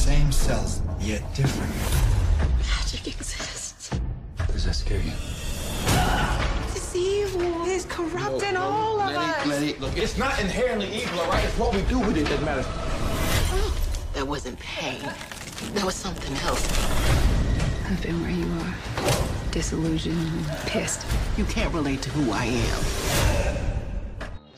same cells, yet different. Magic exists. Does that scare you? It's evil. It's corrupting all of us. Letty, look, it's not inherently evil, all right? It's what we do with it that matters. Oh, that wasn't pain. That was something else. I've been where you are. Disillusioned and pissed. You can't relate to who I am.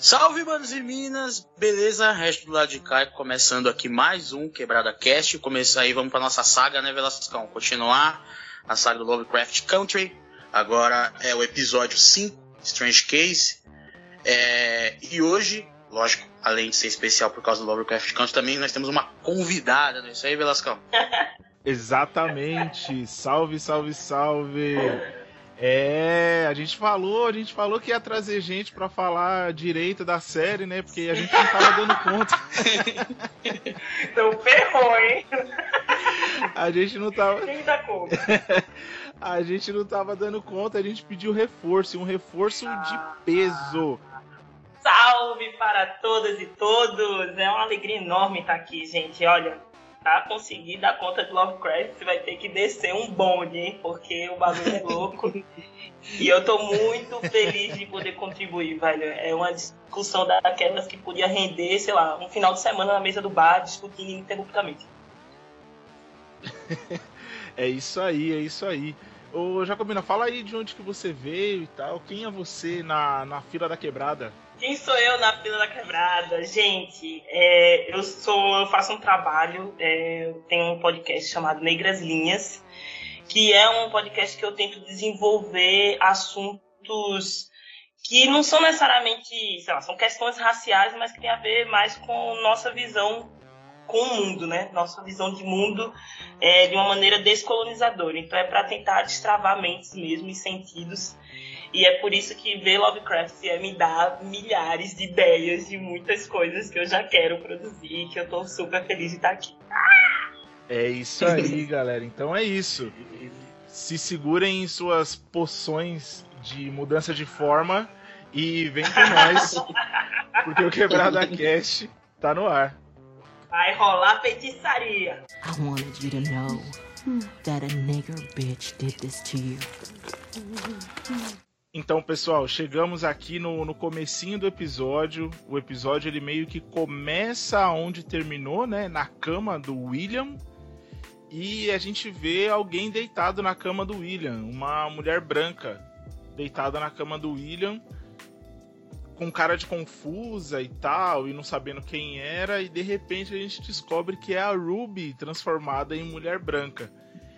Salve, manos e minas! Beleza? Resto do lado de cá, começando aqui mais um Quebrada Cast. Começa aí, vamos pra nossa saga, né, Velascão? Continuar a saga do Lovecraft Country. Agora é o episódio 5, Strange Case. É, e hoje, lógico, além de ser especial por causa do Lovecraft Country, também nós temos uma convidada, não é isso aí, Velascão? Exatamente. Salve, salve, salve. É, a gente falou, a gente falou que ia trazer gente pra falar direito da série, né? Porque a gente não tava dando conta. Então ferrou, hein? A gente não tava, Quem dá conta? a gente não tava dando conta, a gente pediu reforço, um reforço de peso. Salve para todas e todos! É uma alegria enorme estar aqui, gente. Olha, pra conseguir dar conta de Lovecraft, você vai ter que descer um bonde, hein? Porque o bagulho é louco. e eu tô muito feliz de poder contribuir, velho. É uma discussão daquelas que podia render, sei lá, um final de semana na mesa do bar, discutindo ininterruptamente. É isso aí, é isso aí. Ô Jacobina, fala aí de onde que você veio e tal. Quem é você na, na fila da quebrada? Quem sou eu na fila da quebrada? Gente, é, eu sou, eu faço um trabalho, é, tenho um podcast chamado Negras Linhas, que é um podcast que eu tento desenvolver assuntos que não são necessariamente, sei lá, são questões raciais, mas que tem a ver mais com nossa visão com o mundo, né? Nossa visão de mundo é, de uma maneira descolonizadora. Então é para tentar destravar mentes mesmo e sentidos e é por isso que ver Lovecraft é me dá milhares de ideias de muitas coisas que eu já quero produzir, que eu tô super feliz de estar aqui. É isso aí, galera. Então é isso. Se segurem em suas poções de mudança de forma e vem com nós, porque o Quebrada Cast tá no ar. Vai rolar feitiçaria. I wanted you to know that a nigger bitch did this to you. Então, pessoal, chegamos aqui no, no comecinho do episódio. O episódio ele meio que começa onde terminou, né? Na cama do William. E a gente vê alguém deitado na cama do William, uma mulher branca deitada na cama do William, com cara de confusa e tal, e não sabendo quem era, e de repente a gente descobre que é a Ruby transformada em mulher branca.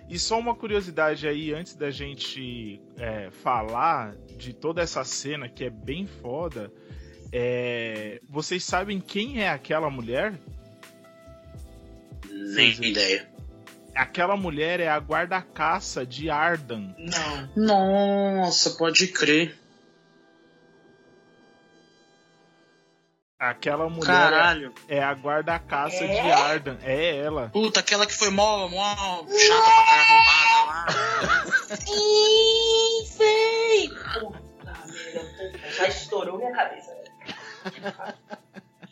E só uma curiosidade aí, antes da gente é, falar de toda essa cena que é bem foda, é, vocês sabem quem é aquela mulher? Nem ideia. Aquela mulher é a guarda-caça de Ardan. Não. Nossa, pode crer. Aquela mulher Caralho. é a guarda-caça É? de Ardan. É ela. Puta, aquela que foi mó, mó chata pra cara roubada lá. Ih, sei! Puta merda, já estourou minha cabeça. velho.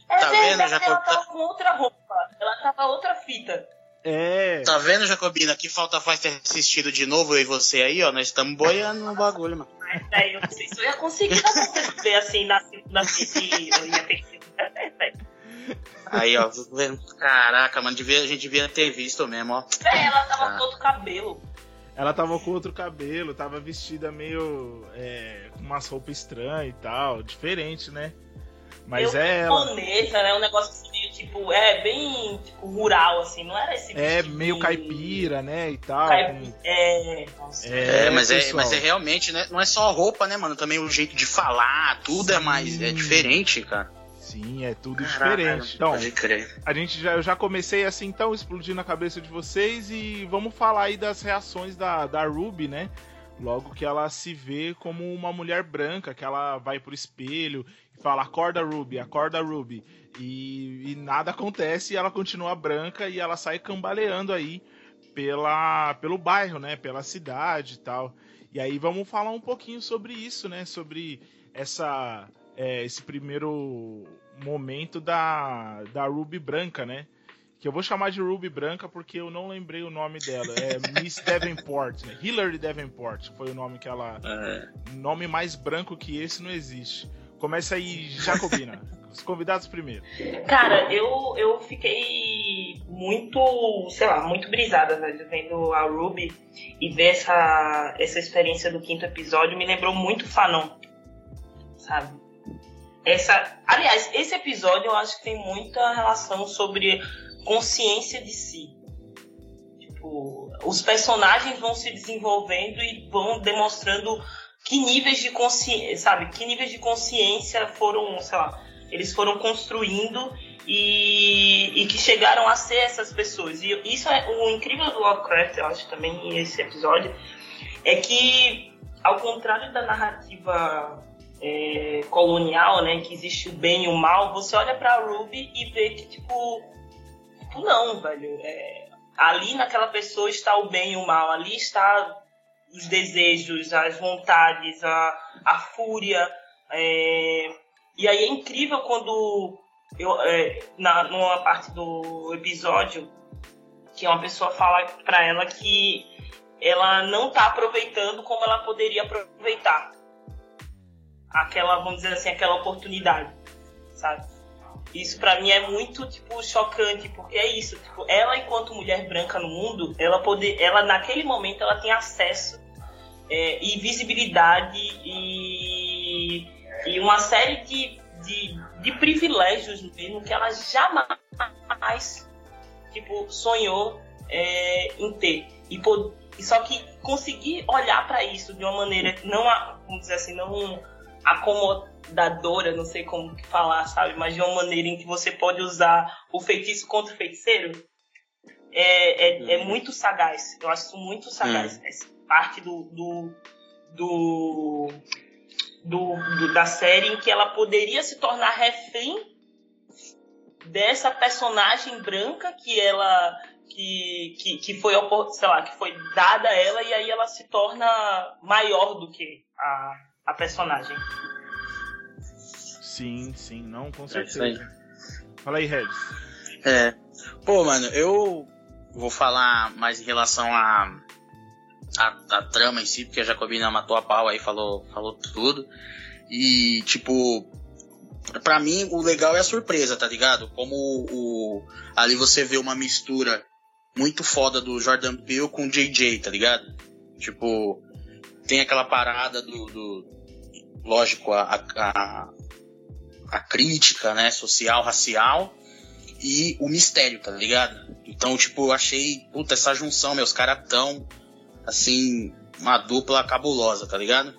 É Tá vendo, verdade, Jacob? ela tava com outra roupa. Ela tava outra fita. É. Tá vendo, Jacobina? Que falta faz ter assistido de novo eu e você aí, ó. Nós estamos boiando no bagulho, mano. Mas daí eu não sei se eu ia conseguir ver assim na segunda fita e eu ia ter que É. Aí, ó. vendo? Caraca, mano, devia, a gente devia ter visto mesmo, ó. É, ela tava Ah. com outro cabelo. Ela tava com outro cabelo, tava vestida meio. É, com umas roupas estranhas e tal. Diferente, né? Mas Meio é ela. japonesa, né? Um negócio assim, meio tipo, é bem tipo, rural, assim, não era esse É vestido meio caipira, né? E tal. Caipi- É, nossa. É, mas, é, mas é realmente, né? Não é só a roupa, né, mano? Também o jeito de falar, tudo é mais. É Sim. diferente, cara. Sim, é tudo Caralho, diferente. Então, a gente já, eu já comecei assim, então, explodindo a cabeça de vocês e vamos falar aí das reações da, da Ruby, né? Logo que ela se vê como uma mulher branca, que ela vai pro espelho e fala: acorda, Ruby, acorda, Ruby. E, e nada acontece e ela continua branca e ela sai cambaleando aí pela, pelo bairro, né? Pela cidade e tal. E aí vamos falar um pouquinho sobre isso, né? Sobre essa, é, esse primeiro momento da, da Ruby branca, né? que eu vou chamar de Ruby Branca porque eu não lembrei o nome dela. É Miss Davenport, né? Hillary Davenport foi o nome que ela. É. Nome mais branco que esse não existe. Começa aí, Jacobina. Os convidados primeiro. Cara, eu, eu fiquei muito, sei lá, muito brisada, velho, vendo a Ruby e ver essa, essa experiência do quinto episódio. Me lembrou muito Fanon, sabe? Essa, aliás, esse episódio eu acho que tem muita relação sobre consciência de si. Tipo, os personagens vão se desenvolvendo e vão demonstrando que níveis de consciência, sabe? Que níveis de consciência foram, sei lá, eles foram construindo e, e que chegaram a ser essas pessoas. E isso é o incrível do Lovecraft, eu acho também esse episódio, é que ao contrário da narrativa é, colonial, né, que existe o bem e o mal, você olha para Ruby e vê que tipo, tipo não, velho, é, ali naquela pessoa está o bem e o mal, ali está os desejos, as vontades, a, a fúria. É, e aí é incrível quando eu, é, na, numa parte do episódio que uma pessoa fala para ela que ela não está aproveitando como ela poderia aproveitar aquela, vamos dizer assim, aquela oportunidade, sabe? Isso para mim é muito tipo chocante, porque é isso, tipo, ela enquanto mulher branca no mundo, ela poder, ela naquele momento ela tem acesso é, e visibilidade e, e uma série de, de, de privilégios mesmo que ela jamais tipo sonhou é, em ter e pod, só que conseguir olhar para isso de uma maneira não vamos dizer assim não acomodadora, não sei como falar, sabe? Mas de uma maneira em que você pode usar o feitiço contra o feiticeiro, é, é, é uhum. muito sagaz. Eu acho isso muito sagaz. Uhum. Essa parte do, do, do, do, do, da série em que ela poderia se tornar refém dessa personagem branca que ela que, que, que foi sei lá que foi dada a ela e aí ela se torna maior do que a a personagem. Sim, sim, não, com é certeza. É Fala aí, Regis. É. Pô, mano, eu vou falar mais em relação a, a, a trama em si, porque a Jacobina matou a pau aí, falou, falou tudo. E, tipo, pra mim o legal é a surpresa, tá ligado? Como o, ali você vê uma mistura muito foda do Jordan Peele com o JJ, tá ligado? Tipo, tem aquela parada do, do lógico, a, a, a, crítica, né, social, racial e o mistério, tá ligado? Então, tipo, eu achei, puta, essa junção, meus caras tão, assim, uma dupla cabulosa, tá ligado?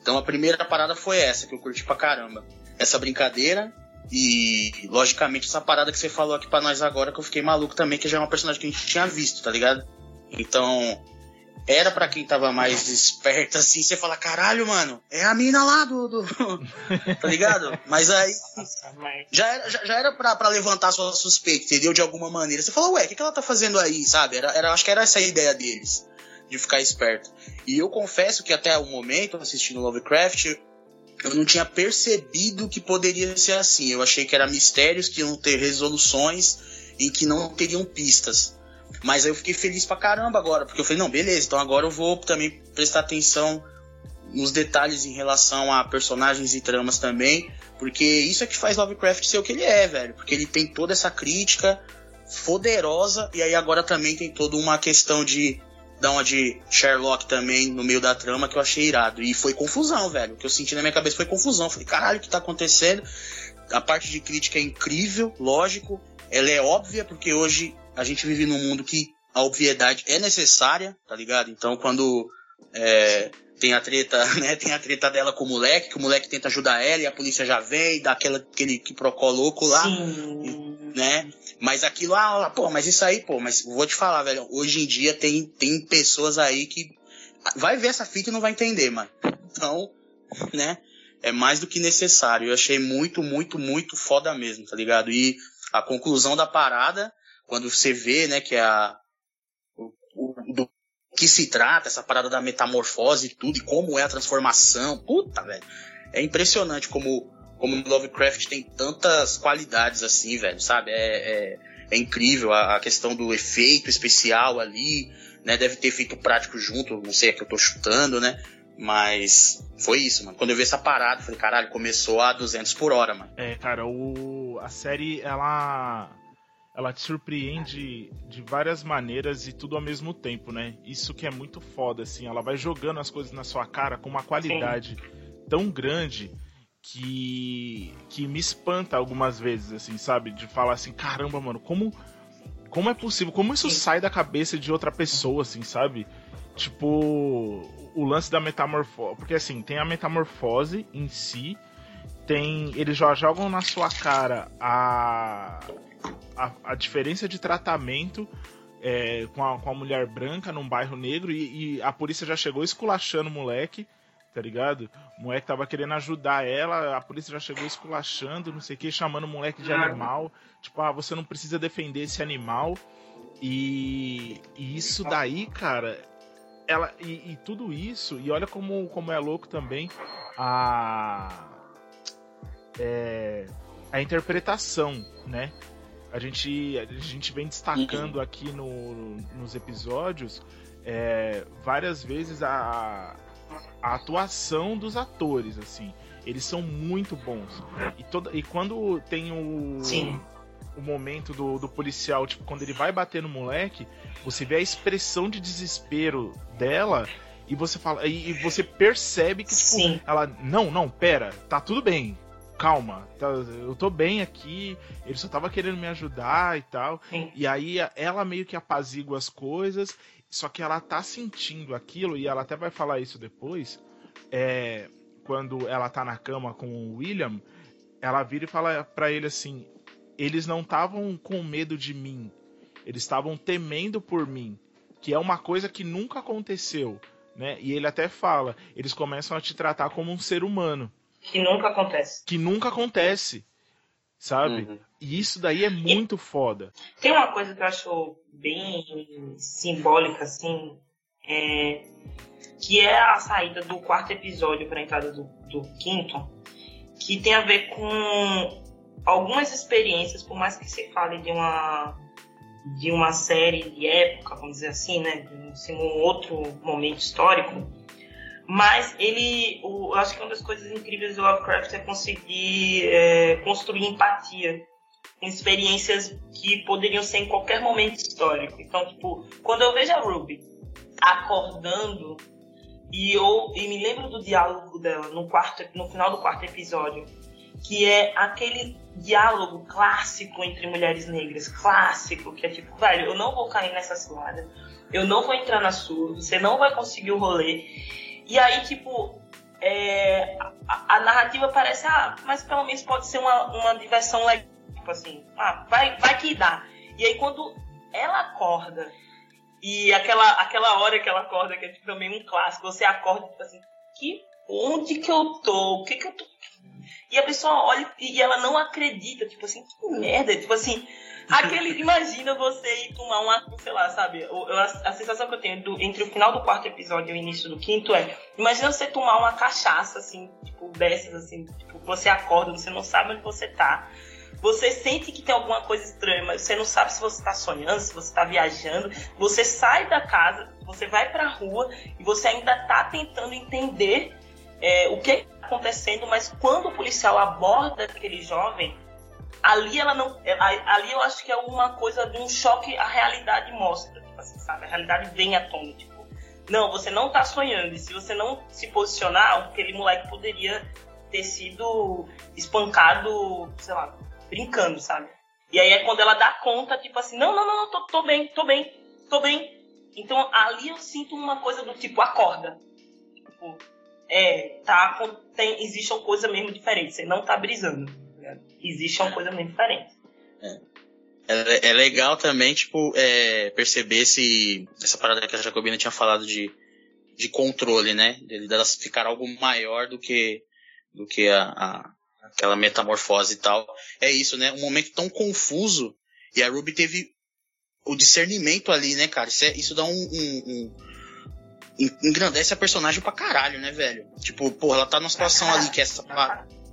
Então a primeira parada foi essa, que eu curti pra caramba. Essa brincadeira e, logicamente, essa parada que você falou aqui pra nós agora, que eu fiquei maluco também, que já é uma personagem que a gente tinha visto, tá ligado? Então, era para quem tava mais esperto, assim, você fala, caralho, mano, é a mina lá do. do... tá ligado? Mas aí. Já era, já, era pra, pra levantar sua suspeita, entendeu? De alguma maneira. Você fala, ué, o que, que ela tá fazendo aí, sabe? Era, era, acho que era essa a ideia deles, de ficar esperto. E eu confesso que até o momento, assistindo Lovecraft, eu não tinha percebido que poderia ser assim. Eu achei que era mistérios que iam ter resoluções e que não teriam pistas. Mas eu fiquei feliz pra caramba agora, porque eu falei, não, beleza, então agora eu vou também prestar atenção nos detalhes em relação a personagens e tramas também, porque isso é que faz Lovecraft ser o que ele é, velho. Porque ele tem toda essa crítica poderosa, e aí agora também tem toda uma questão de uma de Sherlock também no meio da trama que eu achei irado. E foi confusão, velho. O que eu senti na minha cabeça foi confusão. falei, caralho, o que tá acontecendo? A parte de crítica é incrível, lógico. Ela é óbvia, porque hoje a gente vive num mundo que a obviedade é necessária, tá ligado? Então quando é, tem a treta, né? Tem a treta dela com o moleque, que o moleque tenta ajudar ela e a polícia já vem, dá aquela, aquele que procó louco lá, Sim. né? Mas aquilo, ah, pô, mas isso aí, pô, mas vou te falar, velho, hoje em dia tem, tem pessoas aí que vai ver essa fita e não vai entender, mano. Então, né? É mais do que necessário. Eu achei muito, muito, muito foda mesmo, tá ligado? E a conclusão da parada quando você vê, né, que a o, o, do que se trata, essa parada da metamorfose e tudo, e como é a transformação, puta, velho. É impressionante como, como Lovecraft tem tantas qualidades assim, velho, sabe? É, é, é incrível. A, a questão do efeito especial ali, né? Deve ter feito prático junto, não sei, é que eu tô chutando, né? Mas foi isso, mano. Quando eu vi essa parada, falei, caralho, começou a 200 por hora, mano. É, cara, o... a série, ela ela te surpreende de várias maneiras e tudo ao mesmo tempo, né? Isso que é muito foda, assim. Ela vai jogando as coisas na sua cara com uma qualidade Sim. tão grande que que me espanta algumas vezes, assim, sabe? De falar assim, caramba, mano, como como é possível? Como isso sai da cabeça de outra pessoa, assim, sabe? Tipo, o lance da metamorfose. Porque assim, tem a metamorfose em si, tem. Eles já jogam na sua cara a, a, a diferença de tratamento é, com, a, com a mulher branca num bairro negro e, e, a polícia já chegou esculachando o moleque, tá ligado? O moleque tava querendo ajudar ela, a polícia já chegou esculachando, não sei o que, chamando o moleque de animal. Tipo, ah, você não precisa defender esse animal. E, e isso daí, cara, ela e, e, tudo isso, e olha como, como é louco também a. É, a interpretação, né? A gente, a gente vem destacando uhum. aqui no, nos episódios é, várias vezes a, a atuação dos atores, assim. Eles são muito bons. E, toda, e quando tem o, Sim. o momento do, do policial, tipo, quando ele vai bater no moleque, você vê a expressão de desespero dela e você fala e, e você percebe que tipo, ela não, não, pera, tá tudo bem calma, tá, eu tô bem aqui, ele só tava querendo me ajudar e tal. Sim. E aí ela meio que apazigua as coisas, só que ela tá sentindo aquilo, e ela até vai falar isso depois, é, quando ela tá na cama com o William, ela vira e fala para ele assim: eles não estavam com medo de mim, eles estavam temendo por mim, que é uma coisa que nunca aconteceu. Né? E ele até fala, eles começam a te tratar como um ser humano. Que nunca acontece. Que nunca acontece. Sabe? Uhum. E isso daí é muito e foda. Tem uma coisa que eu acho bem simbólica, assim, é, que é a saída do quarto episódio para a entrada do, do quinto, que tem a ver com algumas experiências, por mais que se fale de uma de uma série de época, vamos dizer assim, né, de assim, um outro momento histórico, mas ele, o, eu acho que uma das coisas incríveis do Lovecraft é conseguir é, construir empatia com experiências que poderiam ser em qualquer momento histórico. Então, tipo, quando eu vejo a Ruby acordando e eu e me lembro do diálogo dela no quarto, no final do quarto episódio, que é aquele diálogo clássico entre mulheres negras, clássico, que é tipo, velho, eu não vou cair nessa cilada, eu não vou entrar na sua, você não vai conseguir o rolê. E aí, tipo, é, a, a, narrativa parece, ah, mas pelo menos pode ser uma, uma diversão legal. Tipo assim, ah, vai, vai que dá. E aí, quando ela acorda, e aquela, aquela hora que ela acorda, que é tipo, também um clássico, você acorda tipo assim, que, onde que eu tô? O que que eu tô. E a pessoa olha e ela não acredita, tipo assim, que merda, tipo assim, Aquele, imagina você ir tomar uma, sei lá, sabe? A, a, sensação que eu tenho do, entre o final do quarto episódio e o início do quinto é: imagina você tomar uma cachaça, assim, tipo, dessas, assim, tipo, você acorda, você não sabe onde você tá. Você sente que tem alguma coisa estranha, mas você não sabe se você está sonhando, se você está viajando. Você sai da casa, você vai para a rua e você ainda está tentando entender é, o que está acontecendo, mas quando o policial aborda aquele jovem, ali ela não. Ali eu acho que é uma coisa de um choque, a realidade mostra, tipo assim, sabe? A realidade vem à tona, tipo, não, você não tá sonhando. E se você não se posicionar, aquele moleque poderia ter sido espancado, sei lá, brincando, sabe? E aí é quando ela dá conta, tipo assim, não, não, não, não tô, tô bem, tô bem, tô bem. Então ali eu sinto uma coisa do tipo, acorda. Tipo, é, tá, tem, existe uma coisa mesmo diferente, você não tá brisando existe uma coisa muito diferente. É. É, é legal também, tipo, é, perceber se essa parada que a Jacobina tinha falado de, de controle, né? De delas ficar algo maior do que, do que a, a, aquela metamorfose e tal. É isso, né? Um momento tão confuso e a Ruby teve o discernimento ali, né, cara? Isso, é, isso dá um, um, um engrandece a personagem pra caralho, né, velho? Tipo, porra, ela tá numa situação ali que essa,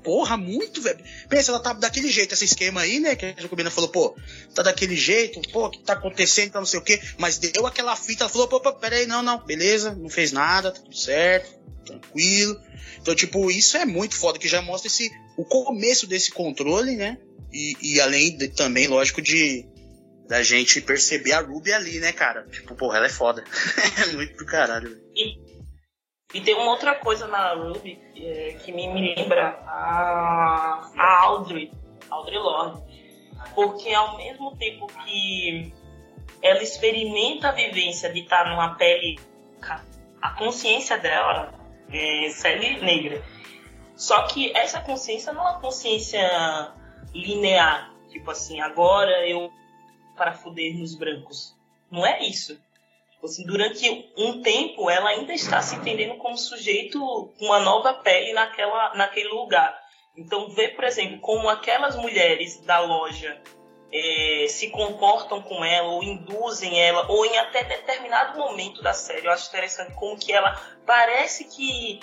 porra, muito, velho. Pensa, ela tá daquele jeito, esse esquema aí, né? Que a Jacobina falou, pô, tá daquele jeito, pô, o que tá acontecendo, tá não sei o quê. Mas deu aquela fita, ela falou, pô, pô, peraí, não, não, beleza, não fez nada, tá tudo certo, tranquilo. Então, tipo, isso é muito foda, que já mostra esse, o começo desse controle, né? E, e além de, também, lógico, de da gente perceber a Ruby ali, né, cara? Tipo, porra, ela é foda. é muito do caralho. velho. E tem uma outra coisa na Ruby é, que me, me lembra a, a Audrey, Audrey Lorde. Porque ao mesmo tempo que ela experimenta a vivência de estar numa pele, a consciência dela é pele negra. Só que essa consciência não é uma consciência linear. Tipo assim, agora eu para fuder nos brancos. Não é isso. Assim, durante um tempo, ela ainda está se entendendo como sujeito com uma nova pele naquela, naquele lugar. Então, vê, por exemplo, como aquelas mulheres da loja é, se comportam com ela, ou induzem ela, ou em até determinado momento da série. Eu acho interessante como que ela parece que,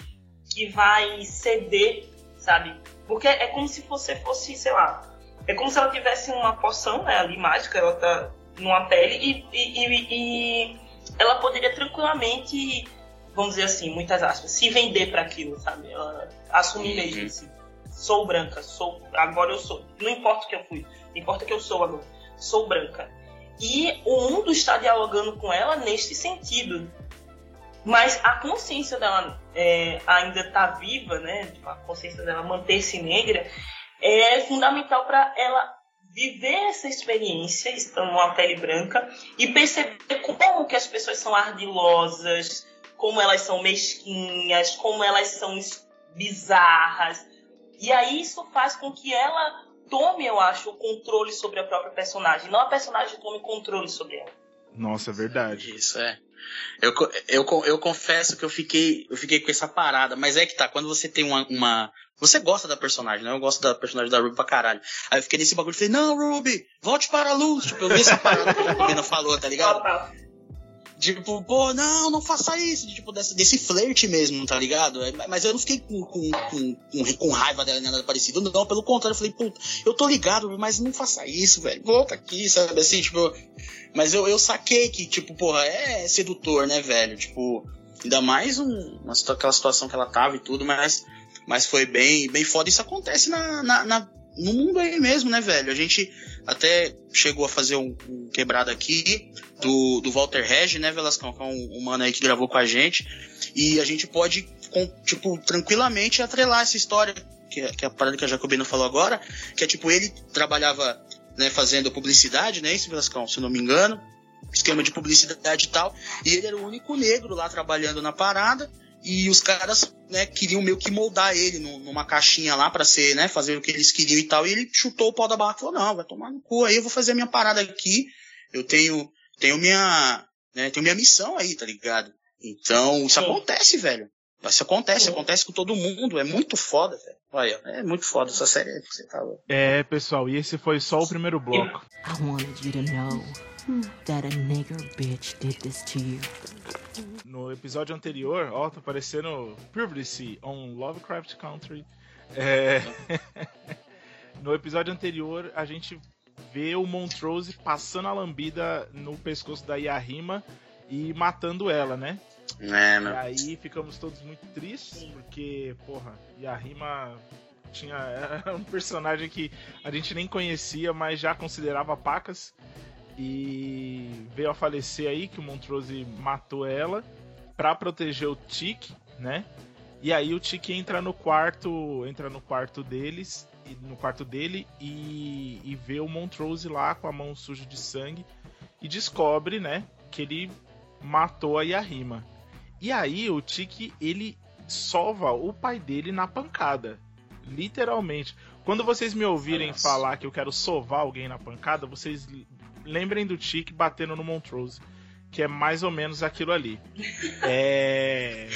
que vai ceder, sabe? Porque é como se você fosse, sei lá, é como se ela tivesse uma poção né, ali mágica, ela tá numa pele e, e, e, e ela poderia tranquilamente, vamos dizer assim, muitas aspas, se vender para aquilo, sabe? Ela assumir Uhum. mesmo assim. Sou branca, sou agora eu sou. Não importa o que eu fui, importa que eu sou agora. Sou branca. E o mundo está dialogando com ela neste sentido. Mas a consciência dela é, ainda está viva, né? Tipo, A consciência dela manter-se negra é fundamental para ela viver essa experiência, estando numa pele branca, e perceber como que as pessoas são ardilosas, como elas são mesquinhas, como elas são bizarras. E aí isso faz com que ela tome, eu acho, o controle sobre a própria personagem, não a personagem tome controle sobre ela. Nossa, é verdade. Isso, é. Eu, eu, eu confesso que eu fiquei, eu fiquei com essa parada, mas é que tá, quando você tem uma, uma- Você gosta da personagem, né? Eu gosto da personagem da Ruby pra caralho. Aí eu fiquei nesse bagulho e falei, não, Ruby, volte para a luz. Tipo, eu vi essa parada que a falou, tá ligado? Tipo, pô, não, não faça isso. Tipo, desse, desse flerte mesmo, tá ligado? Mas eu não fiquei com, com, com, com, raiva dela nem nada parecido. Não, pelo contrário, eu falei, pô, eu tô ligado, mas não faça isso, velho. Volta aqui, sabe assim, tipo. Mas eu, eu saquei que, tipo, porra, é sedutor, né, velho? Tipo, ainda mais um, uma, aquela situação que ela tava e tudo, mas, mas foi bem, bem foda. Isso acontece na, na, na- no mundo aí mesmo, né, velho? A gente até chegou a fazer um, um quebrado aqui do, do Walter Regi, né, Velascão? Que é um, um mano aí que gravou com a gente. E a gente pode, com- tipo, tranquilamente atrelar essa história, que, é- que é a parada que a Jacobina falou agora, que é tipo, ele trabalhava né, fazendo publicidade, né, esse Velascão, se não me engano, esquema de publicidade e tal, e ele era o único negro lá trabalhando na parada, e os caras, né, queriam meio que moldar ele num- numa caixinha lá pra ser, né, fazer o que eles queriam e tal, e ele chutou o pau da barra e falou, não, vai tomar no cu aí, eu vou fazer a minha parada aqui, eu tenho, tenho minha, né, tenho minha missão aí, tá ligado? Então, isso Sim. acontece, velho. Isso acontece, Sim. acontece com todo mundo, é muito foda, velho. Olha, é muito foda essa série, você tá louco. É, pessoal, e esse foi só o primeiro bloco. I wanted you to know that a nigger bitch did this to you. No episódio anterior, ó, tá aparecendo Privacy on Lovecraft Country. É... no episódio anterior, a gente vê o Montrose passando a lambida no pescoço da Yahima e matando ela, né? É, E aí ficamos todos muito tristes, porque, porra, Yahima tinha era um personagem que a gente nem conhecia, mas já considerava pacas. E veio a falecer aí, que o Montrose matou ela pra proteger o Tic, né? E aí o Tic entra no quarto, entra no quarto deles, no quarto dele e, e vê o Montrose lá com a mão suja de sangue e descobre, né, que ele matou a Yahima. E aí o Tiki, ele sova o pai dele na pancada. Literalmente. Quando vocês me ouvirem Nossa. falar que eu quero sovar alguém na pancada, vocês lembrem do Tiki batendo no Montrose. Que é mais ou menos aquilo ali. É.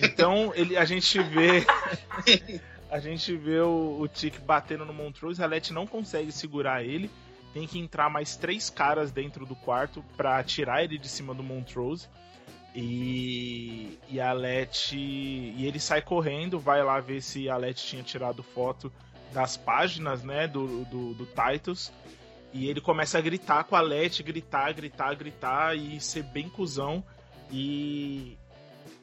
Então ele, a gente vê. A gente vê o, o Tiki batendo no Montrose. A Letty não consegue segurar ele. Tem que entrar mais três caras dentro do quarto pra tirar ele de cima do Montrose. E, e a Let. E ele sai correndo, vai lá ver se a Let tinha tirado foto das páginas, né, do, do, do Titus. E ele começa a gritar com a Let, gritar, gritar, gritar e ser bem cuzão. E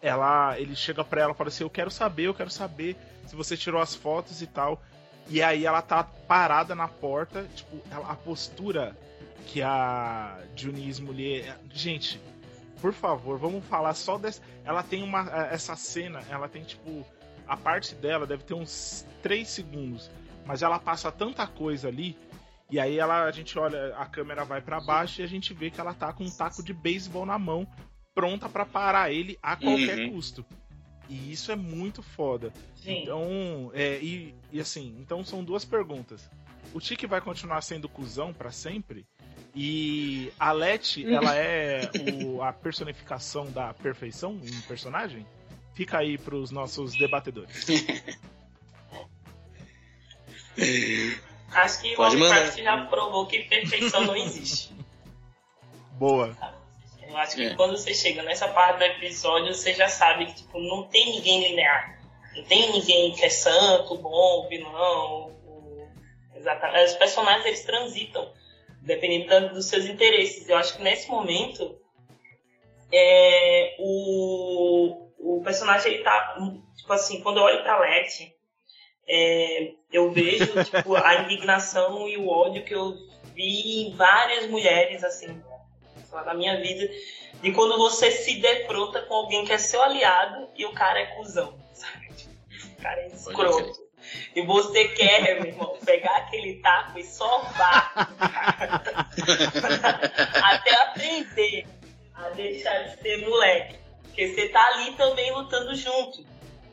ela, ele chega pra ela e fala assim: Eu quero saber, eu quero saber se você tirou as fotos e tal. E aí ela tá parada na porta, tipo, ela, a postura que a Junice mulher. Gente, por favor, vamos falar só dessa. Ela tem uma. Essa cena, ela tem tipo. A parte dela deve ter uns 3 segundos. Mas ela passa tanta coisa ali. E aí ela, a gente olha, a câmera vai para baixo e a gente vê que ela tá com um taco de beisebol na mão, pronta para parar ele a qualquer Uhum. custo. E isso é muito foda. Sim. Então, é, e, e assim, então são duas perguntas. O Tiki vai continuar sendo cuzão pra sempre? E a Let, ela é o- a personificação da perfeição em personagem? Fica aí pros nossos debatedores. Acho que Pode o. Lovecraft já provou que perfeição não existe. Boa. Eu acho que É. quando você chega nessa parte do episódio, você já sabe que tipo, não tem ninguém linear. Não tem ninguém que é santo, bom, vilão. o- Exatamente. Os personagens eles transitam, dependendo dos seus interesses. Eu acho que nesse momento, é, o, o personagem ele tá. Tipo assim, quando eu olho pra Letty, é, eu vejo tipo, a indignação e o ódio que eu vi em várias mulheres, assim, lá, na minha vida, de quando você se defronta com alguém que é seu aliado e o cara é cuzão, sabe? O cara é escroto. E você quer, meu irmão, pegar aquele taco e sovar até aprender a deixar de ser moleque. Porque você tá ali também lutando junto.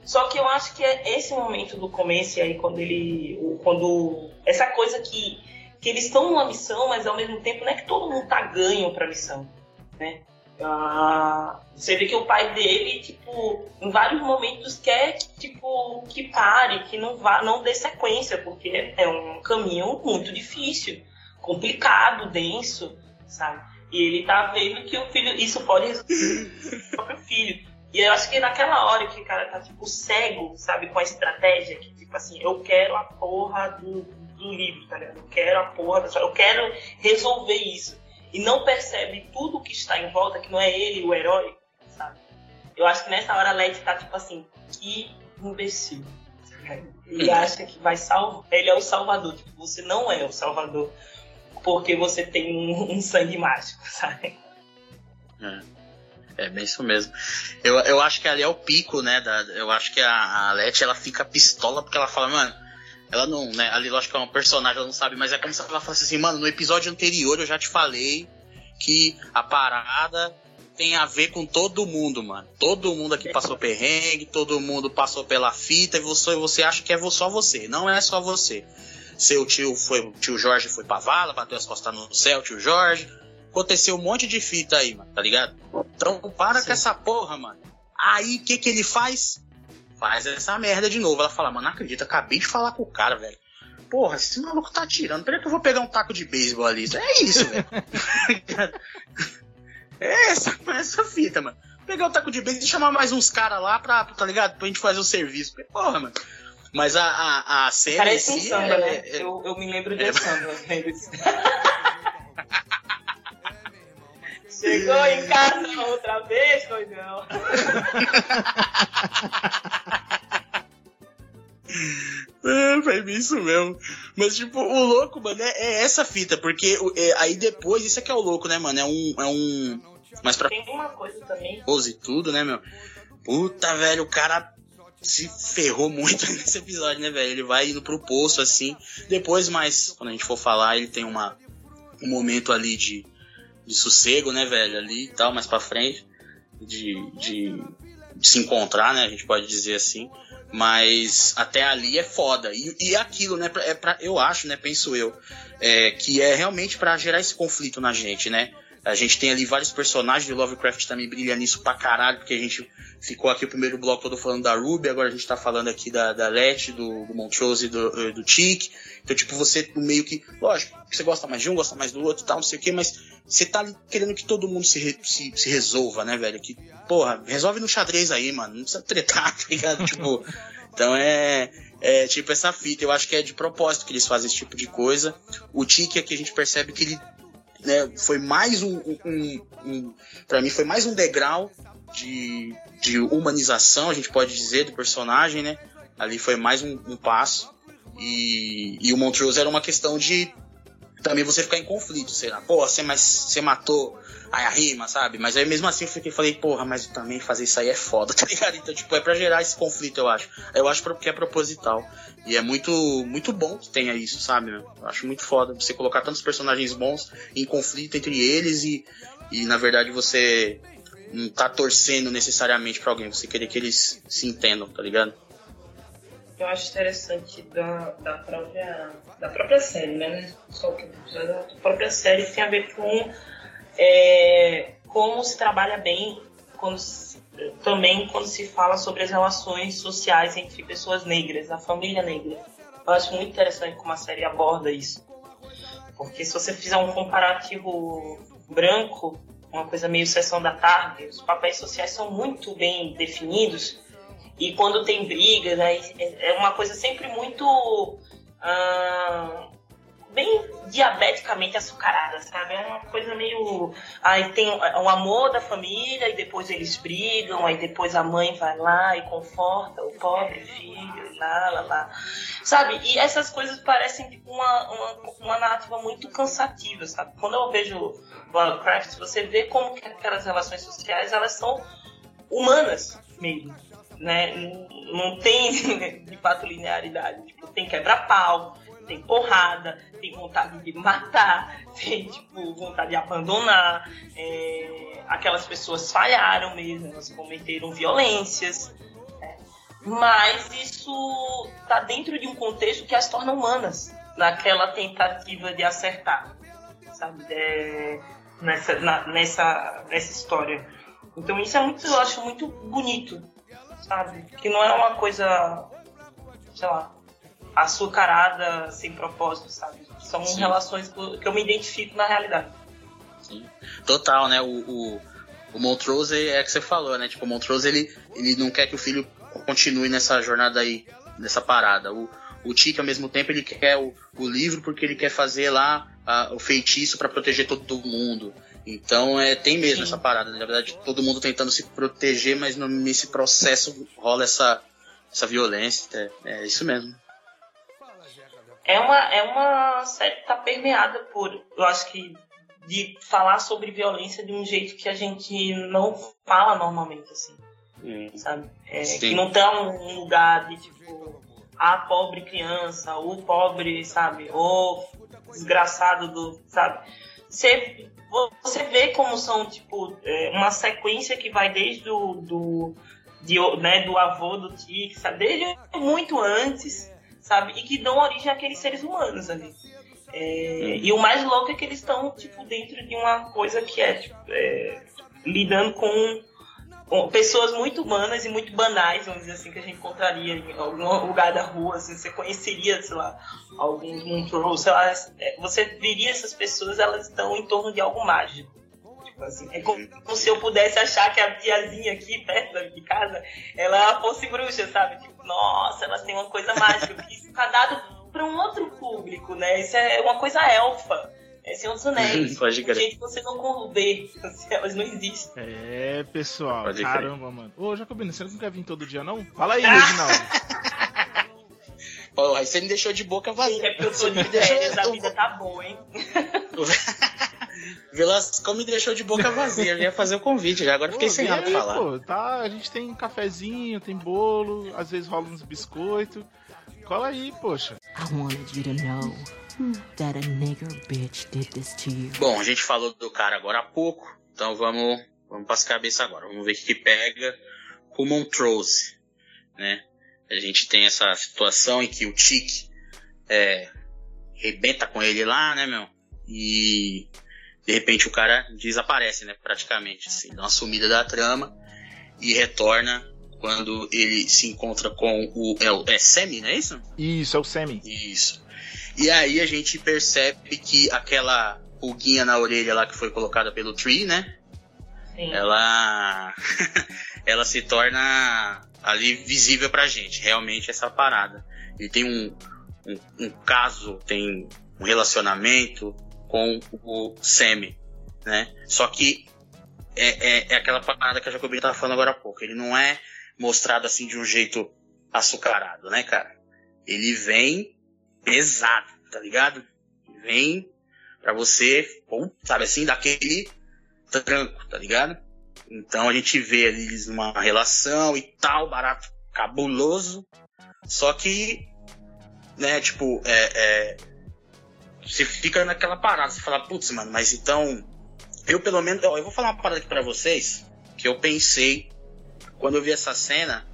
Só que eu acho que é esse momento do começo aí, quando ele. Quando. Essa coisa que, que eles estão numa missão, mas ao mesmo tempo não é que todo mundo tá ganho pra missão. Né? Ah, você vê que o pai dele, tipo, em vários momentos quer tipo, que pare, que não vá, não dê sequência, porque é um caminho muito difícil, complicado, denso, sabe? E ele tá vendo que o filho, isso pode resolver o próprio filho. E eu acho que naquela hora que o cara tá, tipo, cego, sabe, com a estratégia, que, tipo assim, eu quero a porra do, do livro, tá ligado? Eu quero a porra da história, eu quero resolver isso. E não percebe tudo que está em volta, que não é ele o herói, sabe? Eu acho que nessa hora a Led tá, tipo assim, que imbecil. Ele acha que vai salvar. Ele é o salvador. Tipo, você não é o salvador porque você tem um, um sangue mágico, sabe? É bem isso mesmo. Eu, eu acho que ali é o pico, né? Da, eu acho que a, a Letty, ela fica pistola porque ela fala, mano, ela não, né? Ali, lógico que é um personagem, ela não sabe, mas é como se ela falasse assim, mano, no episódio anterior eu já te falei que a parada tem a ver com todo mundo, mano. Todo mundo aqui passou perrengue, todo mundo passou pela fita e você, você acha que é só você. Não é só você. Seu tio foi, tio Jorge foi pra vala, bateu as costas no céu, tio Jorge. Aconteceu um monte de fita aí, mano, tá ligado? Então para Sim. com essa porra, mano. Aí o que que ele faz? Faz essa merda de novo. Ela fala, mano, não acredito, acabei de falar com o cara, velho. Porra, esse maluco tá atirando. Peraí que eu vou pegar um taco de beisebol ali. É isso, velho. é essa, essa fita, mano. Pegar um taco de beisebol e chamar mais uns caras lá pra, tá ligado? Pra gente fazer o serviço. Porque, Porra, mano. Mas a, a, a cena. Parece em um samba, é- né? é- Eu, eu me lembro de é- um samba. Chegou em casa outra vez, doidão. É, foi isso mesmo. Mas, tipo, o louco, mano, é, é essa fita, porque é, aí depois, isso é que é o louco, né, mano? É um. É um mas pra Tem uma coisa também. pose tudo, né, meu? Puta, velho, o cara se ferrou muito nesse episódio, né, velho? Ele vai indo pro poço assim. Depois, mais, quando a gente for falar, ele tem uma, um momento ali de, de sossego, né, velho? Ali e tal, mais pra frente. De, de, de se encontrar, né? A gente pode dizer assim. Mas até ali é foda. E, e aquilo, né? É pra, eu acho, né? Penso eu. É, que é realmente pra gerar esse conflito na gente, né? A gente tem ali vários personagens, e o Lovecraft também brilha nisso pra caralho, porque a gente ficou aqui o primeiro bloco todo falando da Ruby, agora a gente tá falando aqui da, da Letty, do, do Montrose e do, do Chick. Então, tipo, você meio que. Lógico, você gosta mais de um, gosta mais do outro tal, não sei o quê, mas você tá querendo que todo mundo se, re, se, se, resolva, né, velho? Que, porra, resolve no xadrez aí, mano. Não precisa tretar, tá ligado? tipo. Então é, é tipo essa fita. Eu acho que é de propósito que eles fazem esse tipo de coisa. O Tiki aqui a gente percebe que ele né, foi mais um, um, um para mim foi mais um degrau de, de humanização, a gente pode dizer, do personagem, né? Ali foi mais um, um passo. E, e o Montrose era uma questão de também você ficar em conflito, sei lá, pô, você, mas, você matou aí a rima, sabe? Mas aí mesmo assim eu fiquei, falei, porra, mas também fazer isso aí é foda, tá ligado? Então, tipo, é pra gerar esse conflito, eu acho. Eu acho que é proposital. E é muito, muito bom que tenha isso, sabe? Eu acho muito foda você colocar tantos personagens bons em conflito entre eles e, e na verdade você não tá torcendo necessariamente para alguém, você querer que eles se entendam, tá ligado? Eu acho interessante da, da, própria, da própria série, né? Só que da própria série tem a ver com é, como se trabalha bem quando, também quando se fala sobre as relações sociais entre pessoas negras, a família negra. Eu acho muito interessante como a série aborda isso. Porque se você fizer um comparativo branco, uma coisa meio sessão da tarde, os papéis sociais são muito bem definidos e quando tem brigas, né, é uma coisa sempre muito ah, bem diabeticamente açucarada, sabe? É uma coisa meio. Aí tem o amor da família, e depois eles brigam, aí depois a mãe vai lá e conforta o pobre filho, lá, lá, lá. Sabe? E essas coisas parecem tipo uma, uma, uma narrativa muito cansativa, sabe? Quando eu vejo Lovecraft, você vê como que aquelas relações sociais elas são humanas mesmo. Né? Não tem de fato linearidade. Tipo, tem quebra-pau, tem porrada, tem vontade de matar, tem tipo, vontade de abandonar. É, aquelas pessoas falharam mesmo, elas cometeram violências. Né? Mas isso está dentro de um contexto que as torna humanas, naquela tentativa de acertar, sabe? É, nessa, na, nessa, nessa história. Então isso é muito, eu acho muito bonito, sabe? Que não é uma coisa, sei lá, açucarada sem propósito, sabe? São Sim. relações que eu me identifico na realidade. Sim. Total, né? O, o, o Montrose é que você falou, né? Tipo, o Montrose ele, ele não quer que o filho continue nessa jornada aí, nessa parada. O, o Tiki, ao mesmo tempo, ele quer o, o livro porque ele quer fazer lá a, o feitiço para proteger todo mundo. Então é, tem mesmo Sim. essa parada. Na verdade, todo mundo tentando se proteger, mas no, nesse processo rola essa, essa violência. É, é isso mesmo é uma, é uma série que está permeada por, eu acho que, de falar sobre violência de um jeito que a gente não fala normalmente, assim. Hum. Sabe? É, que não tá um lugar de, tipo, a pobre criança, o pobre, sabe? O desgraçado do, sabe? Você, você vê como são, tipo, é, uma sequência que vai desde o do, de, né, do avô do sabe? Desde muito antes sabe? E que dão origem àqueles seres humanos ali. É, e o mais louco é que eles estão, tipo, dentro de uma coisa que é, tipo, é, lidando com, pessoas muito humanas e muito banais, vamos dizer assim, que a gente encontraria em algum lugar da rua, assim, você conheceria, sei lá, alguns Montrose, sei lá, é, você veria essas pessoas, elas estão em torno de algo mágico. Tipo assim, é como, como se eu pudesse achar que a tiazinha aqui perto de casa, ela fosse bruxa, sabe? Tipo, nossa, elas têm uma coisa mágica. Isso está dado para um outro público, né? Isso é uma coisa elfa. É Senhor dos Anéis. Pode Gente, você não vê. Elas não existem. É, pessoal. Pode caramba, crer. mano. Ô, Jacobino, você não quer vir todo dia, não? Fala aí, Reginaldo. Pô, aí você me deixou de boca vazia. É porque eu tô de férias, a vida tá boa, hein? Velasco me deixou de boca vazia. Eu ia fazer o convite já, agora pô, fiquei sem nada pra falar. Pô, tá, a gente tem cafezinho, tem bolo, às vezes rola uns biscoitos. Cola aí, poxa. I wanted you to know that a nigger bitch did this to you. Bom, a gente falou do cara agora há pouco, então vamos, vamos para as cabeças agora. Vamos ver o que, que pega com o Montrose, né? A gente tem essa situação em que o Tic é, rebenta com ele lá, né, meu? E de repente o cara desaparece, né? Praticamente, assim, dá uma sumida da trama e retorna quando ele se encontra com o. É, o- é Semi, não é isso? Isso, é o Semi. Isso. E aí a gente percebe que aquela pulguinha na orelha lá que foi colocada pelo Tree, né? Sim. Ela. ela se torna ali visível pra gente, realmente, essa parada. Ele tem um, um, um caso, tem um relacionamento com o Semi, né? Só que é, é, é aquela parada que a Jacobina tava falando agora há pouco. Ele não é mostrado assim de um jeito açucarado, né, cara? Ele vem pesado, tá ligado? Vem pra você, pô, sabe assim, daquele tranco, tá ligado? Então a gente vê eles numa relação e tal, barato cabuloso. Só que, né, tipo, é, é, você fica naquela parada, você fala, putz, mano, mas então. Eu pelo menos. ó, Eu vou falar uma parada aqui pra vocês que eu pensei. Quando eu vi essa cena,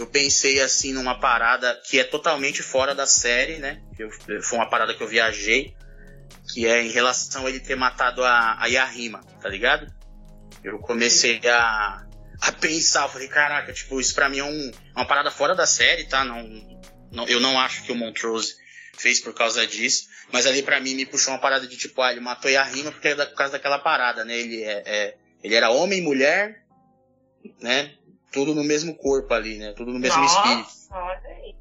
eu pensei assim numa parada que é totalmente fora da série, né? Eu, foi uma parada que eu viajei, que é em relação a ele ter matado a, a Yahima, tá ligado? Eu comecei a, a pensar, eu falei, caraca, tipo, isso pra mim é um- uma parada fora da série, tá? Não, não- eu não acho que o Montrose fez por causa disso, mas ali pra mim me puxou uma parada de tipo, ah, ele matou Yahima porque é por causa daquela parada, né? Ele, é, é- ele era homem e mulher, né? Tudo no mesmo corpo ali, né? Tudo no mesmo espírito. Nossa, olha aí.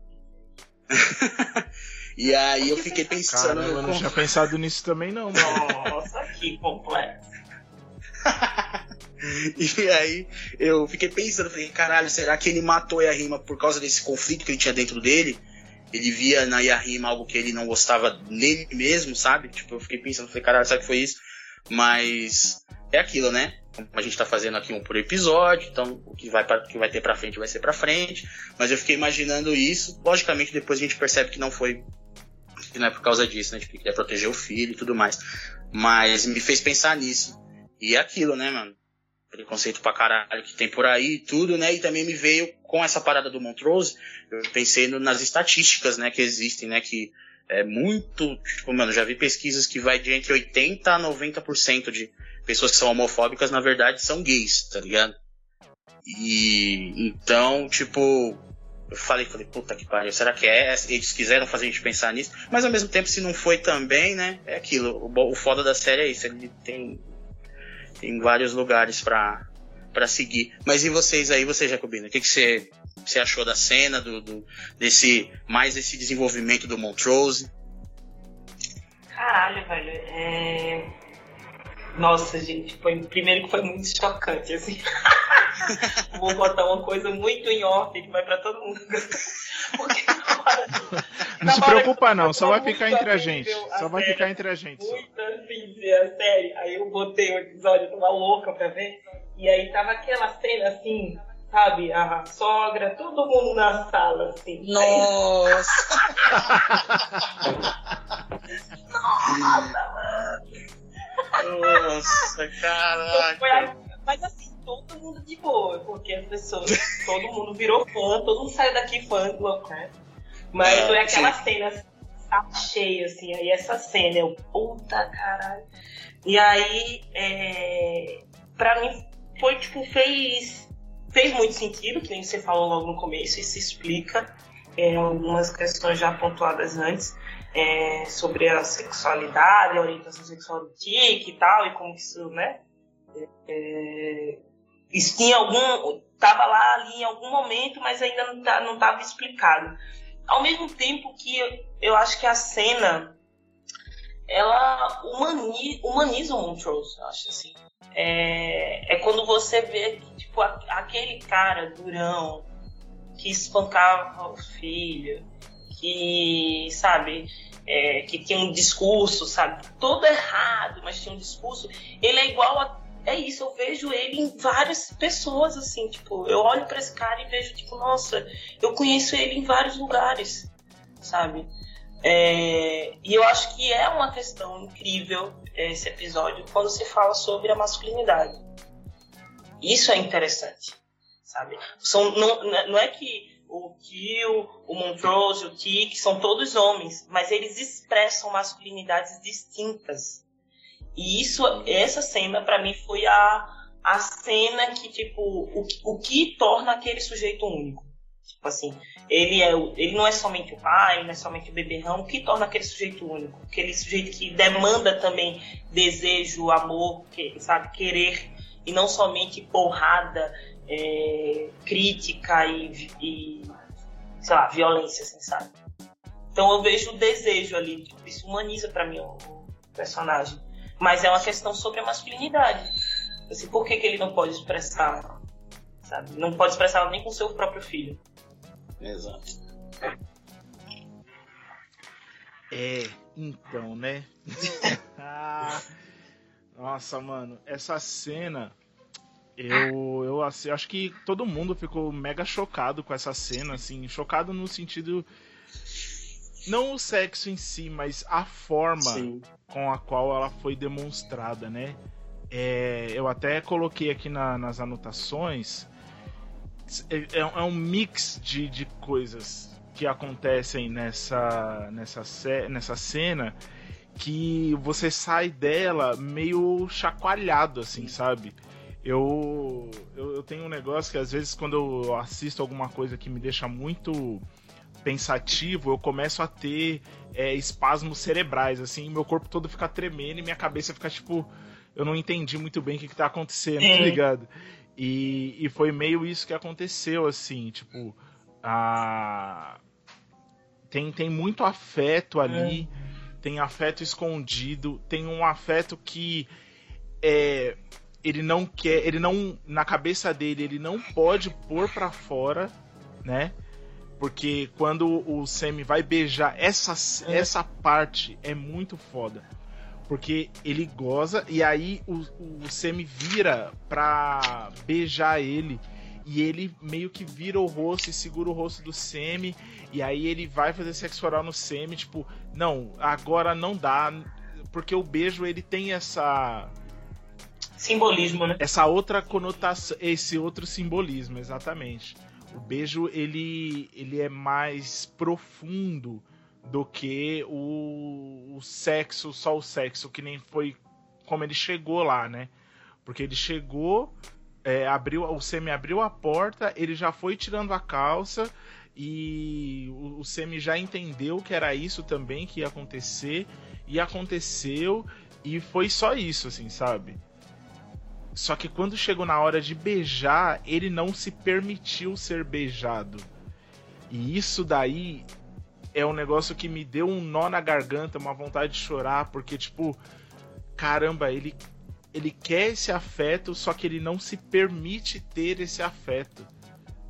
E aí eu fiquei pensando. Caramba, eu não tinha pensado nisso também, não, mano. Nossa, que complexo. E aí eu fiquei pensando, falei, caralho, será que ele matou a Yahima por causa desse conflito que ele tinha dentro dele? Ele via na Yahima algo que ele não gostava nele mesmo, sabe? Tipo, eu fiquei pensando, falei, caralho, será que foi isso? Mas é aquilo, né? A gente tá fazendo aqui um por episódio, então o que vai, pra, o que vai ter pra frente vai ser pra frente. Mas eu fiquei imaginando isso. Logicamente, depois a gente percebe que não foi. Que não é por causa disso, né? Tipo, que queria proteger o filho e tudo mais. Mas me fez pensar nisso. E é aquilo, né, mano? preconceito pra caralho que tem por aí e tudo, né? E também me veio com essa parada do Montrose, eu pensei no- nas estatísticas, né, que existem, né, que é muito, tipo, mano, já vi pesquisas que vai de entre 80 a 90% de pessoas que são homofóbicas, na verdade, são gays, tá ligado? E então, tipo, eu falei, falei, puta que pariu, será que é? Eles quiseram fazer a gente pensar nisso, mas ao mesmo tempo, se não foi também, né? É aquilo. O, o foda da série é isso, ele tem tem vários lugares pra para seguir. Mas e vocês aí, você Jacobina? O que, que você, você achou da cena, do, do- desse mais esse desenvolvimento do Montrose? Caralho, velho. É... Nossa, gente, foi primeiro que foi muito chocante, assim. Vou botar uma coisa muito em off que vai pra todo mundo. Porque na hora, Não na se preocupa não, só vai ficar entre a gente. a Só vai série, ficar entre a gente. Muito assim, a série. Aí eu botei o episódio, eu tava louca pra ver. E aí tava aquela cena assim, sabe? A sogra, todo mundo na sala, assim. Nossa! Nossa, Então, caraca! Mas assim, todo mundo de boa, porque as pessoas, todo mundo virou fã, todo mundo saiu daqui fã do Lovecraft. Mas É, foi aquela sim. cena cheio, assim, aí essa cena, eu, puta caralho. E aí, é, pra mim, foi tipo, fez, fez muito sentido, que nem você falou logo no começo, e se explica é, algumas questões já pontuadas antes. É, sobre a sexualidade, a orientação sexual do Tique e tal, e como isso, né? É, isso tinha algum. Tava lá ali em algum momento, mas ainda não, tá, não tava explicado. Ao mesmo tempo que eu, eu acho que a cena ela humani, humaniza o Montrose, eu acho assim. É, é quando você vê tipo, aquele cara durão que espancava o filho, que, sabe, é, que tinha um discurso, sabe, todo errado, mas tinha um discurso, ele é igual a. É isso, eu vejo ele em várias pessoas, assim, tipo, eu olho pra esse cara e vejo, tipo, nossa, eu conheço ele em vários lugares, sabe? É, e eu acho que é uma questão incrível esse episódio quando se fala sobre a masculinidade. Isso é interessante, sabe? São, não, não é que o Kill, o Montrose, o Tick são todos homens, mas eles expressam masculinidades distintas. E isso, essa cena, para mim, foi a, a cena que, tipo, o, o que torna aquele sujeito único. Tipo assim, ele, é, ele não é somente o pai, não é somente o beberrão, o que torna aquele sujeito único? Aquele sujeito que demanda também desejo, amor, que, sabe, querer, e não somente porrada, é, crítica e, e, sei lá, violência, assim, sabe? Então eu vejo o desejo ali, tipo, isso humaniza para mim o, o, personagem. Mas é uma questão sobre a masculinidade. Assim, por que, que ele não pode expressar, sabe? Não pode expressar nem com seu próprio filho. Exato. É, então, né? Nossa, mano, essa cena. Eu, eu assim, acho que todo mundo ficou mega chocado com essa cena, assim, chocado no sentido não o sexo em si, mas a forma Sim. com a qual ela foi demonstrada, né? É, eu até coloquei aqui na, nas anotações. É, é, um mix de, de coisas que acontecem nessa, nessa, nessa cena que você sai dela meio chacoalhado, assim, sabe? Eu, eu, eu tenho um negócio que às vezes quando eu assisto alguma coisa que me deixa muito pensativo, eu começo a ter é, espasmos cerebrais, assim, meu corpo todo fica tremendo e minha cabeça fica tipo. Eu não entendi muito bem o que, que tá acontecendo, tá ligado? E, e foi meio isso que aconteceu, assim, tipo. A... Tem, tem muito afeto ali, é. tem afeto escondido, tem um afeto que é, ele não quer, ele não, na cabeça dele, ele não pode pôr para fora, né? Porque quando o Semi vai beijar essa, é. essa parte é muito foda. Porque ele goza e aí o, o Semi vira pra beijar ele. E ele meio que vira o rosto e segura o rosto do Semi. E aí ele vai fazer sexo oral no Semi. Tipo, não, agora não dá. Porque o beijo ele tem essa. Simbolismo, né? Essa outra conotação. Esse outro simbolismo, exatamente. O beijo ele, ele é mais profundo do que o, o sexo, só o sexo, que nem foi como ele chegou lá, né? Porque ele chegou, é, abriu, o Semi abriu a porta, ele já foi tirando a calça e o, o Semi já entendeu que era isso também que ia acontecer e aconteceu e foi só isso, assim, sabe? Só que quando chegou na hora de beijar, ele não se permitiu ser beijado. E isso daí é um negócio que me deu um nó na garganta, uma vontade de chorar, porque tipo, caramba, ele ele quer esse afeto, só que ele não se permite ter esse afeto,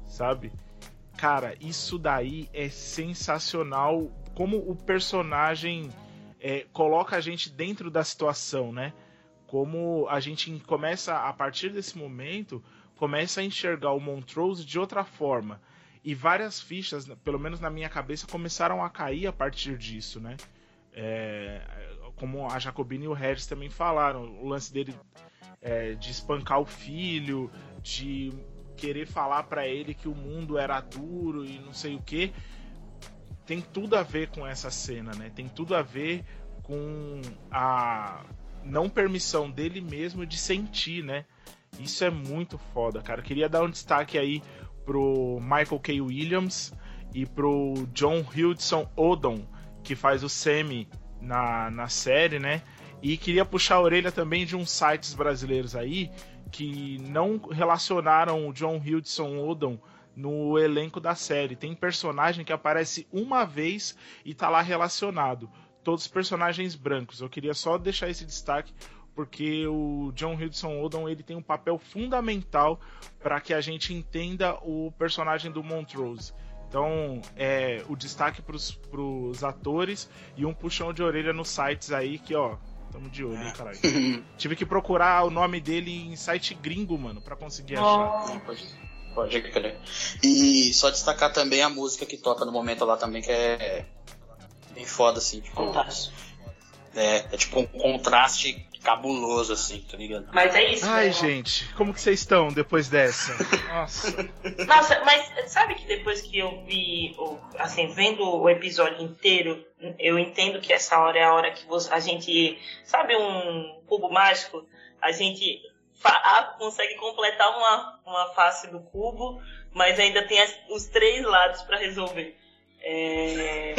sabe? Cara, isso daí é sensacional. Como o personagem é, coloca a gente dentro da situação, né? Como a gente começa a partir desse momento começa a enxergar o Montrose de outra forma e várias fichas, pelo menos na minha cabeça, começaram a cair a partir disso, né? É, como a Jacobina e o Regis também falaram, o lance dele é, de espancar o filho, de querer falar para ele que o mundo era duro e não sei o que, tem tudo a ver com essa cena, né? Tem tudo a ver com a não permissão dele mesmo de sentir, né? Isso é muito foda, cara. queria dar um destaque aí pro Michael K. Williams e pro John Hudson Odom, que faz o Semi na, na série, né? E queria puxar a orelha também de uns sites brasileiros aí que não relacionaram o John Hudson Odom no elenco da série. Tem personagem que aparece uma vez e tá lá relacionado todos os personagens brancos. Eu queria só deixar esse destaque porque o John Hudson Odom ele tem um papel fundamental para que a gente entenda o personagem do Montrose. Então, é, o destaque para os atores e um puxão de orelha nos sites aí que, ó, tamo de olho, hein, caralho. Tive que procurar o nome dele em site gringo, mano, para conseguir achar. Pode, pode crer. E só destacar também a música que toca no momento lá também, que é bem foda, assim. Tipo, Fantástico. É, é tipo um contraste cabuloso, assim, tá ligado? Mas é isso. Ai, né? gente, como que vocês estão depois dessa? Nossa. Nossa, mas sabe que depois que eu vi, assim, vendo o episódio inteiro, eu entendo que essa hora é a hora que você- a gente, sabe um cubo mágico? A gente consegue completar uma, uma face do cubo, mas ainda tem as- os três lados para resolver. É,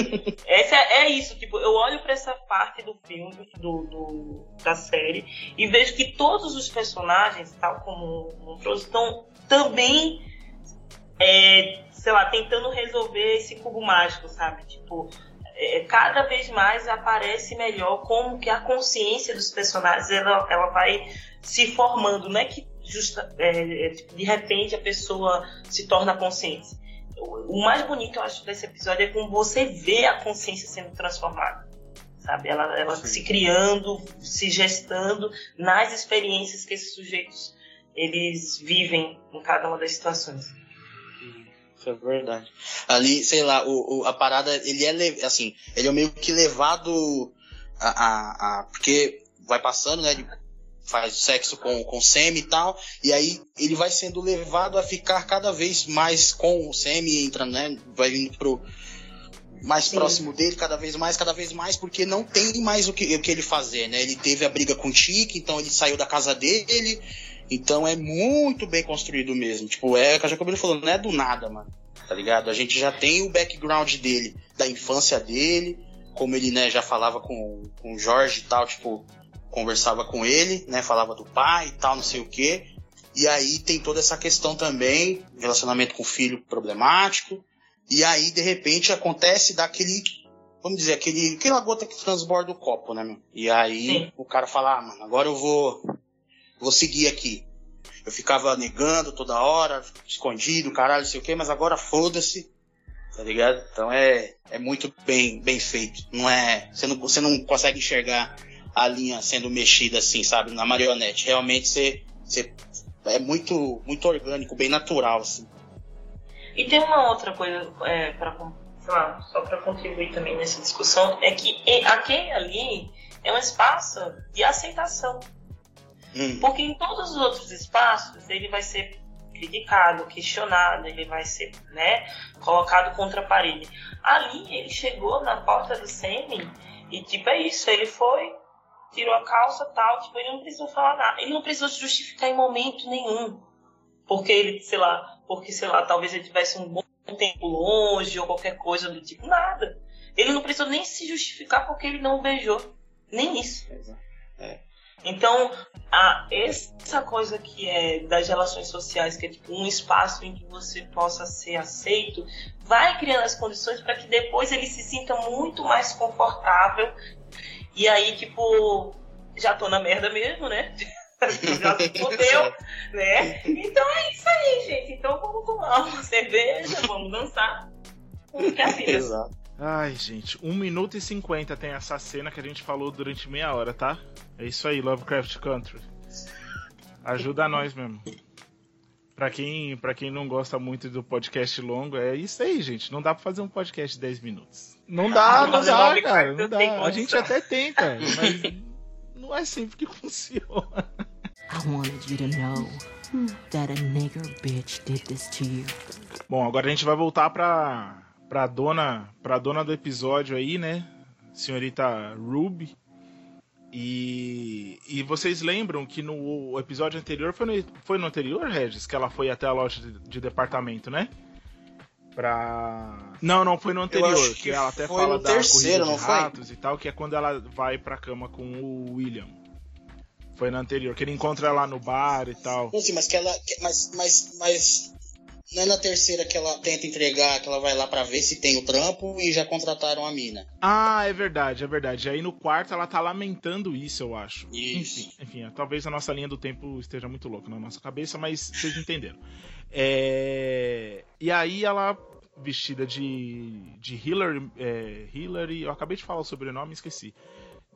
essa é, é isso, tipo, eu olho para essa parte do filme, do, do- da série, e vejo que todos os personagens, tal como o Montrose, estão também é, sei lá, tentando resolver esse cubo mágico, sabe? Tipo, é, cada vez mais aparece melhor como que a consciência dos personagens ela, ela vai se formando. Não é que justa, é, é, tipo, de repente a pessoa se torna consciente. O, mais bonito, eu acho, desse episódio é como você vê a consciência sendo transformada. Sabe? Ela, ela se criando, se gestando nas experiências que esses sujeitos eles vivem em cada uma das situações. Isso é verdade. Ali, sei lá, o, o- a parada, ele é, assim, ele é meio que levado a, a, a- porque vai passando, né, ele faz sexo com, com o Sammy e tal, e aí ele vai sendo levado a ficar cada vez mais com o Sammy, entrando, né, vai indo pro mais Sim. próximo dele, cada vez mais, cada vez mais, porque não tem mais o que, o que ele fazer, né, ele teve a briga com o Tiki, então ele saiu da casa dele, então é muito bem construído mesmo. Tipo, é o que a Jacobina falou, não é do nada, mano. Tá ligado? A gente já tem o background dele, da infância dele, como ele, né, já falava com, com o Jorge e tal, tipo, conversava com ele, né, falava do pai e tal, não sei o quê. E aí tem toda essa questão também, relacionamento com o filho problemático. E aí, de repente, acontece daquele, vamos dizer, aquele, aquela gota que transborda o copo, né, meu? E aí Sim. o cara fala, ah, mano, agora eu vou, vou seguir aqui. Eu ficava negando toda hora, escondido, caralho, não sei o quê, mas agora foda-se. Tá ligado? Então é, é muito bem, bem feito. Não é. Você não, você não consegue enxergar a linha sendo mexida assim, sabe? Na marionete. Realmente você. você é muito, muito orgânico, bem natural, assim. E tem uma outra coisa é, para lá, só para contribuir também nessa discussão é que aquele ali é um espaço de aceitação, Hum, porque em todos os outros espaços ele vai ser criticado, questionado, ele vai ser, né, colocado contra a parede. Ali ele chegou na porta do Semi e tipo é isso, ele foi tirou a calça tal, tipo ele não precisou falar nada, ele não precisou se justificar em momento nenhum porque ele, sei lá, porque, sei lá, talvez ele tivesse um bom tempo longe ou qualquer coisa do tipo, nada. Ele não precisou nem se justificar porque ele não beijou. Nem isso. É. Então, a, essa coisa que é das relações sociais, que é tipo um espaço em que você possa ser aceito, vai criando as condições para que depois ele se sinta muito mais confortável. E aí, tipo, já tô na merda mesmo, né? já se fodeu, né? Então é isso aí, gente. Então vamos tomar uma cerveja, vamos dançar. Porque é a vida. Exato. Ai, gente, 1 minuto e 50 tem essa cena que a gente falou durante meia hora, tá? É isso aí, Lovecraft Country. Ajuda nós mesmo. Pra quem, pra quem não gosta muito do podcast longo, é isso aí, gente. Não dá pra fazer um podcast de 10 minutos. Não dá, não Mas é dá, cara. Não dá. A gente até tenta, mas não é sempre que funciona. I wanted you to know that a nigger bitch did this to you. Bom, agora a gente vai voltar pra, pra, dona, pra dona do episódio aí, né? Senhorita Ruby. E, e vocês lembram que no episódio anterior, foi no, foi no anterior, Regis, que ela foi até a loja de, de departamento, né? Pra. Não, não, foi no anterior, que, que ela até fala da terceiro, corrida de não foi? ratos e tal, que é quando ela vai pra cama com o William. Foi no anterior, que ele encontra ela no bar e tal. Não, sim, mas que ela. mas, mas, mas. Não é na terceira que ela tenta entregar, que ela vai lá pra ver se tem o trampo e já contrataram a mina. Ah, é verdade, é verdade. Aí no quarto ela tá lamentando isso, eu acho. Isso. Enfim, enfim, é, talvez a nossa linha do tempo esteja muito louca na nossa cabeça, mas vocês entenderam. É, E aí ela, vestida de, de Hillary, é, Hillary, eu acabei de falar o sobrenome esqueci.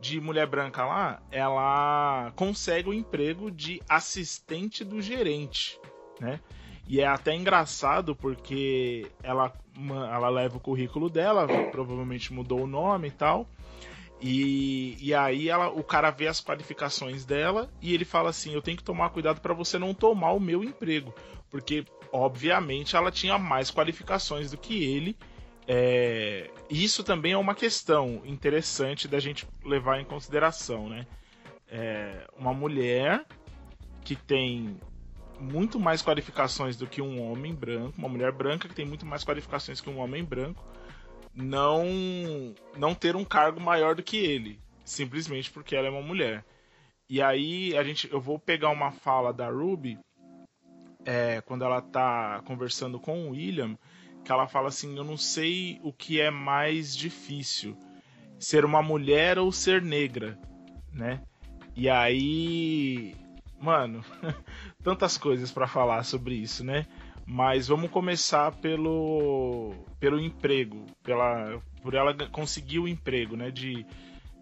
De mulher branca lá, ela consegue o emprego de assistente do gerente, né? E é até engraçado porque ela, ela leva o currículo dela, provavelmente mudou o nome e tal. E, e aí ela, o cara vê as qualificações dela e ele fala assim: Eu tenho que tomar cuidado para você não tomar o meu emprego. Porque, obviamente, ela tinha mais qualificações do que ele. É, isso também é uma questão interessante da gente levar em consideração, né? É, uma mulher que tem muito mais qualificações do que um homem branco, uma mulher branca que tem muito mais qualificações que um homem branco, não não ter um cargo maior do que ele, simplesmente porque ela é uma mulher. E aí a gente, eu vou pegar uma fala da Ruby é, quando ela tá conversando com o William, que ela fala assim, eu não sei o que é mais difícil, ser uma mulher ou ser negra, né? E aí, mano, tantas coisas para falar sobre isso, né? Mas vamos começar pelo pelo emprego, pela por ela conseguir o emprego, né? De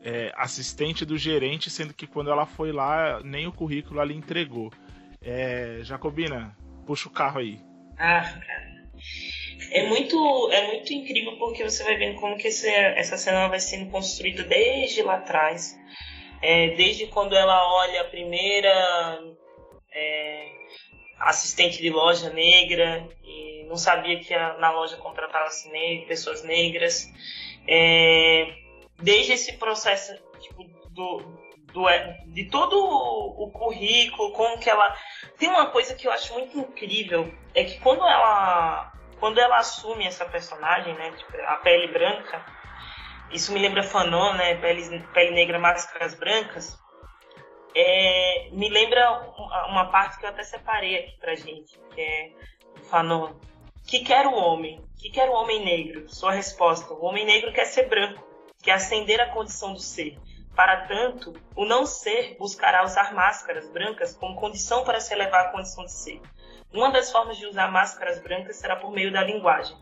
é, assistente do gerente, sendo que quando ela foi lá nem o currículo ela entregou. É, Jacobina, puxa o carro aí. Ah, cara. É muito, é muito incrível porque você vai vendo como que esse, essa cena vai sendo construída desde lá atrás. É, desde quando ela olha a primeira é, assistente de loja negra e não sabia que a, na loja contratava-se pessoas negras. É, desde esse processo tipo, do, do, é, de todo o, currículo, como que ela. Tem uma coisa que eu acho muito incrível, é que quando ela. Quando ela assume essa personagem, né, tipo, a pele branca, isso me lembra Fanon, né, pele, pele negra, máscaras brancas, é, me lembra uma parte que eu até separei aqui pra gente, que é Fanon. Que quer o homem? Que quer o homem negro? Sua resposta: o homem negro quer ser branco, quer ascender a condição do ser. Para tanto, o não ser buscará usar máscaras brancas como condição para se elevar à condição de ser. Uma das formas de usar máscaras brancas será por meio da linguagem.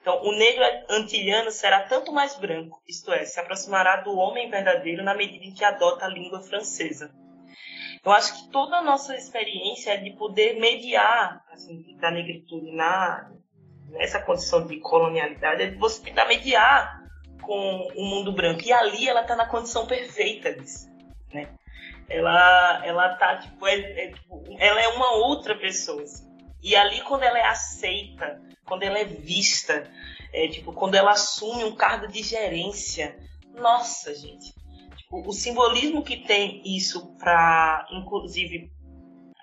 Então, o negro antilhano será tanto mais branco, isto é, se aproximará do homem verdadeiro na medida em que adota a língua francesa. Eu acho que toda a nossa experiência é de poder mediar assim, da negritude na, nessa condição de colonialidade, é de você tentar mediar com o mundo branco. E ali ela está na condição perfeita disso, né? Ela, ela tá, tipo, é, é, tipo, ela é uma outra pessoa. Assim. E ali quando ela é aceita, quando ela é vista, é, tipo, quando ela assume um cargo de gerência, nossa, gente. Tipo, o simbolismo que tem isso para, inclusive,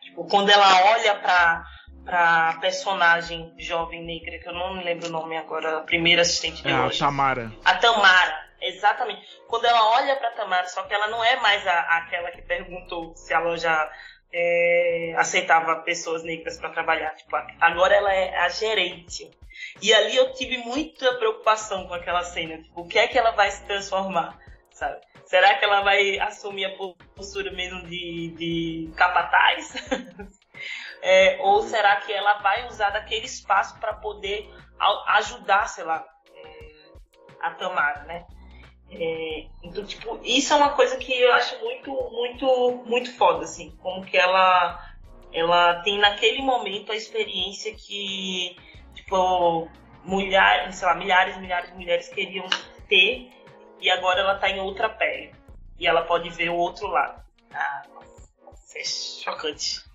tipo, quando ela olha para para personagem jovem negra, que eu não me lembro o nome agora, a primeira assistente de é, hoje. A Tamara. A Tamara, exatamente. Quando ela olha para Tamara, só que ela não é mais a, aquela que perguntou se a loja é, aceitava pessoas negras para trabalhar. Tipo, agora ela é a gerente. E ali eu tive muita preocupação com aquela cena. Tipo, o que é que ela vai se transformar? Sabe? Será que ela vai assumir a postura mesmo de, de capataz? É, ou será que ela vai usar daquele espaço para poder ajudar, sei lá, é, a Tamara, né? É, então, tipo, isso é uma coisa que eu acho muito, muito, muito foda, assim, como que ela, ela tem naquele momento a experiência que, tipo, mulher, sei lá, milhares e milhares de mulheres queriam ter e agora ela tá em outra pele e ela pode ver o outro lado. Ah, nossa, é chocante.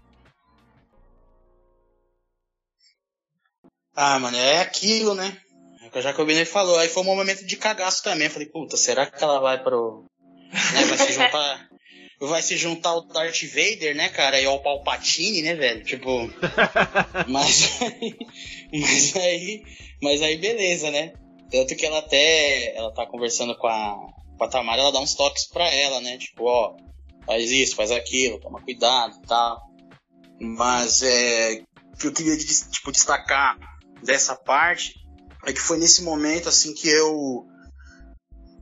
Ah, mano, é aquilo, né? É o que a Jacobine falou. Aí foi um momento de cagaço também. Eu falei, puta, será que ela vai pro. Né, vai se juntar. vai se juntar ao Darth Vader, né, cara? E ao Palpatine, né, velho? Tipo. mas aí. Mas aí. Mas aí, beleza, né? Tanto que ela até. Ela tá conversando com a, com a Tamara, ela dá uns toques pra ela, né? Tipo, ó, faz isso, faz aquilo, toma cuidado e tal. Mas é. O que eu queria tipo, destacar dessa parte é que foi nesse momento assim que eu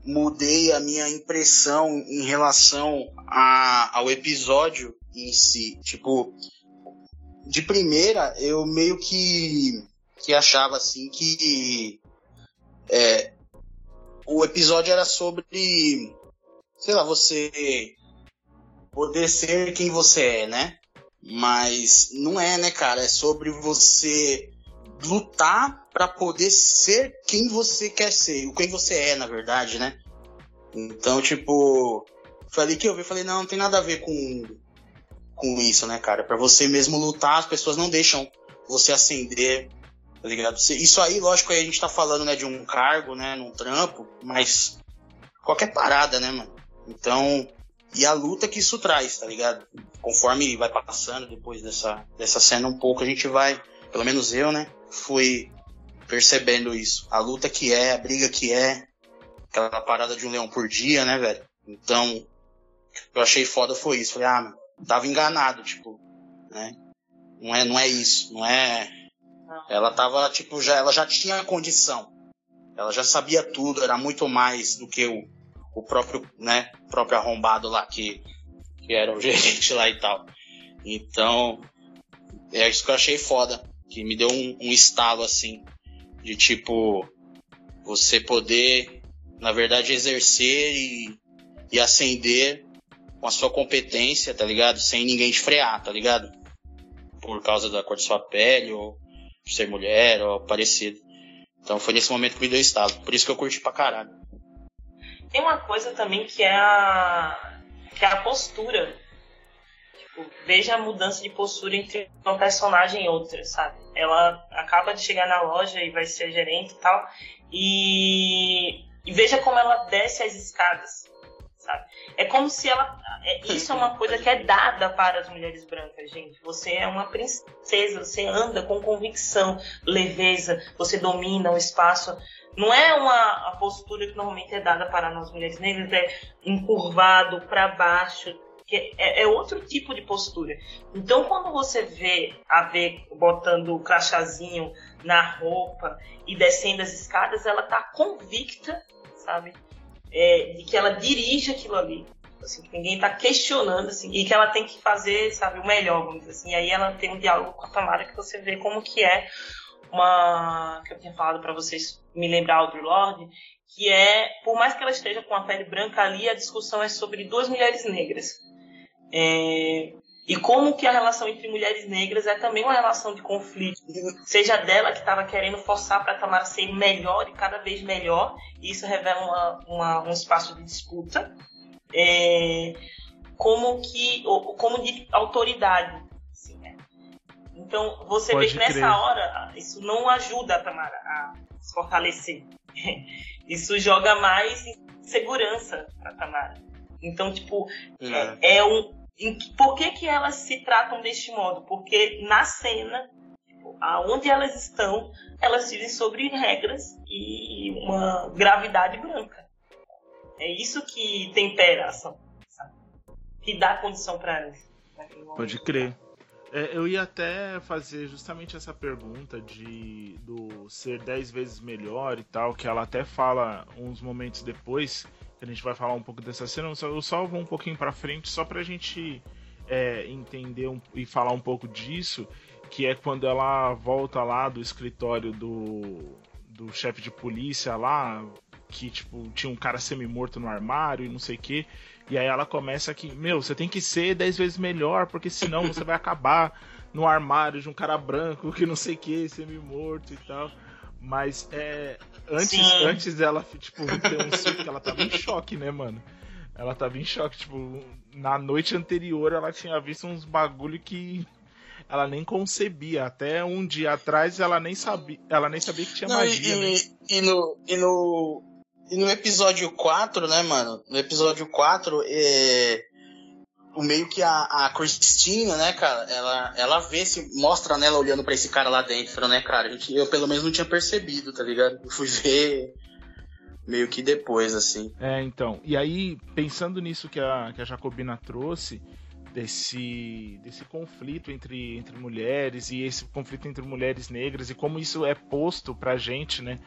mudei a minha impressão em relação a, ao episódio em si. Tipo, de primeira eu meio que que achava assim que é, o episódio era sobre sei lá você poder ser quem você é, né? Mas não é, né, cara? É sobre você lutar para poder ser quem você quer ser, o quem você é, na verdade, né? Então, tipo, foi ali que eu vi, falei, não, não tem nada a ver com, com isso, né, cara? Pra você mesmo lutar, as pessoas não deixam você ascender, tá ligado? Isso aí, lógico, aí a gente tá falando, né, de um cargo, né, num trampo, mas qualquer parada, né, mano? Então, e a luta que isso traz, tá ligado? Conforme vai passando depois dessa, dessa cena um pouco, a gente vai, pelo menos eu, né, fui percebendo isso. A luta que é, a briga que é, aquela parada de um leão por dia, né, velho? Então, o que eu achei foda foi isso. Falei, ah, tava enganado, tipo, né? Não é, não é isso, não é. Ela tava, tipo, já, ela já tinha a condição. Ela já sabia tudo, era muito mais do que o, o próprio, né, próprio arrombado lá que, que era o gerente lá e tal. Então, é isso que eu achei foda, que me deu um, um estalo assim, de tipo, você poder, na verdade, exercer e, e ascender com a sua competência, tá ligado? Sem ninguém te frear, tá ligado? Por causa da cor de sua pele, ou de ser mulher, ou parecido. Então foi nesse momento que me deu estalo. Por isso que eu curti pra caralho. Tem uma coisa também que é a, que é a postura. Tipo, veja a mudança de postura entre uma personagem e outra, sabe? Ela acaba de chegar na loja e vai ser gerente e tal. E, e veja como ela desce as escadas sabe? É como se ela. É, isso é uma coisa que é dada para as mulheres brancas, gente. Você é uma princesa, você anda com convicção, leveza, você domina o espaço. Não é uma a postura que normalmente é dada para nós mulheres negras, é encurvado para baixo. É, é, outro tipo de postura. Então, quando você vê a ver botando o crachazinho na roupa e descendo as escadas, ela tá convicta, sabe? é, de que ela dirige aquilo ali. Assim, que ninguém está questionando, assim, e que ela tem que fazer, sabe, o melhor, vamos dizer assim. E aí ela tem um diálogo com a Tamara que você vê como que é uma... que eu tinha falado para vocês me lembrar, Audre Lorde, que é, por mais que ela esteja com a pele branca ali, a discussão é sobre duas mulheres negras. É, e como que a relação entre mulheres negras é também uma relação de conflito, seja dela que estava querendo forçar para Tamara ser melhor e cada vez melhor, e isso revela uma, uma, um espaço de disputa, é, como que, como de autoridade. Assim, né? Então você Pode vê que nessa crer. hora isso não ajuda a Tamara a se fortalecer. Isso joga mais segurança para Tamara. Então, tipo, é, é um, por que, que elas se tratam deste modo? Porque na cena, aonde elas estão, elas vivem sobre regras e uma gravidade branca. É isso que tempera a ação, sabe? que dá condição para elas. Pode crer. É, eu ia até fazer justamente essa pergunta de do ser dez vezes melhor e tal, que ela até fala uns momentos depois a gente vai falar um pouco dessa cena. Eu só vou um pouquinho para frente só pra gente é, entender um, e falar um pouco disso, que é quando ela volta lá do escritório do, do chefe de polícia lá, que tipo tinha um cara semi-morto no armário e não sei o que. E aí ela começa que, meu, você tem que ser dez vezes melhor, porque senão você vai acabar no armário de um cara branco que não sei o que, semi-morto e tal. Mas é, antes, antes dela, tipo, ter um surto, ela tava em choque, né, mano? Ela tava em choque, tipo, na noite anterior ela tinha visto uns bagulho que ela nem concebia. Até um dia atrás ela nem sabia, ela nem sabia que tinha Não, magia. E, né? e, no, e, no, e no episódio 4, né, mano? No episódio 4, é, meio que a, a né, cara, ela, ela vê se mostra nela olhando para esse cara lá dentro, né, cara? A gente, eu pelo menos não tinha percebido, tá ligado? Eu fui ver meio que depois, assim. É, então. E aí, pensando nisso que a, que a Jacobina trouxe, desse, desse conflito entre, entre mulheres e esse conflito entre mulheres negras e como isso é posto pra gente, né?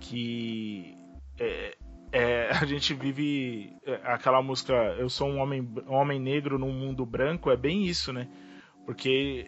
Que é, é, a gente vive é, aquela música Eu sou um homem, um homem negro num mundo branco, é bem isso, né? Porque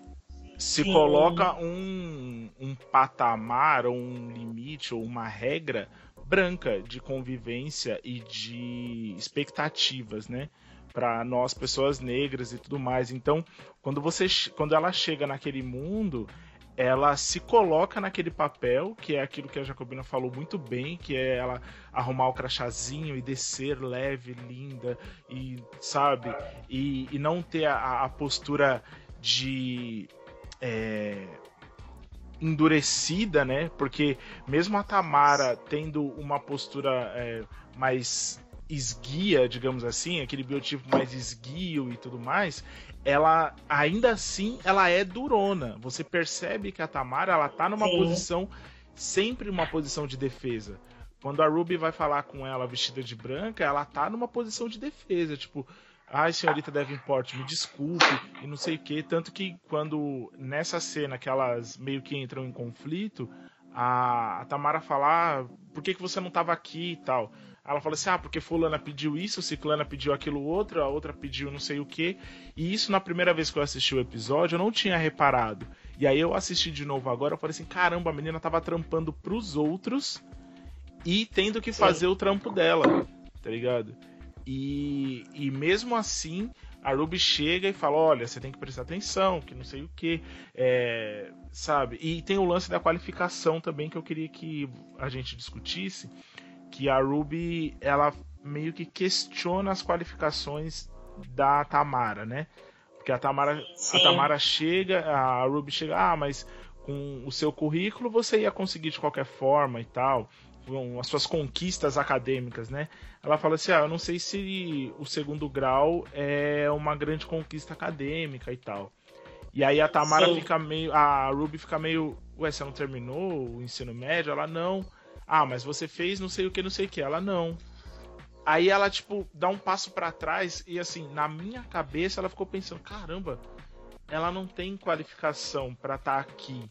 se Sim. coloca um, um patamar, ou um limite, ou uma regra branca de convivência e de expectativas, né? Para nós pessoas negras e tudo mais. Então, quando você, quando ela chega naquele mundo, ela se coloca naquele papel, que é aquilo que a Jacobina falou muito bem, que é ela arrumar o crachazinho e descer leve, linda, e sabe? E, e não ter a, a postura de. É, endurecida, né? Porque mesmo a Tamara tendo uma postura é, mais esguia, digamos assim, aquele biotipo mais esguio e tudo mais, ela ainda assim ela é durona. Você percebe que a Tamara ela tá numa Sim. posição sempre uma posição de defesa. Quando a Ruby vai falar com ela vestida de branca, ela tá numa posição de defesa, tipo, ai senhorita Davenport, me desculpe e não sei o que, tanto que quando nessa cena que elas meio que entram em conflito, a, a Tamara fala, ah, por que, que você não tava aqui e tal. Ela fala assim: ah, porque Fulana pediu isso, Ciclana pediu aquilo outro, a outra pediu não sei o que. E isso na primeira vez que eu assisti o episódio eu não tinha reparado. E aí eu assisti de novo agora, eu falei assim: caramba, a menina tava trampando pros outros e tendo que fazer Sim. o trampo dela, tá ligado? E, e mesmo assim, a Ruby chega e fala: olha, você tem que prestar atenção, que não sei o que, é, sabe? E tem o lance da qualificação também que eu queria que a gente discutisse que a Ruby ela meio que questiona as qualificações da Tamara, né? Porque a Tamara, a Tamara chega, a Ruby chega, ah, mas com o seu currículo você ia conseguir de qualquer forma e tal, com as suas conquistas acadêmicas, né? Ela fala assim, ah, eu não sei se o segundo grau é uma grande conquista acadêmica e tal. E aí a Tamara Sim. fica meio, a Ruby fica meio, ué, você não terminou o ensino médio? Ela não. Ah, mas você fez não sei o que, não sei o que. Ela não. Aí ela, tipo, dá um passo para trás e, assim, na minha cabeça ela ficou pensando: caramba, ela não tem qualificação para estar tá aqui.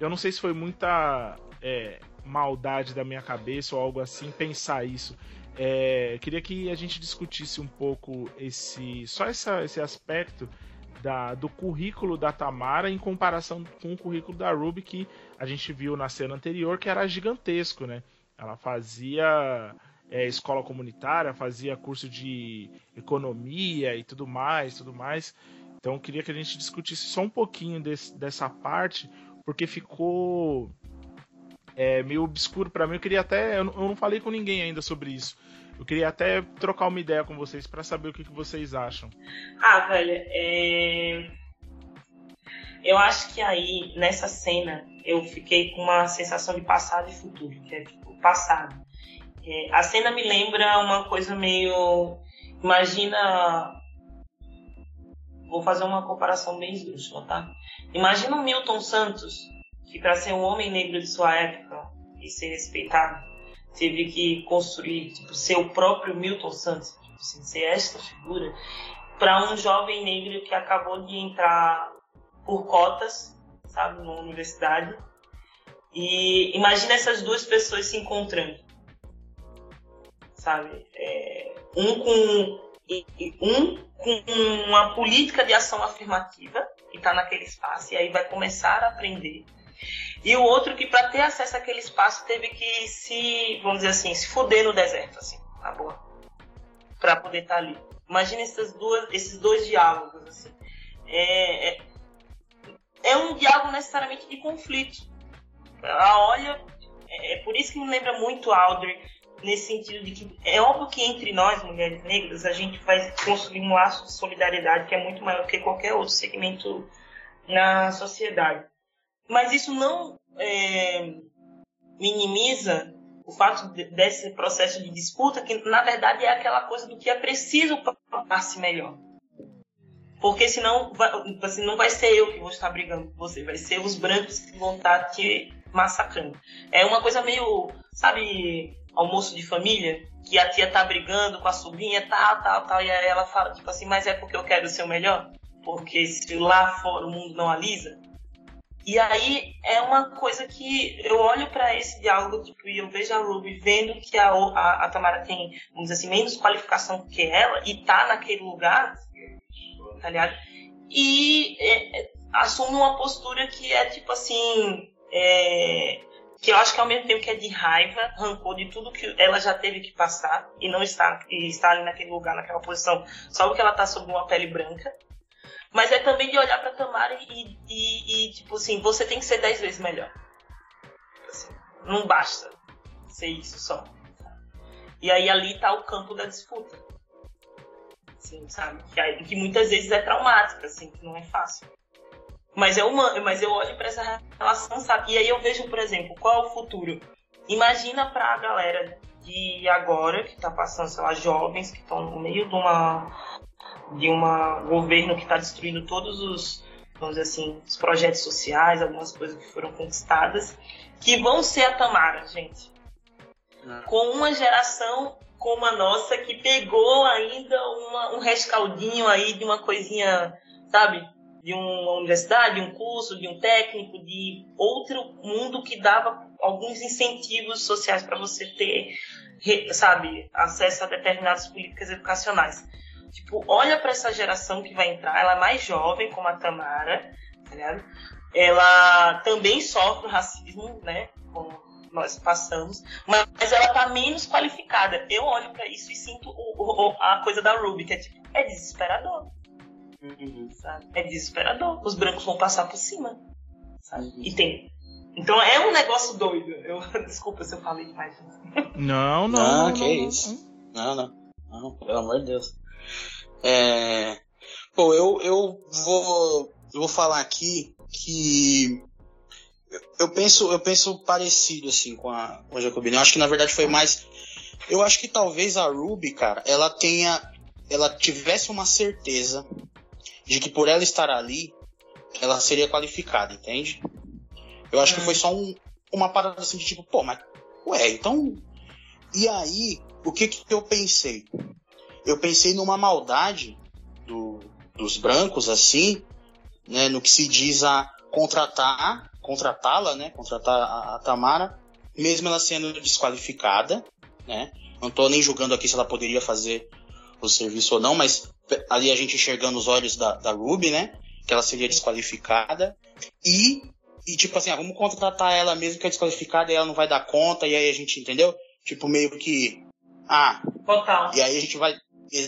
Eu não sei se foi muita é, maldade da minha cabeça ou algo assim pensar isso. É, queria que a gente discutisse um pouco esse só essa, esse aspecto da, do currículo da Tamara em comparação com o currículo da Ruby que a gente viu na cena anterior, que era gigantesco, né? Ela fazia é, escola comunitária, fazia curso de economia e tudo mais, tudo mais. Então queria que a gente discutisse só um pouquinho desse, dessa parte, porque ficou é, meio obscuro para mim. Eu queria até, eu eu não falei com ninguém ainda sobre isso. Eu queria até trocar uma ideia com vocês para saber o que, que, vocês acham. Ah, velho, é... eu acho que aí, nessa cena, eu fiquei com uma sensação de passado e futuro, que é tipo, passado. É, a cena me lembra uma coisa meio. Imagina. Vou fazer uma comparação bem esdrúxula, tá? Imagina o Milton Santos, que para ser um homem negro de sua época e ser respeitado, teve que construir tipo, ser o próprio Milton Santos, tipo, assim, ser esta figura, para um jovem negro que acabou de entrar por cotas, sabe, numa universidade. E imagina essas duas pessoas se encontrando, sabe? É, um com um com uma política de ação afirmativa que está naquele espaço e aí vai começar a aprender e o outro que para ter acesso àquele espaço teve que se, vamos dizer assim, se fuder no deserto, assim, tá boa. Para poder estar tá ali. Imagina essas duas, esses dois diálogos, assim. É, é, é um diálogo necessariamente de conflito. A olha, é, é por isso que me lembra muito Alder, nesse sentido de que é óbvio que entre nós, mulheres negras, a gente vai construir um laço de solidariedade que é muito maior que qualquer outro segmento na sociedade. Mas isso não é, minimiza o fato de, desse processo de disputa, que na verdade é aquela coisa do que é preciso para se melhor. Porque senão assim, não vai ser eu que vou estar brigando com você, vai ser os brancos que vão estar te massacrando. É uma coisa meio, sabe, almoço de família, que a tia tá brigando com a sobrinha, tal, tal, tal, e aí ela fala, tipo assim, mas é porque eu quero ser o melhor? Porque se lá fora o mundo não alisa, e aí é uma coisa que eu olho para esse diálogo tipo, e eu vejo a Ruby vendo que a, a, a, Tamara tem, vamos dizer assim, menos qualificação que ela e tá naquele lugar, tá ligado? E é, é, assume uma postura que é tipo assim. É, que eu acho que ao mesmo tempo que é de raiva, rancor de tudo que ela já teve que passar e não está, e está ali naquele lugar, naquela posição, só porque ela está sob uma pele branca. Mas é também de olhar para Tamara e, e, e, tipo assim, você tem que ser dez vezes melhor. Assim, não basta ser isso só. E aí ali tá o campo da disputa. Assim, sabe? Que, que muitas vezes é traumática, assim, que não é fácil. Mas eu, mas eu olho para essa relação, sabe? E aí eu vejo, por exemplo, qual é o futuro? Imagina para a galera de agora, que está passando, sei lá, jovens que estão no meio de uma de um governo que está destruindo todos os, vamos dizer assim, os projetos sociais, algumas coisas que foram conquistadas, que vão ser a Tamara, gente. Com uma geração como a nossa que pegou ainda uma, um rescaldinho aí de uma coisinha, sabe? De uma universidade, de um curso, de um técnico, de outro mundo que dava alguns incentivos sociais para você ter, sabe, acesso a determinadas políticas educacionais. Tipo, olha para essa geração que vai entrar, ela é mais jovem, como a Tamara, tá ligado? Ela também sofre racismo, né? Como nós passamos, mas ela tá menos qualificada. Eu olho para isso e sinto o, o, a coisa da Ruby, que é tipo, é desesperador. Uhum. É desesperador. Os brancos vão passar por cima. Sabe? Uhum. E tem. Então é um negócio doido. Eu, desculpa se eu falei demais. Não, não. Não, ah, não que não, isso. Não, não. Não, pelo amor de Deus. É... Pô, eu, eu vou, eu vou falar aqui que eu penso, eu penso parecido assim com a, com a Jacobina. Eu acho que na verdade foi mais. Eu acho que talvez a Ruby, cara, ela tenha. Ela tivesse uma certeza de que por ela estar ali, ela seria qualificada, entende? Eu acho que foi só um, uma parada assim de tipo, pô, mas. Ué, então. E aí, o que que eu pensei? Eu pensei numa maldade do, dos brancos, assim, né, no que se diz a contratar contratá-la, né? Contratar a, a, Tamara, mesmo ela sendo desqualificada, né? Não estou nem julgando aqui se ela poderia fazer o serviço ou não, mas ali a gente enxergando os olhos da, da Ruby, né? Que ela seria desqualificada. E, e tipo assim, ah, vamos contratar ela mesmo que é desqualificada e ela não vai dar conta, e aí a gente, entendeu? Tipo, meio que. Ah. Total. E aí a gente vai.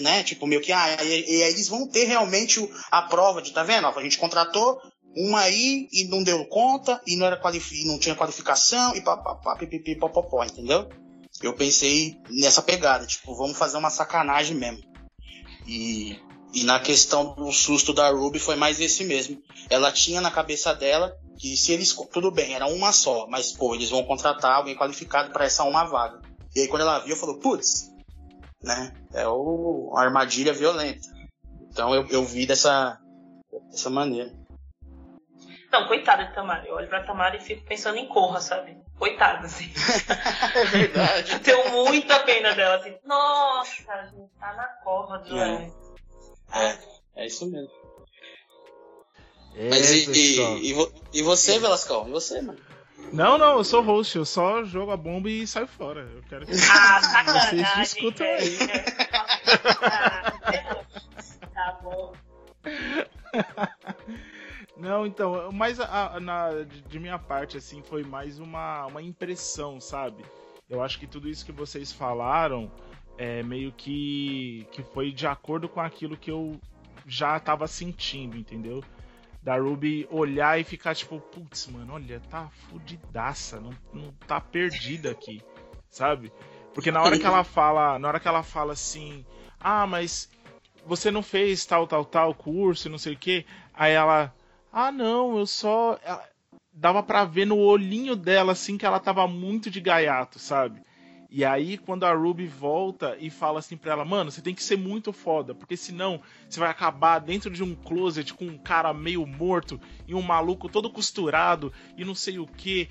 Né? Tipo, meio que, ah, e, e aí eles vão ter realmente a prova de, tá vendo? a gente contratou, uma aí e não deu conta e não era qualifi não tinha qualificação e papapá, pipipi, popopó, entendeu? Eu pensei nessa pegada, tipo, vamos fazer uma sacanagem mesmo. E, e na questão do susto da Ruby foi mais esse mesmo. Ela tinha na cabeça dela que se eles. Tudo bem, era uma só, mas pô, eles vão contratar alguém qualificado para essa uma vaga. E aí quando ela viu, falou, putz, né? É o, uma armadilha violenta. Então eu, eu vi dessa, dessa maneira. Não, coitada de Tamara. Eu olho pra Tamara e fico pensando em Corra, sabe? Coitada, assim. é verdade. Tenho muita pena dela, assim. Nossa, a gente tá na Corra do é. é. é, isso mesmo. É, Mas e, e, e, e, você, Velascão? E você, mano? Não, não, eu sou host, eu só jogo a bomba e saio fora. Eu quero que ah, vocês discutam aí. tá bom. Não, então, mas a, a, na, de, minha parte, assim, foi mais uma, uma impressão, sabe? Eu acho que tudo isso que vocês falaram é meio que, que foi de acordo com aquilo que eu já tava sentindo, entendeu? Da Ruby olhar e ficar tipo, putz, mano, olha, tá fudidaça, não, não tá perdida aqui, sabe? Porque na hora que ela fala, na hora que ela fala assim, ah, mas você não fez tal, tal, tal curso, não sei o que, aí ela, ah, não, eu só. Dava pra ver no olhinho dela, assim, que ela tava muito de gaiato, sabe? E aí, quando a Ruby volta e fala assim pra ela, mano, você tem que ser muito foda, porque senão você vai acabar dentro de um closet com um cara meio morto e um maluco todo costurado e não sei o que,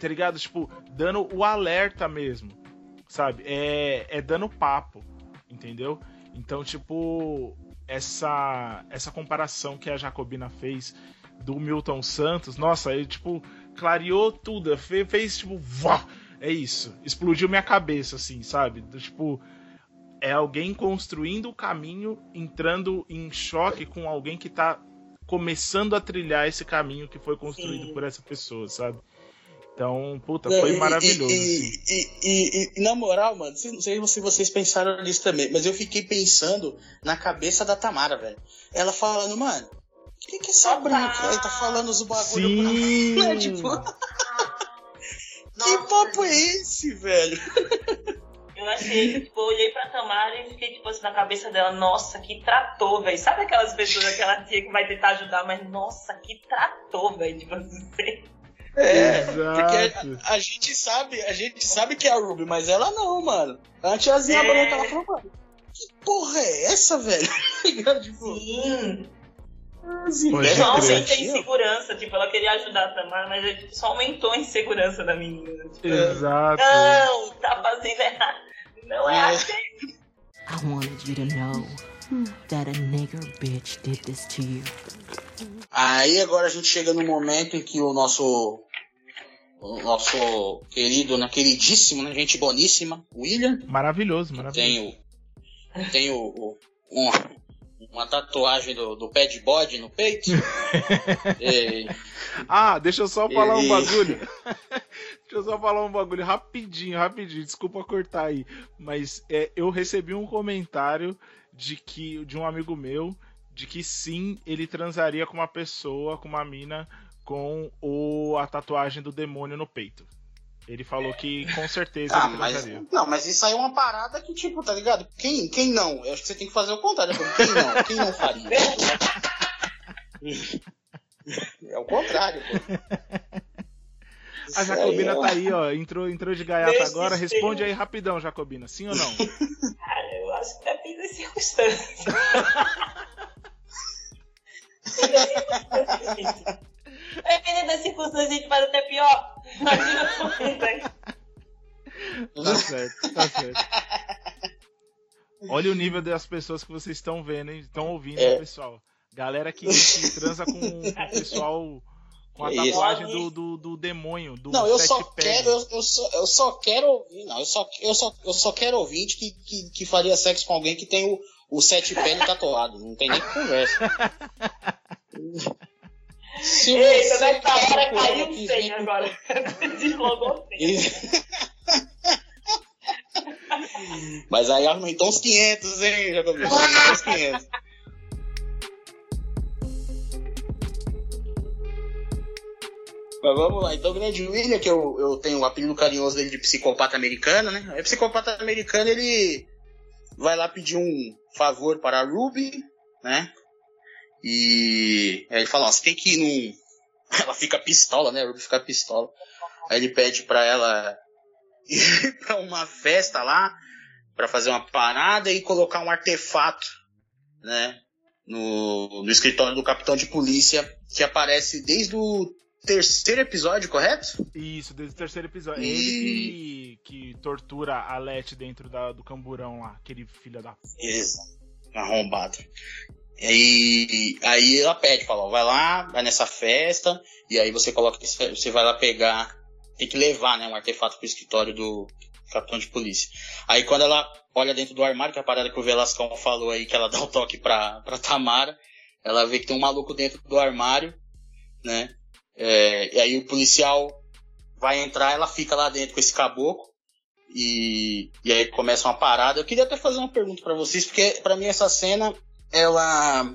tá ligado? Tipo, dando o alerta mesmo, sabe? É, é dando papo, entendeu? Então, tipo, essa, essa comparação que a Jacobina fez do Milton Santos, nossa, ele tipo clareou tudo, fez, fez tipo, vá, é isso, explodiu minha cabeça assim, sabe? Tipo, é alguém construindo o caminho, entrando em choque com alguém que tá começando a trilhar esse caminho que foi construído Sim. por essa pessoa, sabe? Então, puta, foi e, maravilhoso. E, assim. e, e, na moral, mano, não sei se vocês pensaram nisso também, mas eu fiquei pensando na cabeça da Tamara, velho. Ela falando, mano, O que, que essa branca aí tá falando os bagulho Sim. pra né? tipo, Que papo é esse, velho? Eu achei, tipo, eu olhei pra Tamara e fiquei, tipo, assim, na cabeça dela, nossa, que trator, velho. Sabe aquelas pessoas, aquela tia que vai tentar ajudar, mas nossa, que trator, velho. Tipo assim, É, Exato. porque a, a gente sabe, a gente sabe que é a Ruby, mas ela não, mano. A tiazinha É. branca, ela falou, mano, que porra é essa, velho? tipo, sim. Crer. essa insegurança, tipo, ela queria ajudar a Tamara, mas tipo, só aumentou a insegurança da menina. Tipo, Exato. não, tá fazendo errado. Não é É. assim. I wanted you to know that a nigger bitch did this to you. Aí agora a gente chega no momento em que o nosso o nosso querido, né, queridíssimo, né, gente boníssima, William, Maravilhoso, maravilhoso. tem o tem o, o- um- uma tatuagem do, do pé de bode no peito. E- Ah, deixa eu só falar um Ele- bagulho. deixa eu só falar um bagulho rapidinho, rapidinho. Desculpa cortar aí. Mas é, eu recebi um comentário de que de um amigo meu de que sim, ele transaria com uma pessoa, com uma mina, com o, a tatuagem do demônio no peito. Ele falou que com certeza Ah, ele mas, transaria. não, mas isso aí é uma parada que, tipo, tá ligado? Quem, quem não? Eu acho que você tem que fazer o contrário. né? Quem não? Quem não faria? É o contrário, pô. A Jacobina Isso tá aí aí, ó. Entrou, entrou de gaiata agora. Responde aí rapidão, Jacobina. Sim ou não? Cara, eu acho que depende das circunstâncias. Dependendo das circunstâncias, a gente faz até pior. Imagina como é. Tá certo, tá certo. Olha o nível das pessoas que vocês estão vendo, hein? Estão ouvindo, É. pessoal. Galera que, que transa com, com o pessoal com a tatuagem do, do, do demônio, do Não, eu sete só pés. quero, eu, eu só, eu só quero ouvir, não, eu só, eu só, eu só quero ouvinte que, que, que faria sexo com alguém que tem o, o sete pés tatuado. Não tem nem conversa. Se Eita, nessa quer hora caiu 100 vem- agora. Deslogou 100. Mas aí aumentou uns 500, hein, Jacobinho? Aumentou uns 500. Mas vamos lá, então o grande William, que eu, eu tenho o apelido carinhoso dele de psicopata americano, né? Aí, psicopata americano, ele vai lá pedir um favor para a Ruby, né? E aí ele fala, ó, você tem que ir num... Ela fica pistola, né? A Ruby fica pistola. Aí ele pede pra ela ir pra uma festa lá, pra fazer uma parada e colocar um artefato, né? No, no escritório do capitão de polícia, que aparece desde o terceiro episódio, correto? Isso, desde o terceiro episódio. É E- ele que, que tortura a Leti dentro da- do camburão lá, aquele filho da. Exato. Arrombado. E aí, ela pede, fala, vai lá, vai nessa festa, e aí você coloca, você vai lá pegar, tem que levar, né, um artefato pro escritório do capitão de polícia. Aí quando ela olha dentro do armário, que é a parada que o Velascão falou aí, que ela dá o toque pra, pra Tamara, ela vê que tem um maluco dentro do armário, né, é, e aí o policial vai entrar, ela fica lá dentro com esse caboclo, e, e aí começa uma parada. Eu queria até fazer uma pergunta pra vocês, porque pra mim essa cena, ela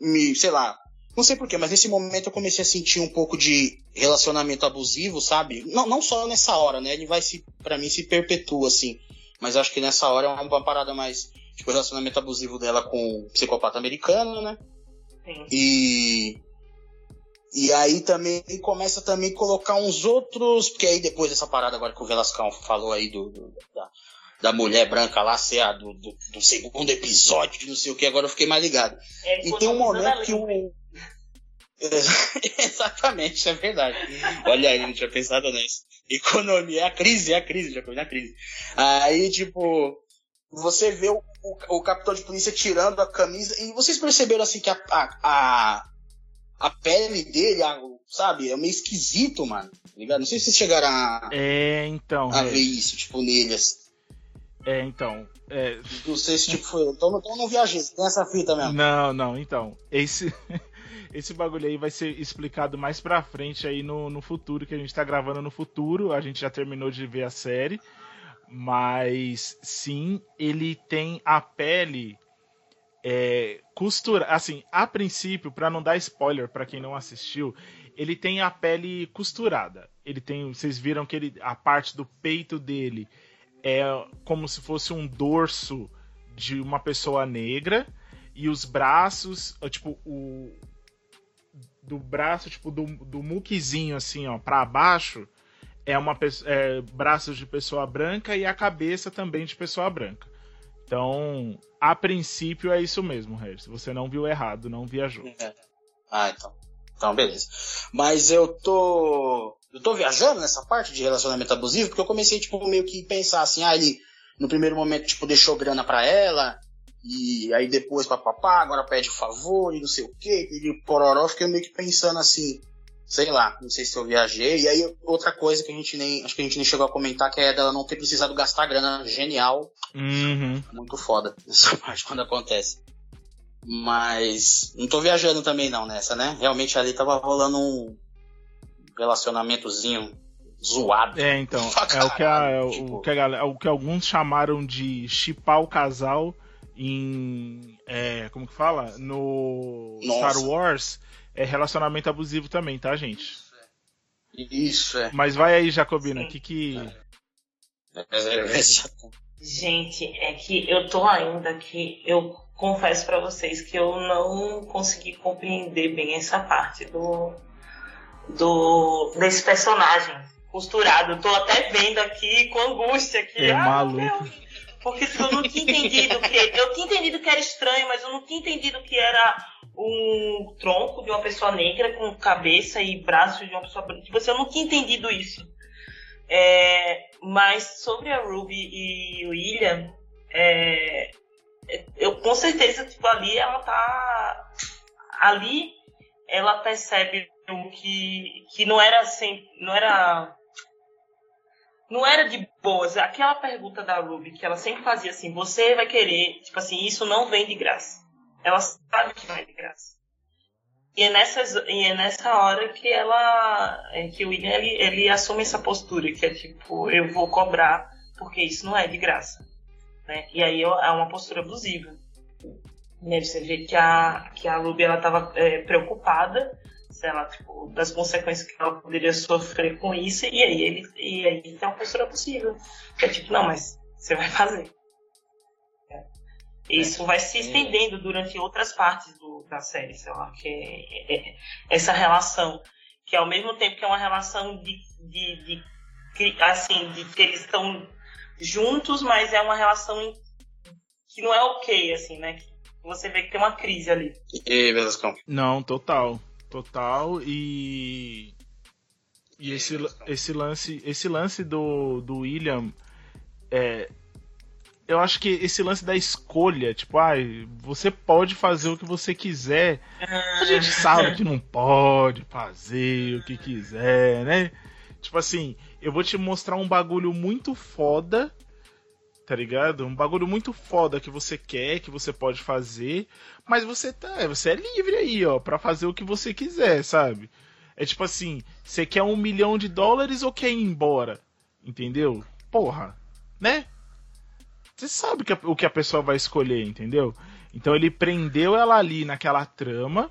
me, sei lá, não sei porquê, mas nesse momento eu comecei a sentir um pouco de relacionamento abusivo, sabe? Não, não só nessa hora, né? Ele vai se, pra mim, se perpetua, assim. Mas acho que nessa hora é uma, parada mais, tipo, relacionamento abusivo dela com o psicopata americano, né? Sim. E. E aí também começa também a colocar uns outros. Porque aí depois dessa parada agora que o Velascão falou aí do, do- da, da mulher branca lá, ser a do, do, do segundo episódio, de não sei o que, agora eu fiquei mais ligado. É, E tem um momento que o. Exatamente, isso é verdade. Olha aí, não tinha pensado nisso. Economia, é a crise, é a crise, já foi na crise. Aí, tipo, você vê o, o, o capitão de polícia tirando a camisa, e vocês perceberam assim que a, a, a, a pele dele, a- sabe, é meio esquisito, mano. tá ligado? Não sei se vocês chegaram a, É, então. a ver é, isso, tipo, nele. assim. É, então. É, Não sei se tipo foi. Então, não- então não viajei, tem essa fita mesmo. Não, não, então. Esse, esse bagulho aí vai ser explicado mais pra frente aí no, no futuro, que a gente tá gravando no futuro. A gente já terminou de ver a série. Mas sim, ele tem a pele é, costura, assim, a princípio, para não dar spoiler para quem não assistiu, ele tem a pele costurada. Ele tem, vocês viram que ele, a parte do peito dele é como se fosse um dorso de uma pessoa negra e os braços, tipo, o do braço, tipo, do, do muquezinho assim, ó, para baixo, é uma é, braços de pessoa branca e a cabeça também de pessoa branca. Então, a princípio é isso mesmo, Regis. Você não viu errado, não viajou. É. Ah, então. Então, beleza. Mas eu tô. Eu tô viajando nessa parte de relacionamento abusivo, porque eu comecei, tipo, meio que pensar assim, ah, ele no primeiro momento, tipo, deixou grana pra ela, e aí depois papapá, agora pede favor e não sei o que, e pororó, fiquei meio que pensando assim, sei lá, não sei se eu viajei. E aí outra coisa que a gente nem, acho que a gente nem chegou a comentar, que é dela não ter precisado gastar grana, genial. Uhum. Muito foda essa parte quando acontece. Mas não tô viajando também não nessa, né? Realmente ali tava rolando um relacionamentozinho zoado. É, então, é o que, a, é tipo... o, que a, é o que alguns chamaram de chipar o casal em. É, como que fala? No Nossa. Star Wars é relacionamento abusivo também, tá, gente? Isso, é. Mas vai aí, Jacobina, o que que. É, é, gente, é que eu tô ainda que eu confesso para vocês que eu não consegui compreender bem essa parte do, do desse personagem costurado. tô até vendo aqui com angústia aqui. É ah, maluco. Porque eu não tinha entendido que. Eu tinha entendido que era estranho, mas eu não tinha entendido que era um tronco de uma pessoa negra com cabeça e braços de uma pessoa branca. Tipo assim, eu não tinha entendido isso. É, mas sobre a Ruby e o William, é, eu com certeza, tipo, ali ela tá. Ali ela percebe que, que não era assim. Não era não era de boas. Aquela pergunta da Ruby que ela sempre fazia assim: você vai querer, tipo assim, isso não vem de graça. Ela sabe que é de graça. E é nessa, e é nessa hora que ela, é, que o William ele, ele assume essa postura que é tipo, eu vou cobrar porque isso não é de graça. Né? E aí é uma postura abusiva. Né? Você vê que a, que a Ruby ela estava é, preocupada sei lá, tipo, das consequências que ela poderia sofrer com isso, e aí ele e aí tem uma postura possível. Que é tipo, não, mas você vai fazer. É. Isso vai se estendendo durante outras partes do, da série, sei lá, que é, é, essa relação, que ao mesmo tempo que é uma relação de, de, de assim, de que eles estão juntos, mas é uma relação que não é ok, assim, né? Que você vê que tem uma crise ali. E Velascão? Não, total total e e esse, esse lance esse lance do, do William é, eu acho que esse lance da escolha, tipo, ai, ah, você pode fazer o que você quiser. A gente sabe que não pode fazer o que quiser, né? Tipo assim, eu vou te mostrar um bagulho muito foda tá ligado? Um bagulho muito foda que você quer, que você pode fazer, mas você tá, você é livre aí, ó, para fazer o que você quiser, sabe? É tipo assim, você quer um milhão de dólares ou quer ir embora? Entendeu? Porra, né? Você sabe que a, o que a pessoa vai escolher, entendeu? Então ele prendeu ela ali naquela trama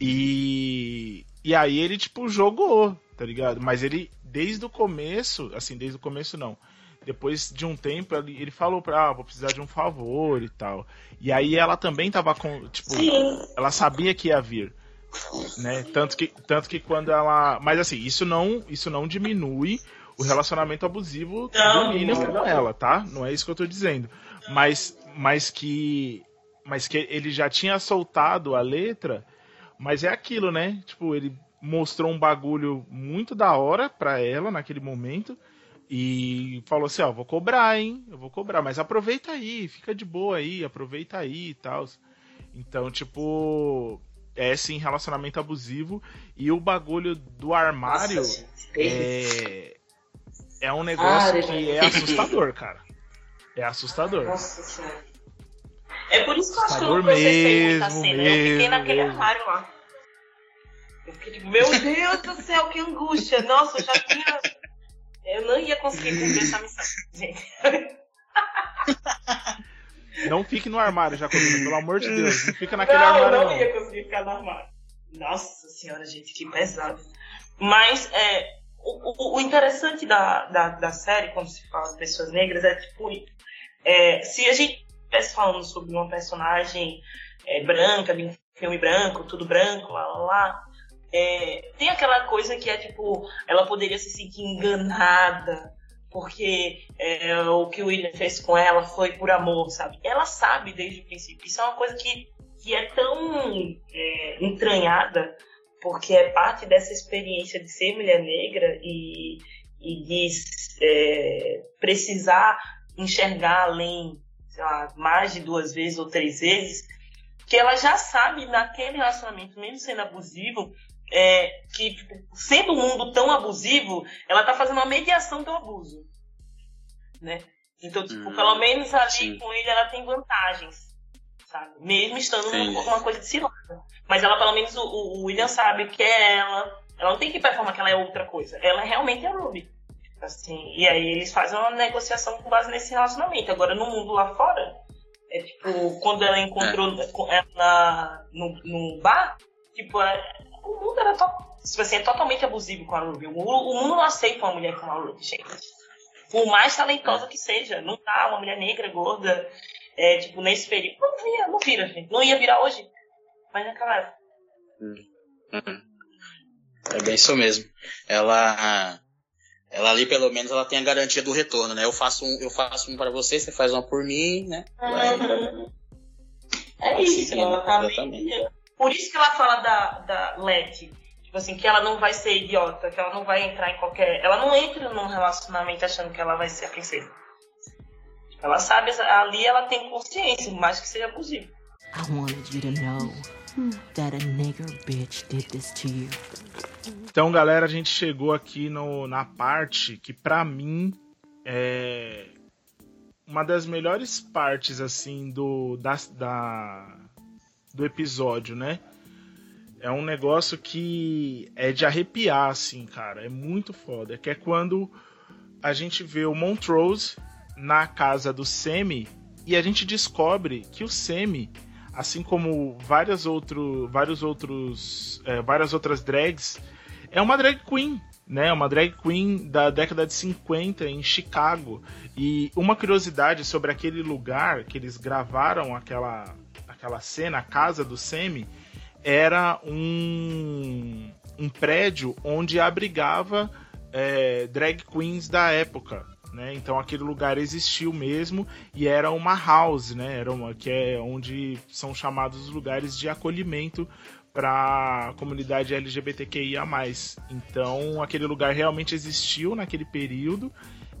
e e aí ele tipo jogou, tá ligado? Mas ele desde o começo, assim, desde o começo não depois de um tempo ele, ele falou pra ah, vou precisar de um favor e tal. E aí ela também tava com, tipo, Sim. ela sabia que ia vir, né? Tanto que tanto que quando ela, mas assim, isso não, isso não diminui o relacionamento abusivo não, do William com ela, tá? Não é isso que eu tô dizendo. Mas mas que mas que ele já tinha soltado a letra, mas é aquilo, né? Tipo, ele mostrou um bagulho muito da hora para ela naquele momento e falou assim, ó, vou cobrar, hein? Eu vou cobrar, mas aproveita aí, fica de boa aí, aproveita aí e tal. Então, tipo, é sim relacionamento abusivo e o bagulho do armário Nossa, é é um negócio ah, que é assustador, cara. É assustador. Nossa senhora. É por isso que eu acho que eu não processei muita cena. Mesmo, eu fiquei naquele mesmo. armário lá. Eu fiquei meu Deus do céu, que angústia. Nossa, eu já tinha eu não ia conseguir cumprir essa missão, gente. Não fique no armário, Jacobina, pelo amor de Deus. Não fica naquele não, armário. não Não, ia conseguir ficar no armário. Nossa senhora, gente, que pesado. Mas é, o, o- o interessante da, da, da série, quando se fala de pessoas negras, é tipo. é, se a gente estivesse falando sobre uma personagem é, branca, de um filme branco, tudo branco, lá lá lá. É, tem aquela coisa que é tipo, ela poderia se sentir enganada, porque é, o que o William fez com ela foi por amor, sabe? Ela sabe desde o princípio. Isso é uma coisa que, que é tão é, entranhada, porque é parte dessa experiência de ser mulher negra e, e de é, precisar enxergar além, sei lá, mais de duas vezes ou três vezes, que ela já sabe naquele relacionamento, mesmo sendo abusivo, é, que tipo, sendo um mundo tão abusivo, ela tá fazendo uma mediação do abuso, né? Então, tipo, Hum, pelo menos ali sim. com ele ela tem vantagens, sabe? Mesmo estando numa uma coisa de cilada. Mas ela, pelo menos, o, o William sabe que é ela. Ela não tem que performar que ela é outra coisa. Ela realmente é a Ruby. Assim, e aí eles fazem uma negociação com base nesse relacionamento. Agora, no mundo lá fora, é tipo, quando ela encontrou com ela na- no, no bar, tipo, é- o mundo era to, assim, é totalmente abusivo com a Ruby. O, mundo- o mundo não aceita uma mulher como a Ruby, gente. Por mais talentosa que seja. Não tá uma mulher negra, gorda, é, tipo, nesse período. Não vira, não vira, gente. Não ia virar hoje. Mas naquela época. É bem isso mesmo. Ela, ela ali pelo menos ela tem a garantia do retorno, né? Eu faço um, eu faço um para você, você faz uma por mim, né? Vai- É isso, ela tá meio- Por isso que ela fala da, da Letty. Tipo assim, que ela não vai ser idiota, que ela não vai entrar em qualquer. Ela não entra num relacionamento achando que ela vai ser a princesa. Ela sabe, ali ela tem consciência, mais que seja abusivo. I wanted you to know that a nigger bitch did this to you. Então, galera, a gente chegou aqui no, na parte que, pra mim, é uma das melhores partes, assim, do, da, da- do episódio, né? É um negócio que é de arrepiar, assim, cara. É muito foda. Que é quando a gente vê o Montrose na casa do Semi e a gente descobre que o Semi, assim como várias, outro, vários outros, é, várias outras drags, é uma drag queen, né? Uma drag queen da década de 50 em Chicago. E uma curiosidade sobre aquele lugar que eles gravaram aquela, aquela cena, a casa do Semi, era um, um prédio onde abrigava é, drag queens da época. Né? Então aquele lugar existiu mesmo e era uma house, né? Era uma que é onde são chamados os lugares de acolhimento para a comunidade LGBTQIA+. Então aquele lugar realmente existiu naquele período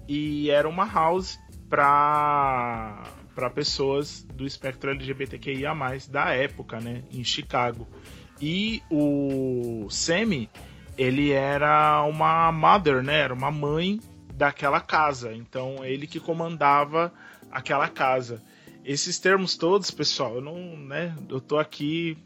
e era uma house para para pessoas do espectro LGBTQIA+, da época, né, em Chicago. E o Semi, ele era uma mother, né, era uma mãe daquela casa. Então, ele que comandava aquela casa. Esses termos todos, pessoal, eu não, né, eu tô aqui,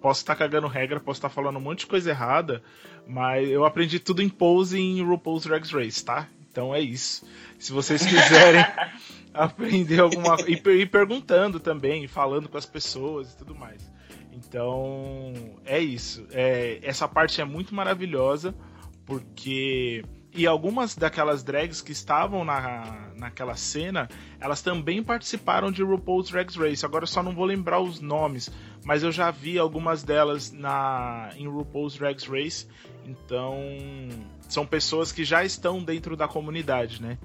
posso estar cagando regra, posso estar falando um monte de coisa errada, mas eu aprendi tudo em Pose em RuPaul's Drag Race, tá? Então é isso. Se vocês quiserem aprender alguma e, e perguntando também, falando com as pessoas e tudo mais. Então é isso. É, essa parte é muito maravilhosa porque e algumas daquelas drags que estavam na, naquela cena, elas também participaram de RuPaul's Drag Race. Agora eu só não vou lembrar os nomes, mas eu já vi algumas delas na em RuPaul's Drag Race. Então são pessoas que já estão dentro da comunidade, né?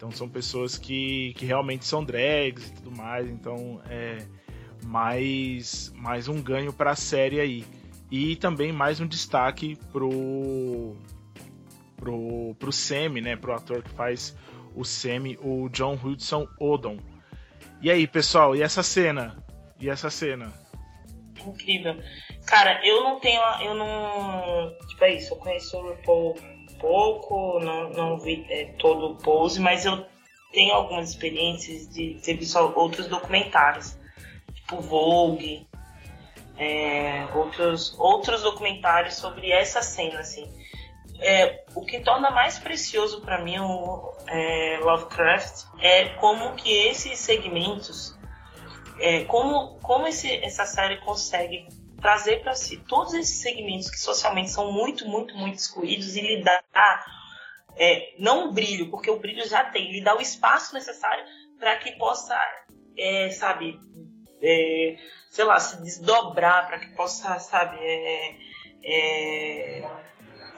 Então são pessoas que, que realmente são drags e tudo mais. Então é mais, mais um ganho para a série aí. E também mais um destaque pro, pro, pro Semi, né? Pro ator que faz o Semi, o John Hudson Odom. E aí, pessoal, e essa cena? E essa cena? Incrível. Cara, eu não tenho. Eu não. Tipo, é isso. Eu conheço o RuPaul pouco, não, não vi é, todo o pose, mas eu tenho algumas experiências de ter visto outros documentários. Tipo Vogue. é, outros, outros documentários sobre essa cena, assim. É, o que torna mais precioso para mim o é, Lovecraft é como que esses segmentos é, como, como esse, essa série consegue trazer para si todos esses segmentos que socialmente são muito, muito, muito excluídos e lhe dar é, não o brilho, porque o brilho já tem, lhe dá o espaço necessário para que possa, é, sabe, é, sei lá, se desdobrar, para que possa, sabe, é, é,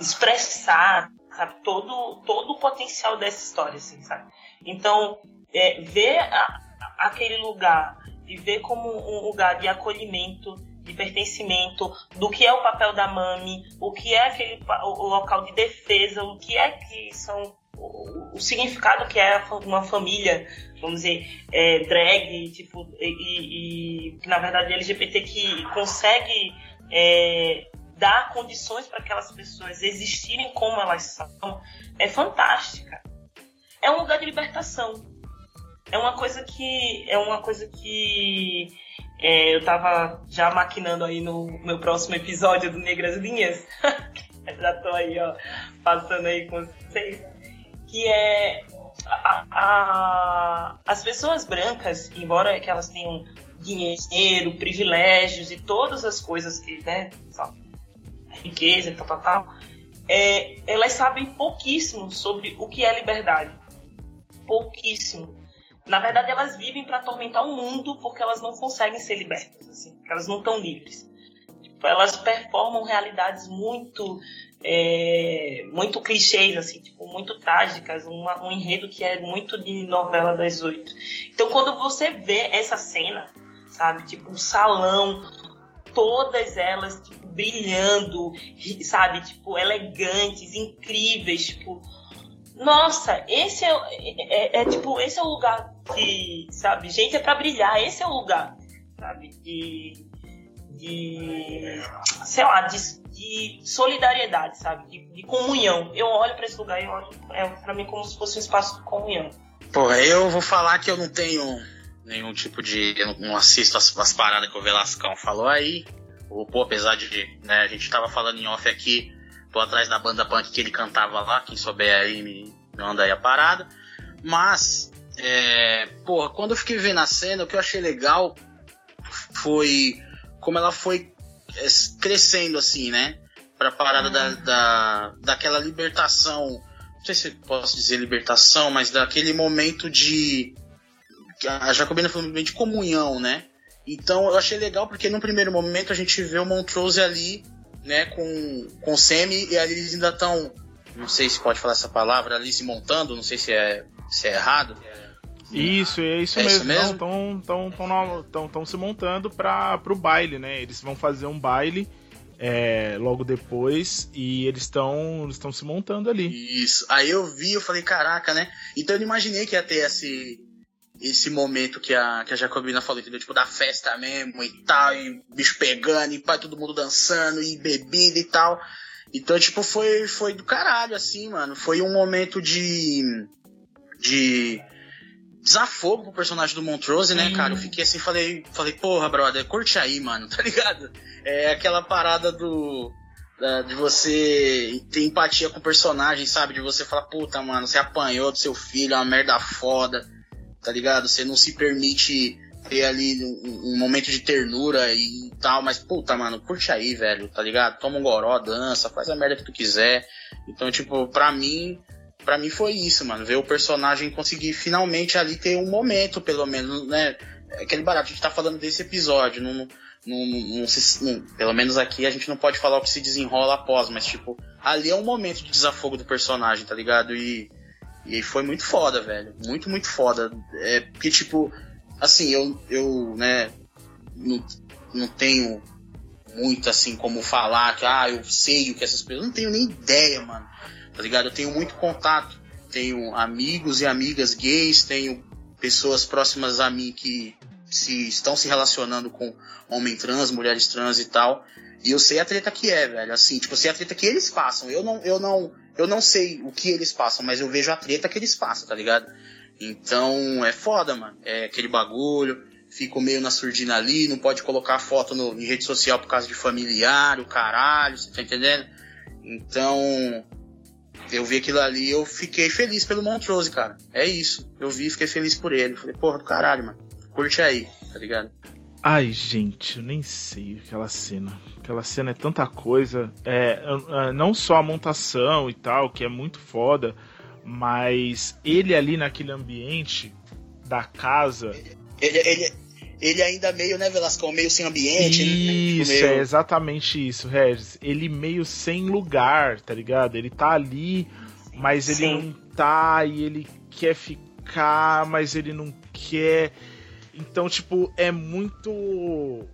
expressar, sabe, todo, todo o potencial dessa história, assim, sabe? Então, é, ver a, aquele lugar e ver como um lugar de acolhimento, de pertencimento, do que é o papel da mami, o que é aquele o local de defesa, o que é que são o, significado que é uma família, vamos dizer, é, drag, tipo, e, que na verdade LGBT que consegue é, dar condições para aquelas pessoas existirem como elas são, é fantástica. É um lugar de libertação é uma coisa que é uma coisa que é, eu tava já maquinando aí no meu próximo episódio do Negras Linhas. já tô aí, ó, passando aí com vocês. Que é a, a, as pessoas brancas, embora que elas tenham dinheiro, privilégios e todas as coisas que, né, riqueza e tal, tal, tal, é, elas sabem pouquíssimo sobre o que é liberdade. Pouquíssimo. Na verdade, elas vivem para atormentar o mundo porque elas não conseguem ser libertas, assim, elas não estão livres. Tipo, elas performam realidades muito é, muito clichês, assim, tipo, muito trágicas, uma, um enredo que é muito de novela das oito. Então, quando você vê essa cena, sabe, tipo, um salão, todas elas, tipo, brilhando, sabe, tipo, elegantes, incríveis, tipo, nossa, esse é, é, é, é, tipo, esse é o lugar que, sabe, gente é para brilhar, esse é o lugar, sabe, de, de sei lá, de, de solidariedade, sabe, de, de, comunhão. Eu olho para esse lugar e olho, é para mim como se fosse um espaço de comunhão. Porra, eu vou falar que eu não tenho nenhum tipo de, eu não assisto as, as paradas que o Velascão falou aí, ou, pô, apesar de, né, a gente tava falando em off aqui, tô atrás da banda punk que ele cantava lá, quem souber aí me, manda aí a parada. Mas, é, porra, quando eu fiquei vendo a cena, o que eu achei legal foi como ela foi é, crescendo assim, né? Pra parada da, da, daquela libertação, não sei se posso dizer libertação, mas daquele momento de. A Jacobina foi um momento de comunhão, né? Então eu achei legal porque no primeiro momento a gente vê o Montrose ali né, com, com o Semi e ali eles ainda estão, não sei se pode falar essa palavra, ali se montando, não sei se é, se é errado. Isso, é isso é mesmo. Estão tão, tão, se montando para o baile, né? Eles vão fazer um baile é, logo depois e eles estão eles estão se montando ali. Isso. Aí eu vi, eu falei, caraca, né? Então eu não imaginei que ia ter esse esse momento que a, que a Jacobina falou, entendeu? Tipo, da festa mesmo e tal, e bicho pegando, e pai, todo mundo dançando, e bebida e tal. Então, tipo, foi, foi do caralho, assim, mano. Foi um momento de. De. desafogo pro personagem do Montrose, né, cara? Eu fiquei assim, falei, falei, porra, brother, curte aí, mano, tá ligado? É aquela parada do. de você ter empatia com o personagem, sabe? De você falar, puta, mano, você apanhou do seu filho, é uma merda foda tá ligado? Você não se permite ter ali um, um, momento de ternura e tal, mas puta, mano, curte aí, velho, tá ligado? Toma um goró, dança, faz a merda que tu quiser. Então, tipo, pra mim, para mim foi isso, mano, ver o personagem conseguir finalmente ali ter um momento, pelo menos, né? Aquele barato, a gente tá falando desse episódio, não, não, não, não pelo menos aqui a gente não pode falar o que se desenrola após, mas tipo, ali é um momento de desafogo do personagem, tá ligado? E e foi muito foda, velho. Muito, muito foda. É, porque, tipo, assim, eu, eu né, não, não tenho muito, assim, como falar que, ah, eu sei o que essas pessoas. Não tenho nem ideia, mano. Tá ligado? Eu tenho muito contato. Tenho amigos e amigas gays, tenho pessoas próximas a mim que se estão se relacionando com homem trans, mulheres trans e tal. E eu sei a treta que é, velho. Assim, tipo, eu sei a treta que eles passam. Eu não, eu não, eu não sei o que eles passam, mas eu vejo a treta que eles passam, tá ligado? Então é foda, mano. É aquele bagulho. Fico meio na surdina ali, não pode colocar foto no, em rede social por causa de familiar, o caralho, você tá entendendo? Então, eu vi aquilo ali eu fiquei feliz pelo Montrose, cara. É isso. Eu vi e fiquei feliz por ele. Falei, porra do caralho, mano. Curte aí. tá ligado? Ai, gente, eu nem sei aquela cena. Aquela cena é tanta coisa. É, é, não só a montação e tal, que é muito foda, mas ele ali naquele ambiente da casa. Ele, ele, ele ainda meio, né, Velascão, meio sem ambiente. Isso, né? meio... é exatamente isso, Regis. Ele meio sem lugar, tá ligado? Ele tá ali, mas ele Sim. não tá e ele quer ficar, mas ele não quer. Então, tipo, é muito.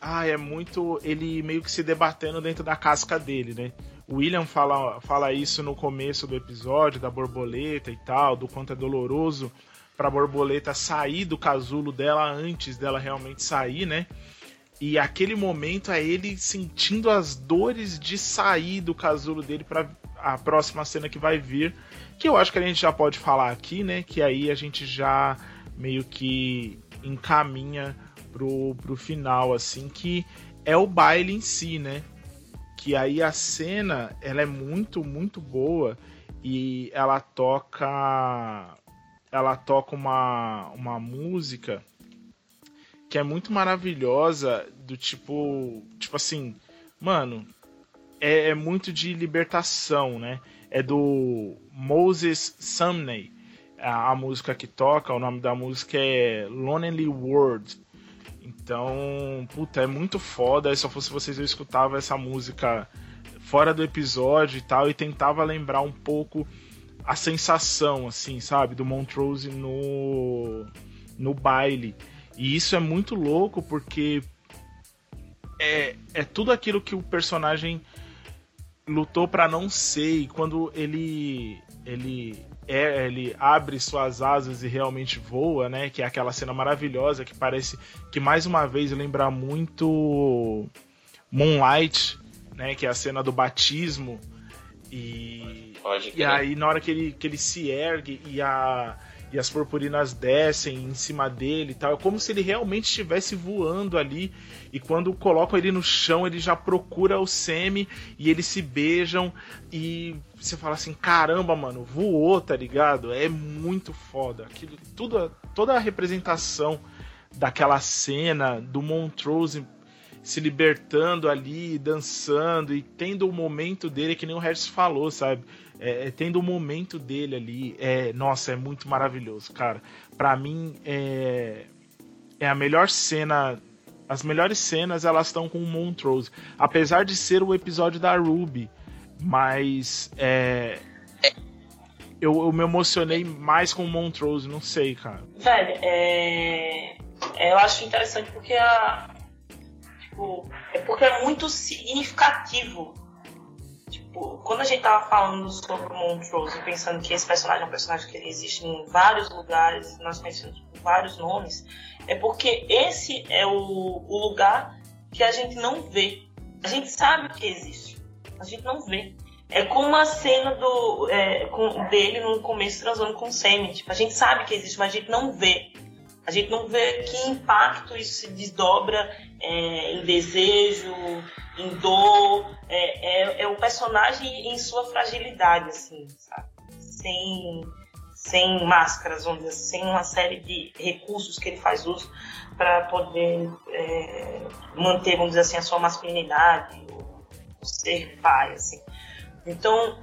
Ah, é muito. Ele meio que se debatendo dentro da casca dele, né? O William fala, fala isso no começo do episódio, da borboleta e tal, do quanto é doloroso pra borboleta sair do casulo dela antes dela realmente sair, né? E aquele momento é ele sentindo as dores de sair do casulo dele para a próxima cena que vai vir, que eu acho que a gente já pode falar aqui, né? Que aí a gente já meio que encaminha pro, pro final, assim, que é o baile em si, né? Que aí a cena, ela é muito, muito boa e ela toca ela toca uma, uma música que é muito maravilhosa do tipo, tipo assim, mano, é, é muito de libertação, né? É do Moses Sumney, a, a, música que toca, o nome da música é Lonely World. Então, puta, é muito foda. Se só fosse vocês, eu escutava essa música fora do episódio e tal, e tentava lembrar um pouco a sensação, assim, sabe, do Montrose no, no baile. E isso é muito louco porque é, é tudo aquilo que o personagem lutou para não ser e quando ele ele é, ele abre suas asas e realmente voa, né? Que é aquela cena maravilhosa que parece que mais uma vez lembra muito Moonlight, né? Que é a cena do batismo e e aí na hora que ele, que ele se ergue e a e as purpurinas descem em cima dele e tal. É como se ele realmente estivesse voando ali. E quando colocam ele no chão, ele já procura o Semi e eles se beijam. E você fala assim: caramba, mano, voou, tá ligado? É muito foda. Aquilo, tudo, toda a representação daquela cena do Montrose se libertando ali, dançando e tendo o momento dele, que nem o Regis falou, sabe? É, tendo o momento dele ali, é, nossa, é muito maravilhoso, cara. Para mim é, é a melhor cena, as melhores cenas elas estão com o Montrose, apesar de ser o episódio da Ruby, mas é, eu, eu me emocionei mais com o Montrose, não sei, cara. Velho, é, eu acho interessante porque a tipo, é porque é muito significativo Tipo, quando a gente tava falando sobre o Montrose, pensando que esse personagem é um personagem que existe em vários lugares, nós conhecemos vários nomes, é porque esse é o, o lugar que a gente não vê. A gente sabe que existe, a gente não vê. É como a cena do, é, com, dele no começo transando com o Sammy. Tipo, a gente sabe que existe, mas a gente não vê. A gente não vê que impacto isso se desdobra é, em desejo, em dor. É, é, é, o personagem em sua fragilidade, assim, sabe? Sem, sem máscaras, vamos dizer, sem uma série de recursos que ele faz uso para poder é, manter, vamos dizer assim, a sua masculinidade, o ser pai, assim. Então,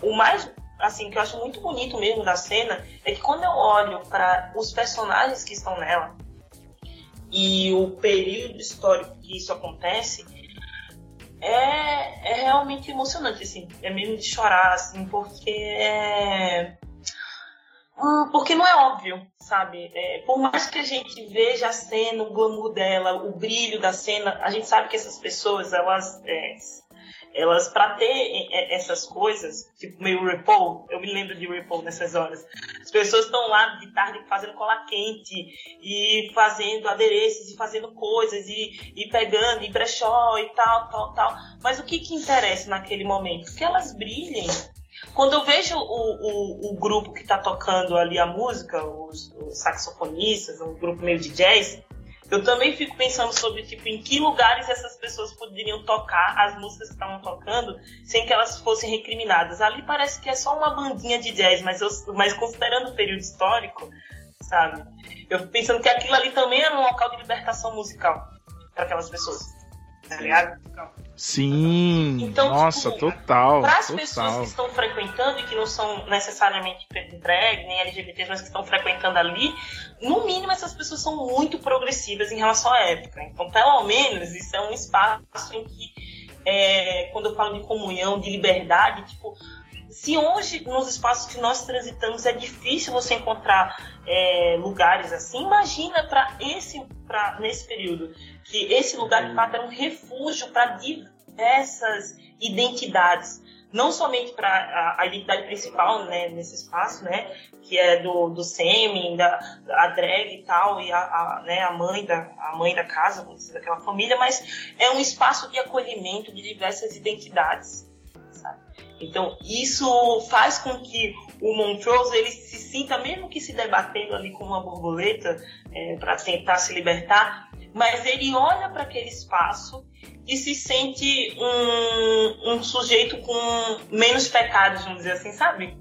o mais assim que eu acho muito bonito mesmo da cena é que quando eu olho para os personagens que estão nela e o período histórico que isso acontece é, é realmente emocionante assim é mesmo de chorar assim porque é hum, porque não é óbvio, sabe? É, por mais que a gente veja a cena, o glamour dela, o brilho da cena, a gente sabe que essas pessoas, elas é, elas para ter essas coisas, tipo meio RuPaul, eu me lembro de RuPaul nessas horas. As pessoas estão lá de tarde fazendo cola quente e fazendo adereços e fazendo coisas e, e pegando em brechó e tal, tal, tal. Mas o que que interessa naquele momento? Que elas brilhem. Quando eu vejo o, o, o grupo que está tocando ali a música, os, os saxofonistas, um grupo meio de jazz, eu também fico pensando sobre tipo em que lugares essas pessoas poderiam tocar as músicas que estavam tocando sem que elas fossem recriminadas. Ali parece que é só uma bandinha de jazz, mas, eu, mas considerando o período histórico, sabe? Eu fico pensando que aquilo ali também era um local de libertação musical para aquelas pessoas. Tá ligado? Sim, Então, nossa, tipo, total. Para as pessoas que estão frequentando e que não são necessariamente drag, nem LGBTs, mas que estão frequentando ali, no mínimo essas pessoas são muito progressivas em relação à época. Então, pelo menos, isso é um espaço em que, é, quando eu falo de comunhão, de liberdade, tipo, se hoje, nos espaços que nós transitamos, é difícil você encontrar é, lugares assim, imagina para esse, pra, nesse período, que esse lugar de fato era um refúgio para diversas identidades. Não somente para a, a, identidade principal né, nesse espaço, né, que é do, do semi, da a drag e tal, e a, a, né, a, mãe da, a mãe da casa, daquela família, mas é um espaço de acolhimento de diversas identidades. Sabe? Então, isso faz com que o Montrose ele se sinta, mesmo que se debatendo ali com uma borboleta é, para tentar se libertar, mas ele olha para aquele espaço e se sente um, um sujeito com menos pecados, vamos dizer assim, sabe?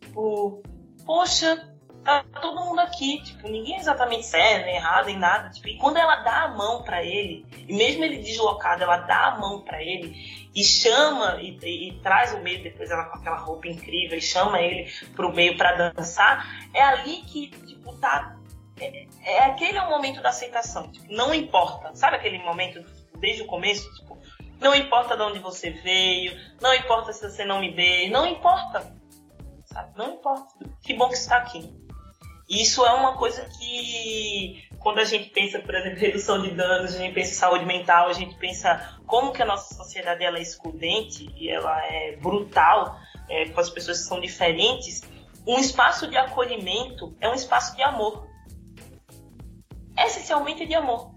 Tipo, poxa, tá todo mundo aqui, tipo, ninguém é exatamente certo, nem errado, nem nada. Tipo, e quando ela dá a mão para ele, e mesmo ele deslocado, ela dá a mão para ele e chama e, e, e, traz o meio, depois ela com aquela roupa incrível e chama ele pro meio para dançar, é ali que, tipo, tá. É, é aquele é o momento da aceitação. Tipo, não importa. Sabe aquele momento desde o começo? Tipo, não importa de onde você veio, não importa se você não me vê, não importa. Sabe? Não importa. Que bom que está aqui. Isso é uma coisa que, quando a gente pensa, por exemplo, redução de danos, a gente pensa em saúde mental, a gente pensa como que a nossa sociedade ela é excludente e ela é brutal é, com as pessoas que são diferentes, um espaço de acolhimento é um espaço de amor. Essencialmente de amor.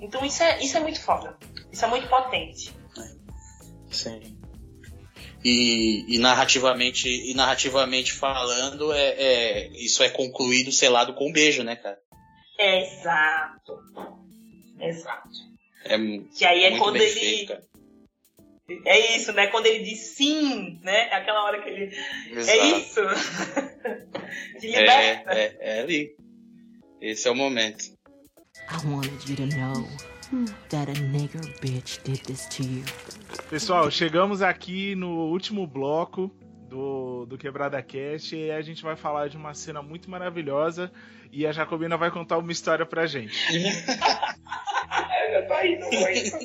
Então isso é, isso é muito foda. Isso é muito potente. Sim. E, e, narrativamente e narrativamente falando é, é, isso é concluído selado com um beijo né cara? Exato. Exato. É que aí é quando ele feito, é isso né? Quando ele diz sim né? É aquela hora que ele exato. é isso? De liberta. É, é, é ali. Esse é o momento. I wanted you to know that a nigger bitch did this to you. Pessoal, chegamos aqui no último bloco do, do Quebrada Cast e a gente vai falar de uma cena muito maravilhosa e a Jacobina vai contar uma história pra gente. Eu já tô rindo muito.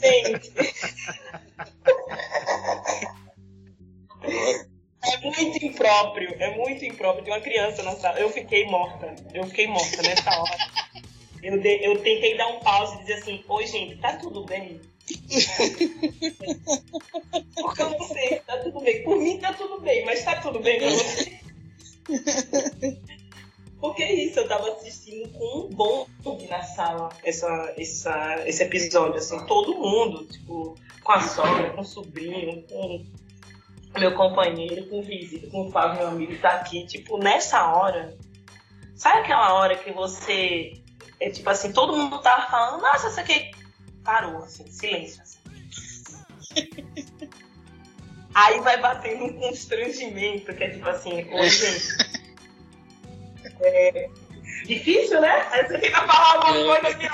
Gente. É muito impróprio, é muito impróprio. Tem uma criança na sala. Eu fiquei morta. Eu fiquei morta nessa hora. Eu, de, eu tentei dar um pause e dizer assim: Oi, gente, tá tudo bem? Porque eu não sei, tá tudo bem. Por mim tá tudo bem, mas tá tudo bem pra você? Porque é isso, eu tava assistindo com um bonde na sala essa, essa, esse episódio, assim, todo mundo, tipo, com a sogra, com o sobrinho, com meu companheiro, com o vizinho, com o Fábio, meu amigo, tá aqui, tipo, nessa hora. Sabe aquela hora que você é tipo assim, todo mundo tava falando, nossa, isso aqui parou, assim, silêncio. Assim. Aí vai batendo um constrangimento, que é tipo assim, oi, gente. É difícil, né? Aí você fica falando alguma coisa que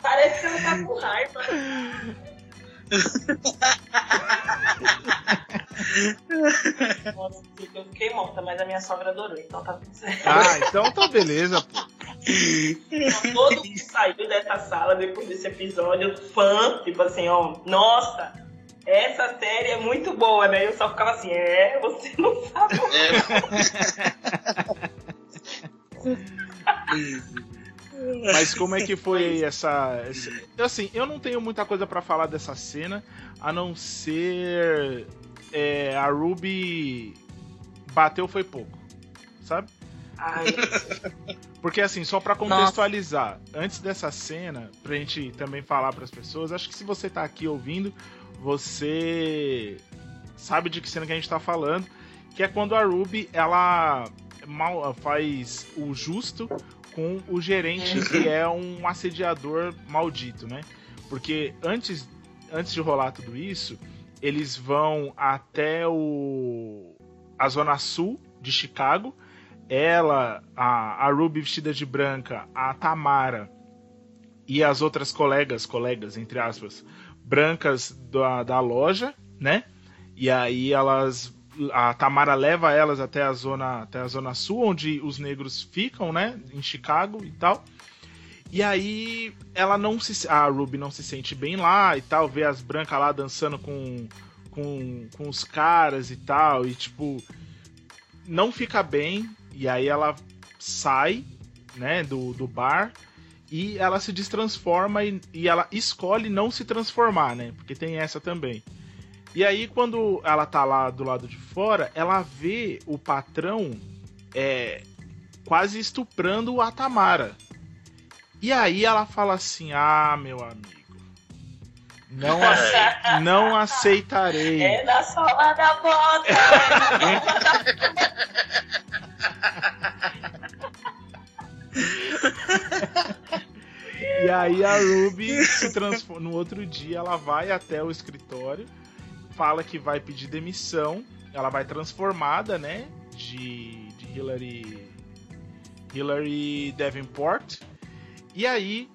Parece que ela tá com raiva. Nossa, eu fiquei morta, mas a minha sogra adorou, então tá tudo certo. Ah, então tá beleza, pô. Então, todo mundo saiu dessa sala depois desse episódio, fã, tipo assim, ó, nossa, essa série é muito boa, né? Eu só ficava assim, é, você não sabe. É. Mas como é que foi essa, essa. Assim, eu não tenho muita coisa para falar dessa cena, a não ser. É, a Ruby bateu foi pouco, sabe? Ai, Porque assim, só para contextualizar, antes dessa cena, pra gente também falar para as pessoas, acho que se você tá aqui ouvindo, você sabe de que cena que a gente tá falando, que é quando a Ruby ela mal faz o justo com o gerente, que é um assediador maldito, né? Porque antes, antes de rolar tudo isso, eles vão até o a zona sul de Chicago. Ela, a, a Ruby vestida de branca, a Tamara e as outras colegas, colegas entre aspas, brancas da, da loja, né? E aí elas a Tamara leva elas até a zona até a zona sul onde os negros ficam, né, em Chicago e tal. E aí ela não se a Ruby não se sente bem lá e tal, vê as brancas lá dançando com com, com os caras e tal e tipo não fica bem e aí ela sai, né, do, do bar e ela se destransforma e, e ela escolhe não se transformar, né? Porque tem essa também. E aí, quando ela tá lá do lado de fora, ela vê o patrão é, quase estuprando a Tamara. E aí ela fala assim: Ah, meu amigo, não, ace não aceitarei. É da sola da bota! É da E aí a Ruby se transforma. No outro dia ela vai até o escritório, fala que vai pedir demissão. Ela vai transformada, né? De, de Hillary. Hillary Davenport. E aí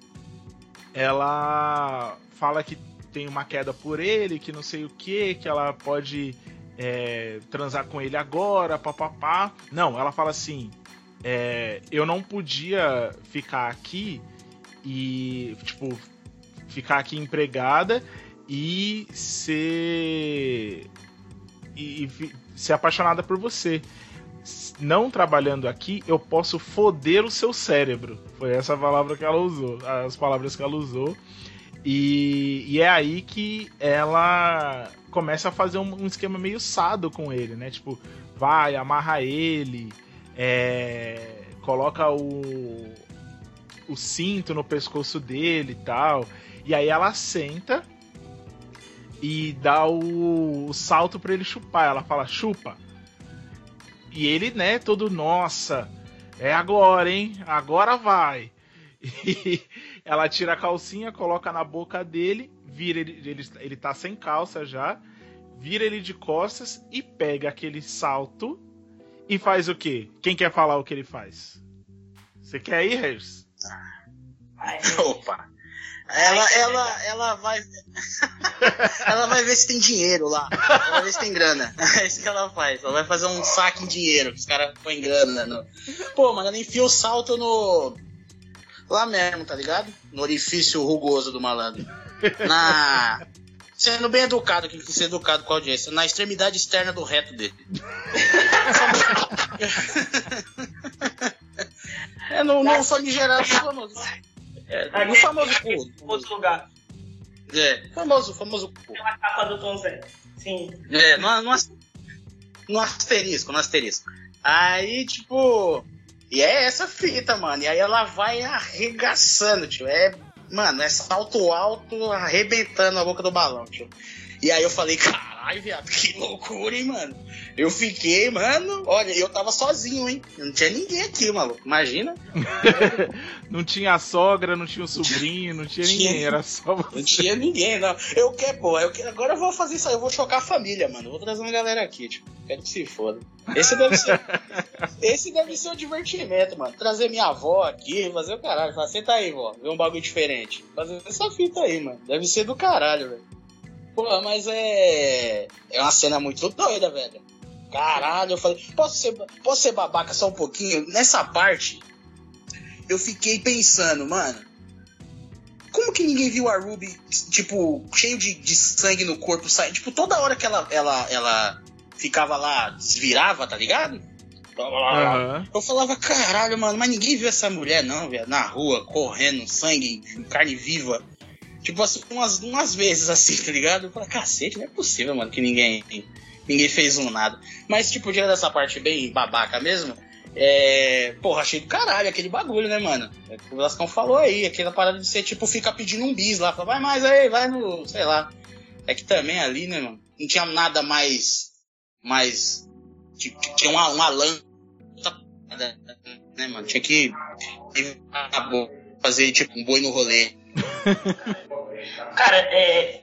ela fala que tem uma queda por ele, que não sei o que, que ela pode é, transar com ele agora, papapá. Não, ela fala assim: é, eu não podia ficar aqui e, tipo, ficar aqui empregada e ser. e, e ser apaixonada por você. Não trabalhando aqui, eu posso foder o seu cérebro. Foi essa palavra que ela usou, as palavras que ela usou. E, e é aí que ela começa a fazer um, um, esquema meio sado com ele, né? Tipo, vai, amarra ele, é, coloca o, o cinto no pescoço dele e tal. E aí ela senta e dá o, o salto para ele chupar. Ela fala, chupa. E ele, né, todo, nossa, é agora, hein? Agora vai. E ela tira a calcinha, coloca na boca dele, vira ele, ele, ele tá sem calça já, vira ele de costas e pega aquele salto e faz o quê? Quem quer falar o que ele faz? Você quer ir, Regis? Opa! Ela, ela, ela vai. ela vai ver se tem dinheiro lá. Ela vai ver se tem grana. É isso que ela faz. Ela vai fazer um saque em dinheiro, que os caras põem grana. No... Pô, mano, ela enfia o salto no. Lá mesmo, tá ligado? No orifício rugoso do malandro. Na. Sendo bem educado, que ser educado com a audiência. Na extremidade externa do reto dele. é no, no famigerado É, no famoso cu. Outro lugar. É, famoso, famoso cu. Pela capa do Tom Zé. Sim. É, no, no, no asterisco, no asterisco. Aí, tipo. E é essa fita, mano. E aí ela vai arregaçando, tio. É, mano, é salto alto arrebentando a boca do balão, tio. E aí eu falei, caralho, viado, que loucura, hein, mano. Eu fiquei, mano, olha, eu tava sozinho, hein? Não tinha ninguém aqui, maluco. Imagina. não tinha a sogra, não tinha o sobrinho, não tinha, tinha ninguém, era só você. Não tinha ninguém, não. Eu quero, pô, eu quero, agora eu vou fazer isso aí, eu vou chocar a família, mano. Eu vou trazer uma galera aqui, tipo. Quero que se foda. Esse deve ser. esse deve ser o um divertimento, mano. Trazer minha avó aqui, fazer o caralho. Falar, senta aí, vó, ver um bagulho diferente. Fazer essa fita aí, mano. Deve ser do caralho, velho. Pô, mas é. É uma cena muito doida, velho. Caralho, eu falei, posso ser, posso ser babaca só um pouquinho? Nessa parte, eu fiquei pensando, mano. Como que ninguém viu a Ruby, tipo, cheio de, de sangue no corpo, saindo? Tipo, toda hora que ela, ela, ela ficava lá, desvirava, tá ligado? Uhum. Eu falava, caralho, mano, mas ninguém viu essa mulher, não, velho, na rua, correndo, sangue, carne viva. Tipo assim, umas, umas vezes assim, tá ligado? Falei, cacete, não é possível, mano, que ninguém, ninguém fez um nada. Mas, tipo, tirando essa parte bem babaca mesmo, é. Porra, achei do caralho aquele bagulho, né, mano? É o Lascão falou aí, aquela parada de ser, tipo, fica pedindo um bis lá. Fala, vai mais aí, vai no. sei lá. É que também ali, né, mano? Não tinha nada mais. mais. Tinha uma, uma lâmpada, né, mano? Tinha que. fazer, tipo, um boi no rolê. Cara, é.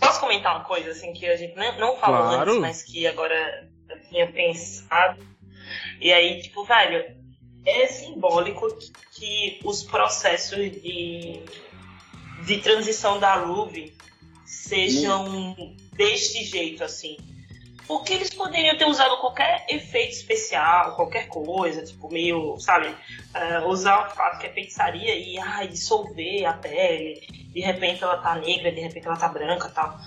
Posso comentar uma coisa assim que a gente não, não falou Claro. antes, mas que agora eu tinha pensado. E aí, tipo, velho, é simbólico que os processos de, de transição da Ruby sejam deste jeito, assim. Porque eles poderiam ter usado qualquer efeito especial, qualquer coisa, tipo, meio, sabe, eh, usar o fato que é feitiçaria e ai, dissolver a pele, de repente ela tá negra, de repente ela tá branca tal.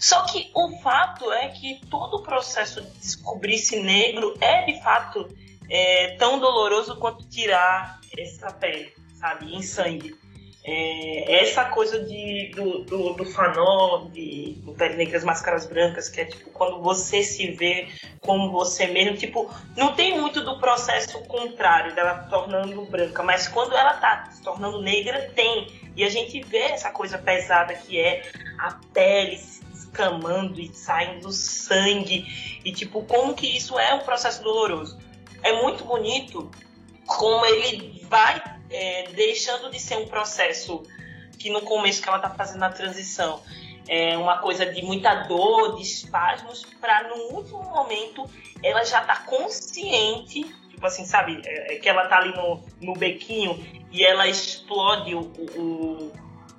Só que o fato é que todo o processo de descobrir-se negro é de fato é, tão doloroso quanto tirar essa pele, sabe, em sangue. É, essa coisa de, do, do, do fanó, de, do Pele Negras Máscaras Brancas, que é tipo quando você se vê como você mesmo, tipo, não tem muito do processo contrário dela se tornando branca, mas quando ela tá se tornando negra, tem. E a gente vê essa coisa pesada que é a pele se descamando e saindo sangue, e tipo, como que isso é um processo doloroso. É muito bonito como ele vai é, deixando de ser um processo que no começo que ela tá fazendo a transição é uma coisa de muita dor, de espasmos, para no último momento ela já tá consciente, tipo assim, sabe, é, é que ela tá ali no, no bequinho e ela explode o, o-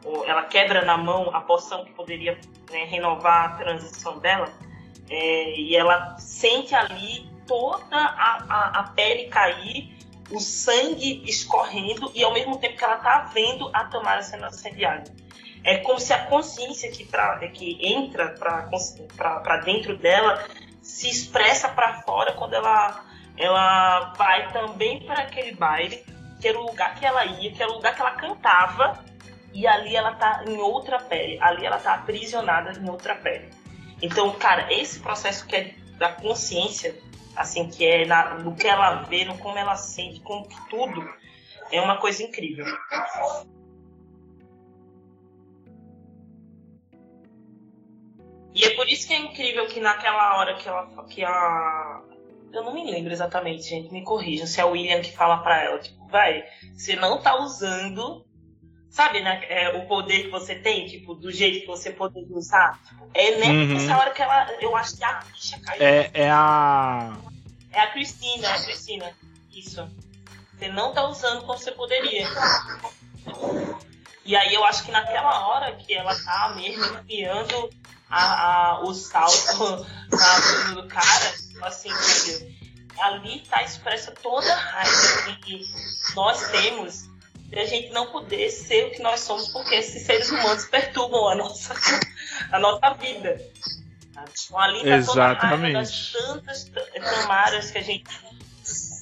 o- ela quebra na mão a poção que poderia né, renovar a transição dela é, e ela sente ali toda a, a, a pele cair o sangue escorrendo e ao mesmo tempo que ela tá vendo a Tamara sendo assediada. É como se a consciência que, tra- que entra para dentro dela se expressa para fora quando ela, ela vai também para aquele baile, que era o lugar que ela ia, que era o lugar que ela cantava, e ali ela tá em outra pele, ali ela tá aprisionada em outra pele. Então, cara, esse processo que é da consciência, assim, que é na, no que ela vê, no como ela sente, como tudo, é uma coisa incrível. E é por isso que é incrível que naquela hora que ela que a eu não me lembro exatamente, gente, me corrijam, se é o William que fala pra ela, tipo, vai, você não tá usando, sabe, né, é, o poder que você tem, tipo, do jeito que você poderia usar. É nessa Uhum. hora que ela, eu acho que a ficha caiu. É, é a. É a Cristina, é a Cristina. Isso. Você não tá usando como você poderia. E aí eu acho que naquela hora que ela tá mesmo enfiando a, a- o salto na bunda do cara, assim, entendeu? ali tá expressa toda a raiva que nós temos de a gente não poder ser o que nós somos, porque esses seres humanos perturbam a nossa, a nossa vida. Então, ali tá raiva das Exatamente. tantas tamaras que a gente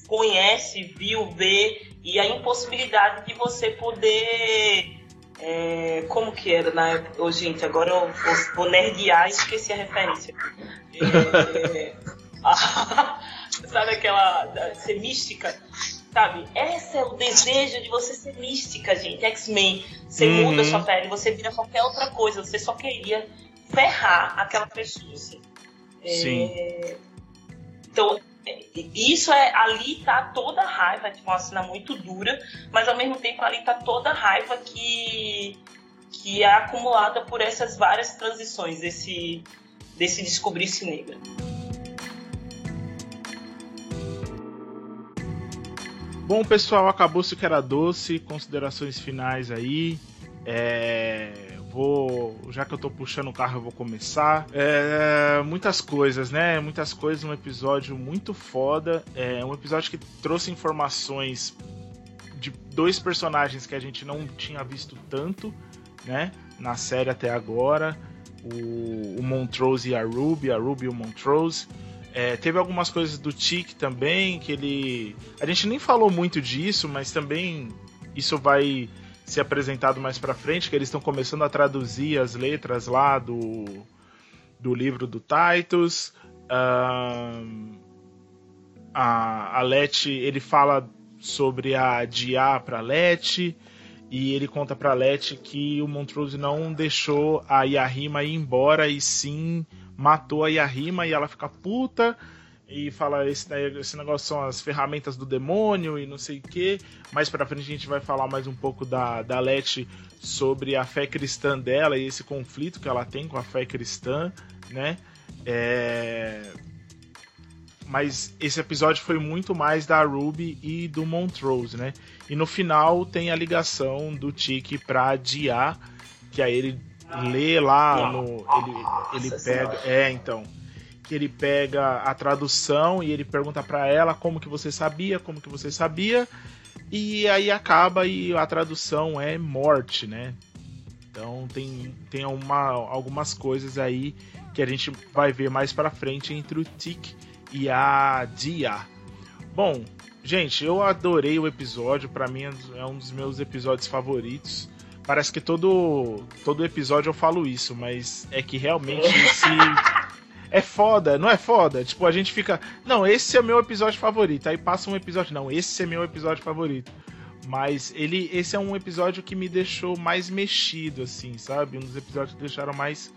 conhece, viu, vê, e a impossibilidade de você poder. é, como que era na época? Ô, gente, agora eu vou, vou nerdear e esqueci a referência. É, sabe aquela. ser mística? Sabe? Esse é o desejo de você ser mística, gente. X-Men. Você Uhum. muda sua pele, você vira qualquer outra coisa. Você só queria ferrar aquela pessoa. Assim. É, Sim. Então, é, isso é. Ali tá toda a raiva, é tipo uma cena muito dura, mas ao mesmo tempo ali tá toda a raiva que, que é acumulada por essas várias transições desse, desse descobrir-se negra. Bom, pessoal, acabou-se o que era doce. Considerações finais aí. É, vou, já que eu tô puxando o carro, eu vou começar. É, muitas coisas, né? Muitas coisas. Um episódio muito foda. É um episódio que trouxe informações de dois personagens que a gente não tinha visto tanto, né? Na série até agora. O, o Montrose e a Ruby, a Ruby e o Montrose. É, teve algumas coisas do Tic também, que ele. A gente nem falou muito disso, mas também isso vai ser apresentado mais pra frente, que eles estão começando a traduzir as letras lá do, do livro do Titus. Ahn, a, a Leti, ele fala sobre a Dia pra Leti. E ele conta pra Leti que o Montrose não deixou a Yahima ir embora e sim matou a Yahima e ela fica puta. e fala esse, esse negócio são as ferramentas do demônio e não sei o que. Mais pra frente a gente vai falar mais um pouco da, da Leti sobre a fé cristã dela e esse conflito que ela tem com a fé cristã, né? É... Mas esse episódio foi muito mais da Ruby e do Montrose, né? E no final tem a ligação do Tiki pra Dia, que aí ele lê lá no. Ele, ele pega. É, então que ele pega a tradução e ele pergunta para ela como que você sabia, como que você sabia, e aí acaba e a tradução é morte, né? Então tem, tem uma, algumas coisas aí que a gente vai ver mais para frente entre o Tik e a Dia. Bom, gente, eu adorei o episódio, para mim é um dos meus episódios favoritos. Parece que todo todo episódio eu falo isso, mas é que realmente esse é foda, não é foda? Tipo, a gente fica, não, esse é o meu episódio favorito. Aí passa um episódio, não, esse é meu episódio favorito. Mas ele, esse é um episódio que me deixou mais mexido, assim, sabe? Um dos episódios que deixaram mais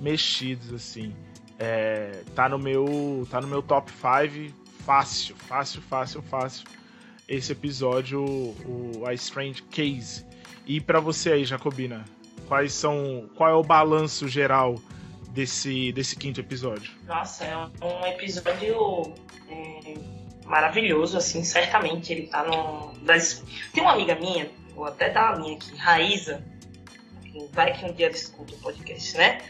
mexidos, assim. É, tá no meu, tá no meu top 5, fácil, fácil, fácil, fácil. Esse episódio, o, A Strange Case. E para você aí, Jacobina, quais são, qual é o balanço geral desse, desse quinto episódio? Nossa, é um episódio é, maravilhoso, assim, certamente. Ele tá no. Das... Tem uma amiga minha, vou até dar a minha aqui, Raíza. Vai que um dia ela escuta o podcast, né?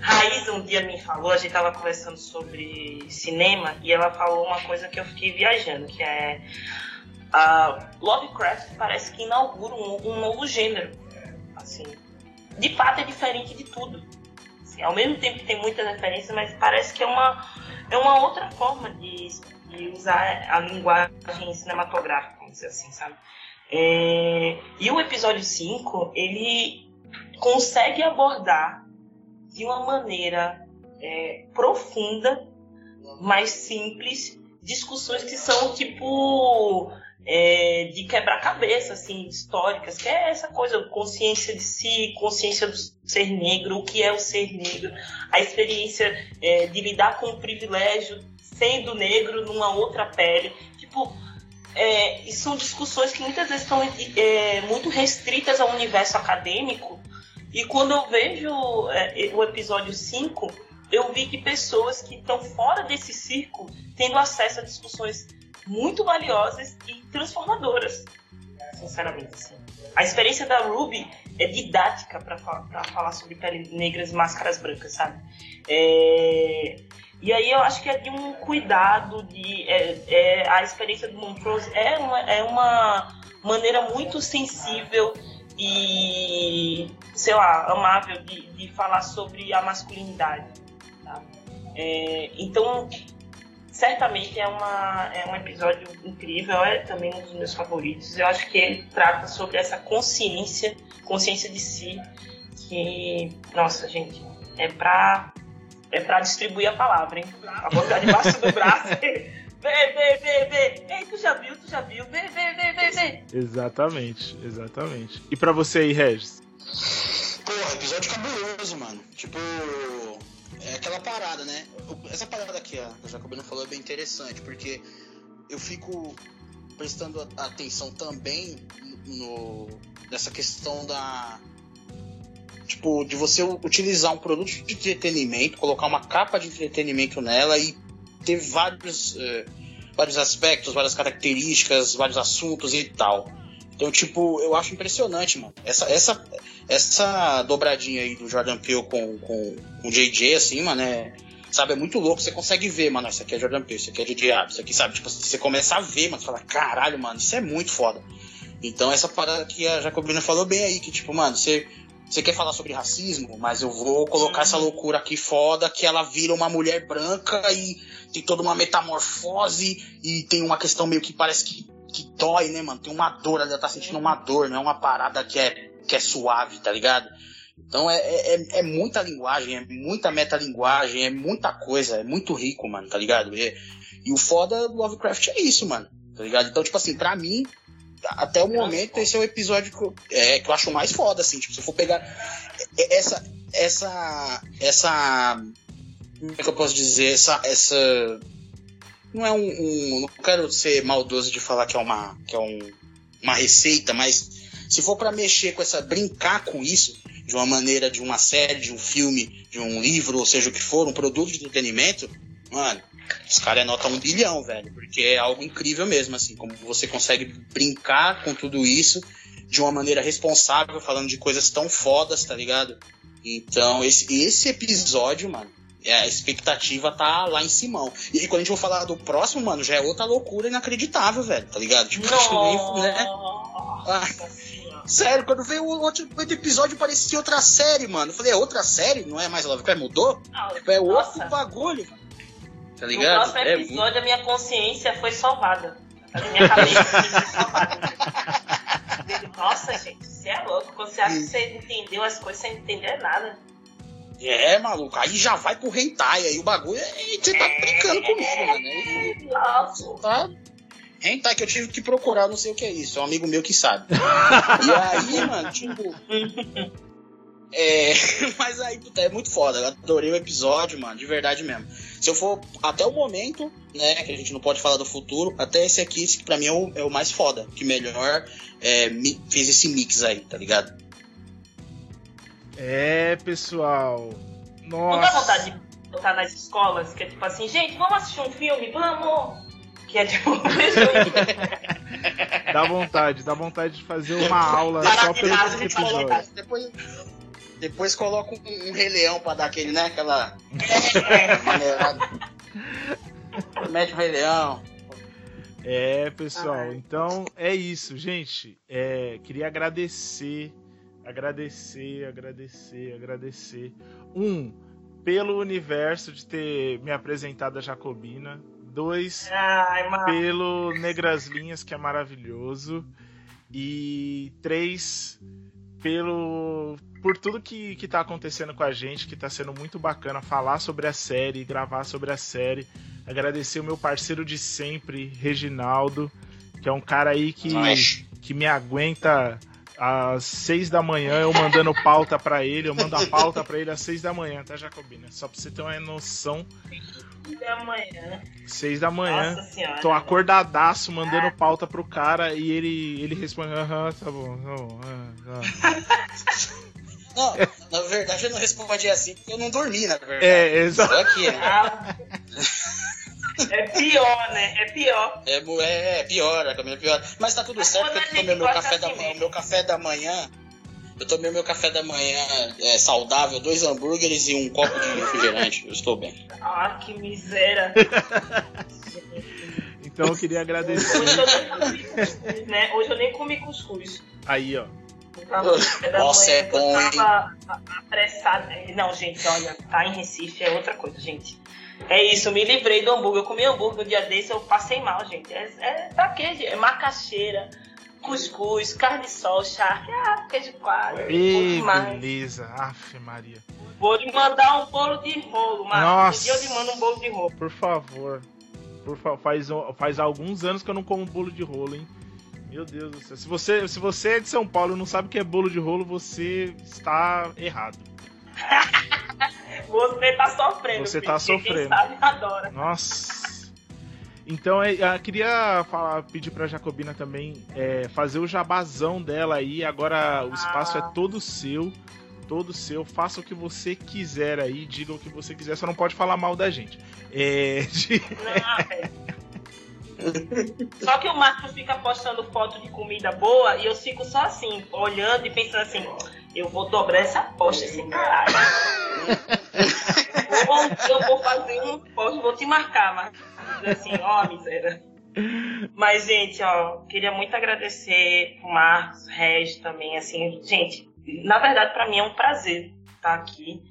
Raíza um dia me falou, a gente tava conversando sobre cinema e ela falou uma coisa que eu fiquei viajando, que é a Lovecraft parece que inaugura um, um novo gênero. Assim, de fato é diferente de tudo. Assim, ao mesmo tempo que tem muitas referências, mas parece que é uma, é uma outra forma de, de usar a linguagem cinematográfica, vamos dizer assim, sabe? É, e o episódio 5, ele consegue abordar de uma maneira é, profunda, mais simples, discussões que são tipo é, de quebra-cabeça, assim, históricas, que é essa coisa, consciência de si, consciência do ser negro, o que é o ser negro, a experiência é, de lidar com o privilégio sendo negro numa outra pele. Tipo, é, e são discussões que muitas vezes estão é, muito restritas ao universo acadêmico. E quando eu vejo é, o episódio 5, eu vi que pessoas que estão fora desse círculo tendo acesso a discussões muito valiosas e transformadoras, sinceramente. Assim. A experiência da Ruby é didática para falar sobre pele negras e máscaras brancas, sabe? É... E aí eu acho que é de um cuidado, de é, é, a experiência do Montrose é uma, é uma maneira muito sensível e, sei lá, amável de, de falar sobre a masculinidade. Tá? É, então, certamente é, uma, é um episódio incrível, é também um dos meus favoritos. Eu acho que ele trata sobre essa consciência, consciência de si, que, nossa, gente, é pra, é pra distribuir a palavra, hein? A botar debaixo do braço. Vê, vê, vê, vê. Ei, tu já viu, tu já viu. Vê, vê, vê, vê, vê. Exatamente, exatamente. E pra você aí, Regis? Porra, episódio cabuloso, mano. Tipo, é aquela parada, né? Essa parada que a Jacobina falou é bem interessante, porque eu fico prestando atenção também no nessa questão da tipo de você utilizar um produto de entretenimento, colocar uma capa de entretenimento nela e ter vários uh, vários aspectos, várias características, vários assuntos e tal. Então, tipo, eu acho impressionante, mano. Essa, essa, essa dobradinha aí do Jordan Peele com, com, com o JJ, assim, mano, é, sabe, é muito louco. Você consegue ver, mano, isso aqui é Jordan Peele, isso aqui é JJ Abrams, isso aqui, sabe, tipo, você começa a ver, mano, você fala, caralho, mano, isso é muito foda. Então, essa parada que a Jacobina falou bem aí, que, tipo, mano, você, você quer falar sobre racismo, mas eu vou colocar essa loucura aqui foda, que ela vira uma mulher branca e tem toda uma metamorfose e tem uma questão meio que parece que que dói, né, mano? Tem uma dor, ela tá sentindo uma dor, não é uma parada que é, que é suave, tá ligado? Então é, é, é muita linguagem, é muita metalinguagem, é muita coisa, é muito rico, mano, tá ligado? E, e o foda do Lovecraft é isso, mano, tá ligado? Então, tipo assim, pra mim, até o momento, esse é o episódio que eu, é, que eu acho mais foda, assim, tipo, se eu for pegar essa, essa, essa, como é que eu posso dizer, essa, essa não é um, um- Não quero ser maldoso de falar que é uma. que é um, uma receita, mas se for pra mexer com essa. brincar com isso, de uma maneira de uma série, de um filme, de um livro, ou seja o que for, um produto de entretenimento, mano. Os caras nota um bilhão, velho. Porque é algo incrível mesmo, assim. Como você consegue brincar com tudo isso de uma maneira responsável, falando de coisas tão fodas, tá ligado? Então, esse, esse episódio, mano, é, a expectativa tá lá em cima. E, aí, quando a gente for falar do próximo, mano, já é outra loucura inacreditável, velho, tá ligado? Tipo, acho que nem- né? Senhora. Sério, quando veio o outro, outro episódio, parecia outra série, mano. Eu falei, é outra série? Não é mais Lovecraft? Mudou? Não, É outro Nossa. bagulho. Tá No ligado? próximo É episódio, a minha consciência foi salvada. A minha cabeça foi salvada. Nossa, gente, você é louco. Quando você acha que você entendeu as coisas, não entendeu nada. É, maluco, aí já vai pro hentai, aí o bagulho, é- você tá brincando comigo, mano. Aí, Nossa. tá? Hentai que eu tive que procurar, não sei o que é isso, é um amigo meu que sabe. e aí, mano, tipo. É, mas aí, puta, é muito foda. Eu adorei o episódio, mano, de verdade mesmo. Se eu for até o momento, né, que a gente não pode falar do futuro, até esse aqui, esse que pra mim é o, é o mais foda, que melhor é, fez esse mix aí, tá ligado? É, pessoal. Não dá Nossa. vontade de botar nas escolas, que é tipo assim, gente, vamos assistir um filme, vamos! Que é tipo. Dá vontade, dá vontade de fazer uma aula Para só pelo episódio. depois, depois coloca um, um Rei Leão pra dar aquele, né? Aquela. Mete o Rei Leão. É, pessoal, Ai. então é isso, gente. É, queria agradecer, agradecer, agradecer, agradecer. Um, pelo universo de ter me apresentado a Jacobina. Dois, Ai, pelo Negras Linhas, que é maravilhoso. E três, pelo por tudo que, que tá acontecendo com a gente, que tá sendo muito bacana falar sobre a série, gravar sobre a série. Agradecer o meu parceiro de sempre, Reginaldo, que é um cara aí que, que me aguenta às seis da manhã, eu mandando pauta pra ele, eu mando a pauta pra ele às seis da manhã, tá, Jacobina? Só pra você ter uma noção, Até amanhã. seis da manhã. Nossa senhora. Tô acordadaço mandando pauta pro cara e ele, ele responde: Aham, tá bom, tá bom. ah, tá." Não, na verdade eu não respondi assim porque eu não dormi, na verdade. É, exato. Só que né? Ah, É pior, né? É pior. é, é, é pior, é pior. Mas tá tudo Mas certo porque eu tomei meu café, da, assim manhã- mesmo. meu café da manhã. Eu tomei meu café da manhã é, saudável, dois hambúrgueres e um copo de refrigerante. Eu estou bem. Ah, que miséria. Então eu queria agradecer. Hoje eu nem comi cuscuz, né? Hoje eu nem comi cuscuz. Aí, ó. Nossa, manhã, é bom, eu tava apressada. Não, gente, olha, tá em Recife é outra coisa, gente. É isso, me livrei do hambúrguer. Eu comi hambúrguer no dia desse, eu passei mal, gente. É, é pra quê? gente? É macaxeira, cuscuz, carne de sol, charque, ah, queijo coalho. demais. beleza. Aff, Maria. Vou lhe mandar um bolo de rolo, mano. Nossa. Um dia eu lhe mando um bolo de rolo. Por favor. Por favor. Faz, faz alguns anos que eu não como bolo de rolo, hein? Meu Deus do céu. Se você, se você é de São Paulo e não sabe o que é bolo de rolo, você está errado. Você tá sofrendo. Você tá porque sofrendo. Quem sabe adora. Nossa. Então, é, eu queria falar, pedir pra Jacobina também é, fazer o jabazão dela aí. Agora o espaço Ah. é todo seu. Todo seu. Faça o que você quiser aí. Diga o que você quiser. Só não pode falar mal da gente. É, de- Não, velho. Só que o Marcos fica postando foto de comida boa e eu fico só assim, olhando e pensando assim, eu vou dobrar essa aposta, esse caralho. Ou eu vou fazer um post, vou te marcar, Marcos. Assim, ó, miséria. Mas, gente, ó, queria muito agradecer pro Marcos, Regis também, assim, gente, na verdade, pra mim é um prazer estar aqui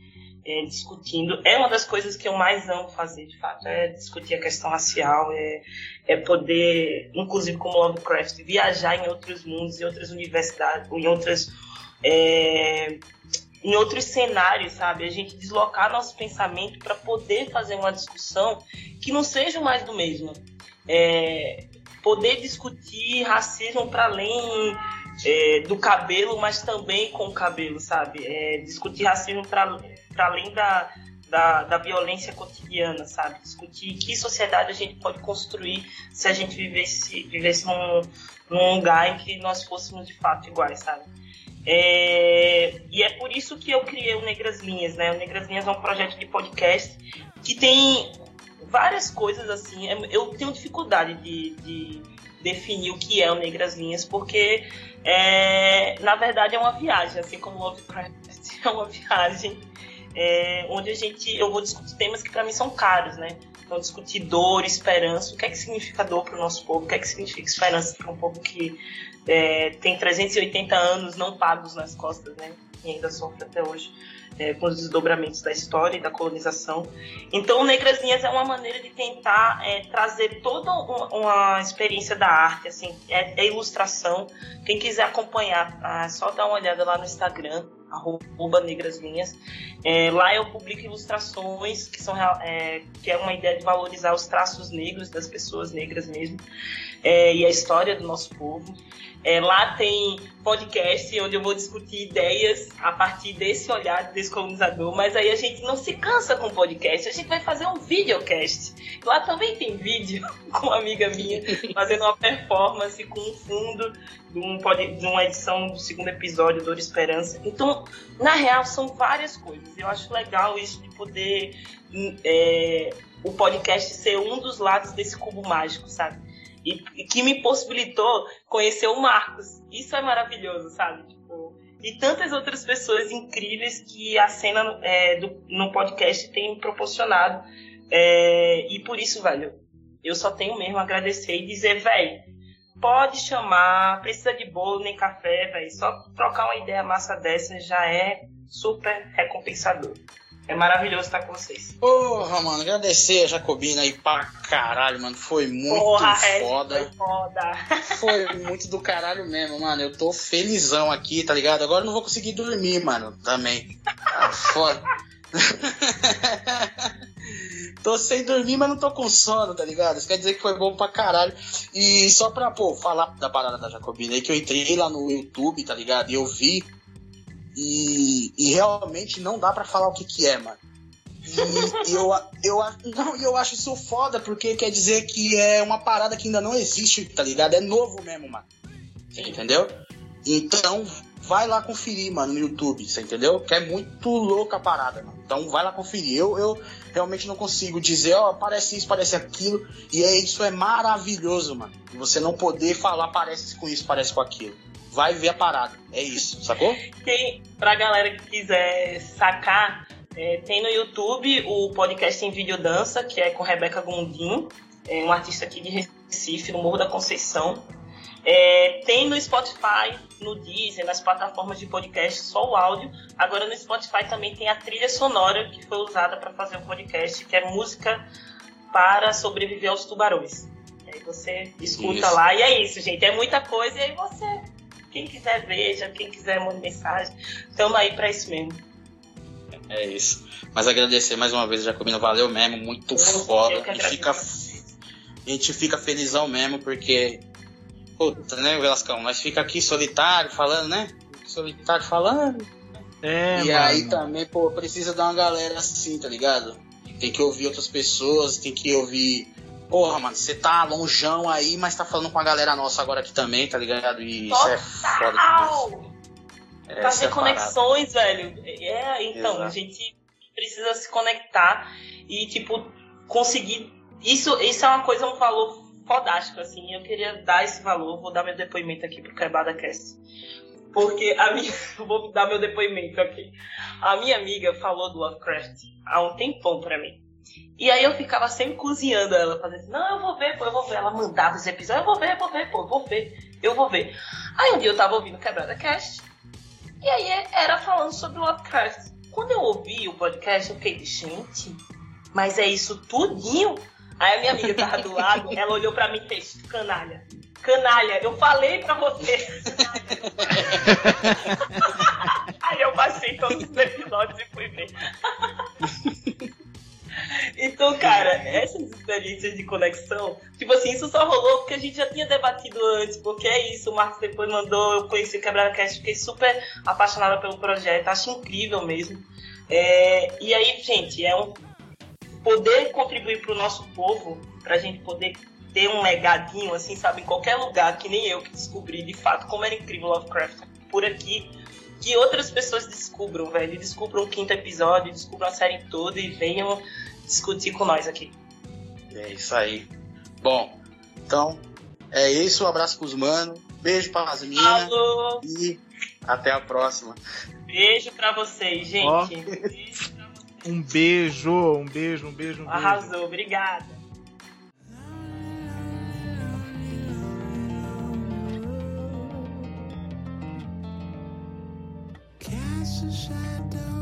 é, discutindo. É uma das coisas que eu mais amo fazer, de fato, é discutir a questão racial, é, é poder, inclusive como Lovecraft, viajar em outros mundos, em outras universidades, em outras. é, em outros cenários, sabe? A gente deslocar nosso pensamento para poder fazer uma discussão que não seja mais do mesmo. É, poder discutir racismo para além é, do cabelo, mas também com o cabelo, sabe? É, discutir racismo para além da, da, da violência cotidiana, sabe? Discutir que sociedade a gente pode construir se a gente vivesse, vivesse num, num lugar em que nós fôssemos de fato iguais, sabe? É, e é por isso que eu criei o Negras Linhas, né? O Negras Linhas é um projeto de podcast que tem várias coisas assim. Eu tenho dificuldade de, de definir o que é o Negras Linhas, porque é, na verdade é uma viagem, assim como Lovecraft é uma viagem é, onde a gente eu vou discutir temas que para mim são caros, né? Então discutir dor, esperança, o que é que significa dor para o nosso povo, o que é que significa esperança para um povo que é, tem 380 anos não pagos nas costas, né? E ainda sofre até hoje é, com os desdobramentos da história e da colonização. Então, Negras Linhas é uma maneira de tentar é, trazer toda uma, experiência da arte, assim, é, é ilustração. Quem quiser acompanhar, é só dar uma olhada lá no Instagram, arroba Negras Linhas. É, lá eu publico ilustrações que são é, que é uma ideia de valorizar os traços negros das pessoas negras mesmo é, e a história do nosso povo. É, lá tem podcast onde eu vou discutir ideias a partir desse olhar descolonizador, mas aí a gente não se cansa com podcast, a gente vai fazer um videocast. Lá também tem vídeo com uma amiga minha fazendo uma performance com um fundo de, um, de uma edição do segundo episódio do Esperança. Então, na real, são várias coisas. Eu acho legal isso de poder é, o podcast ser um dos lados desse cubo mágico, sabe? E, e que me possibilitou conhecer o Marcos. Isso é maravilhoso, sabe? Tipo, e tantas outras pessoas incríveis que a cena é, do, no podcast tem proporcionado. É, e por isso, velho, eu só tenho mesmo agradecer e dizer, velho, pode chamar, precisa de bolo nem café, velho. Só trocar uma ideia massa dessa já é super recompensador. É maravilhoso estar com vocês. Porra, mano, agradecer a Jacobina aí pra caralho, mano. Foi muito Porra, foda. Foi foda. Foi muito do caralho mesmo, mano. Eu tô felizão aqui, tá ligado? Agora eu não vou conseguir dormir, mano, também. Tá foda. tô sem dormir, mas não tô com sono, tá ligado? Isso quer dizer que foi bom pra caralho. E só pra, pô, falar da parada da Jacobina aí, que eu entrei lá no YouTube, tá ligado? E eu vi e, e realmente não dá para falar o que, que é, mano. E eu, eu, não, eu acho isso foda, porque quer dizer que é uma parada que ainda não existe, tá ligado? É novo mesmo, mano. Você entendeu? Então, vai lá conferir, mano, no YouTube, você entendeu? Que é muito louca a parada, mano. Então, vai lá conferir. Eu, eu realmente não consigo dizer, ó, oh, parece isso, parece aquilo. E é, isso é maravilhoso, mano. Você não poder falar, parece com isso, parece com aquilo vai ver a parada. É isso, sacou? Quem, pra galera que quiser sacar, é, tem no YouTube o podcast em vídeo dança, que é com Rebeca Gondim, é um artista aqui de Recife, no Morro da Conceição. É, tem no Spotify, no Deezer, nas plataformas de podcast, só o áudio. Agora no Spotify também tem a trilha sonora que foi usada para fazer o podcast, que é música para sobreviver aos tubarões. E aí você escuta isso. lá e é isso, gente. É muita coisa e aí você quem quiser veja, quem quiser manda mensagem. Estamos aí para isso mesmo. É isso. Mas agradecer mais uma vez, Jacobino. Valeu mesmo, muito eu, foda. A, gente fica, a gente fica felizão mesmo, porque. Puta, né, Velascão? Nós fica aqui solitário falando, né? Solitário falando. É, e mano. aí também, pô, precisa dar uma galera assim, tá ligado? Tem que ouvir outras pessoas, tem que ouvir Porra, mano, você tá longeão aí, mas tá falando com a galera nossa agora aqui também, tá ligado? E Total! isso é foda é, Fazer é conexões, velho. É, então, Exato. a gente precisa se conectar e, tipo, conseguir. Isso, isso é uma coisa, um valor fodástico, assim. Eu queria dar esse valor, vou dar meu depoimento aqui pro Quebada Cast. Porque a minha. vou dar meu depoimento aqui. A minha amiga falou do Lovecraft há um tempão pra mim. E aí eu ficava sempre cozinhando ela, fazendo assim, não, eu vou ver, pô, eu vou ver. Ela mandava os episódios, eu vou ver, eu vou ver, pô, eu vou ver, eu vou ver. Aí um dia eu tava ouvindo Quebrada Cast, e aí era falando sobre Lovecraft. Quando eu ouvi o podcast, eu fiquei, gente, mas é isso tudinho? Aí a minha amiga tava do lado, ela olhou pra mim e fez, canalha, canalha, eu falei pra você. aí eu passei todos os episódios e fui ver. Então, cara, essas experiências de conexão, tipo assim, isso só rolou porque a gente já tinha debatido antes, porque é isso, o Marcos depois mandou, eu conheci o Quebrar Cast, fiquei super apaixonada pelo projeto, acho incrível mesmo. É, e aí, gente, é um poder contribuir para o nosso povo, para a gente poder ter um legadinho, assim, sabe, em qualquer lugar, que nem eu que descobri de fato como era incrível Lovecraft por aqui, que outras pessoas descubram, velho, descubram o quinto episódio, descubram a série toda e venham discutir com nós aqui. É isso aí. Bom, então é isso. Um abraço pros manos. Beijo para as meninas. Alô, E até a próxima. beijo pra vocês, gente. Ó. Beijo pra vocês. Um beijo, um beijo, um beijo, um beijo. Arrasou, obrigada. Cast a shadow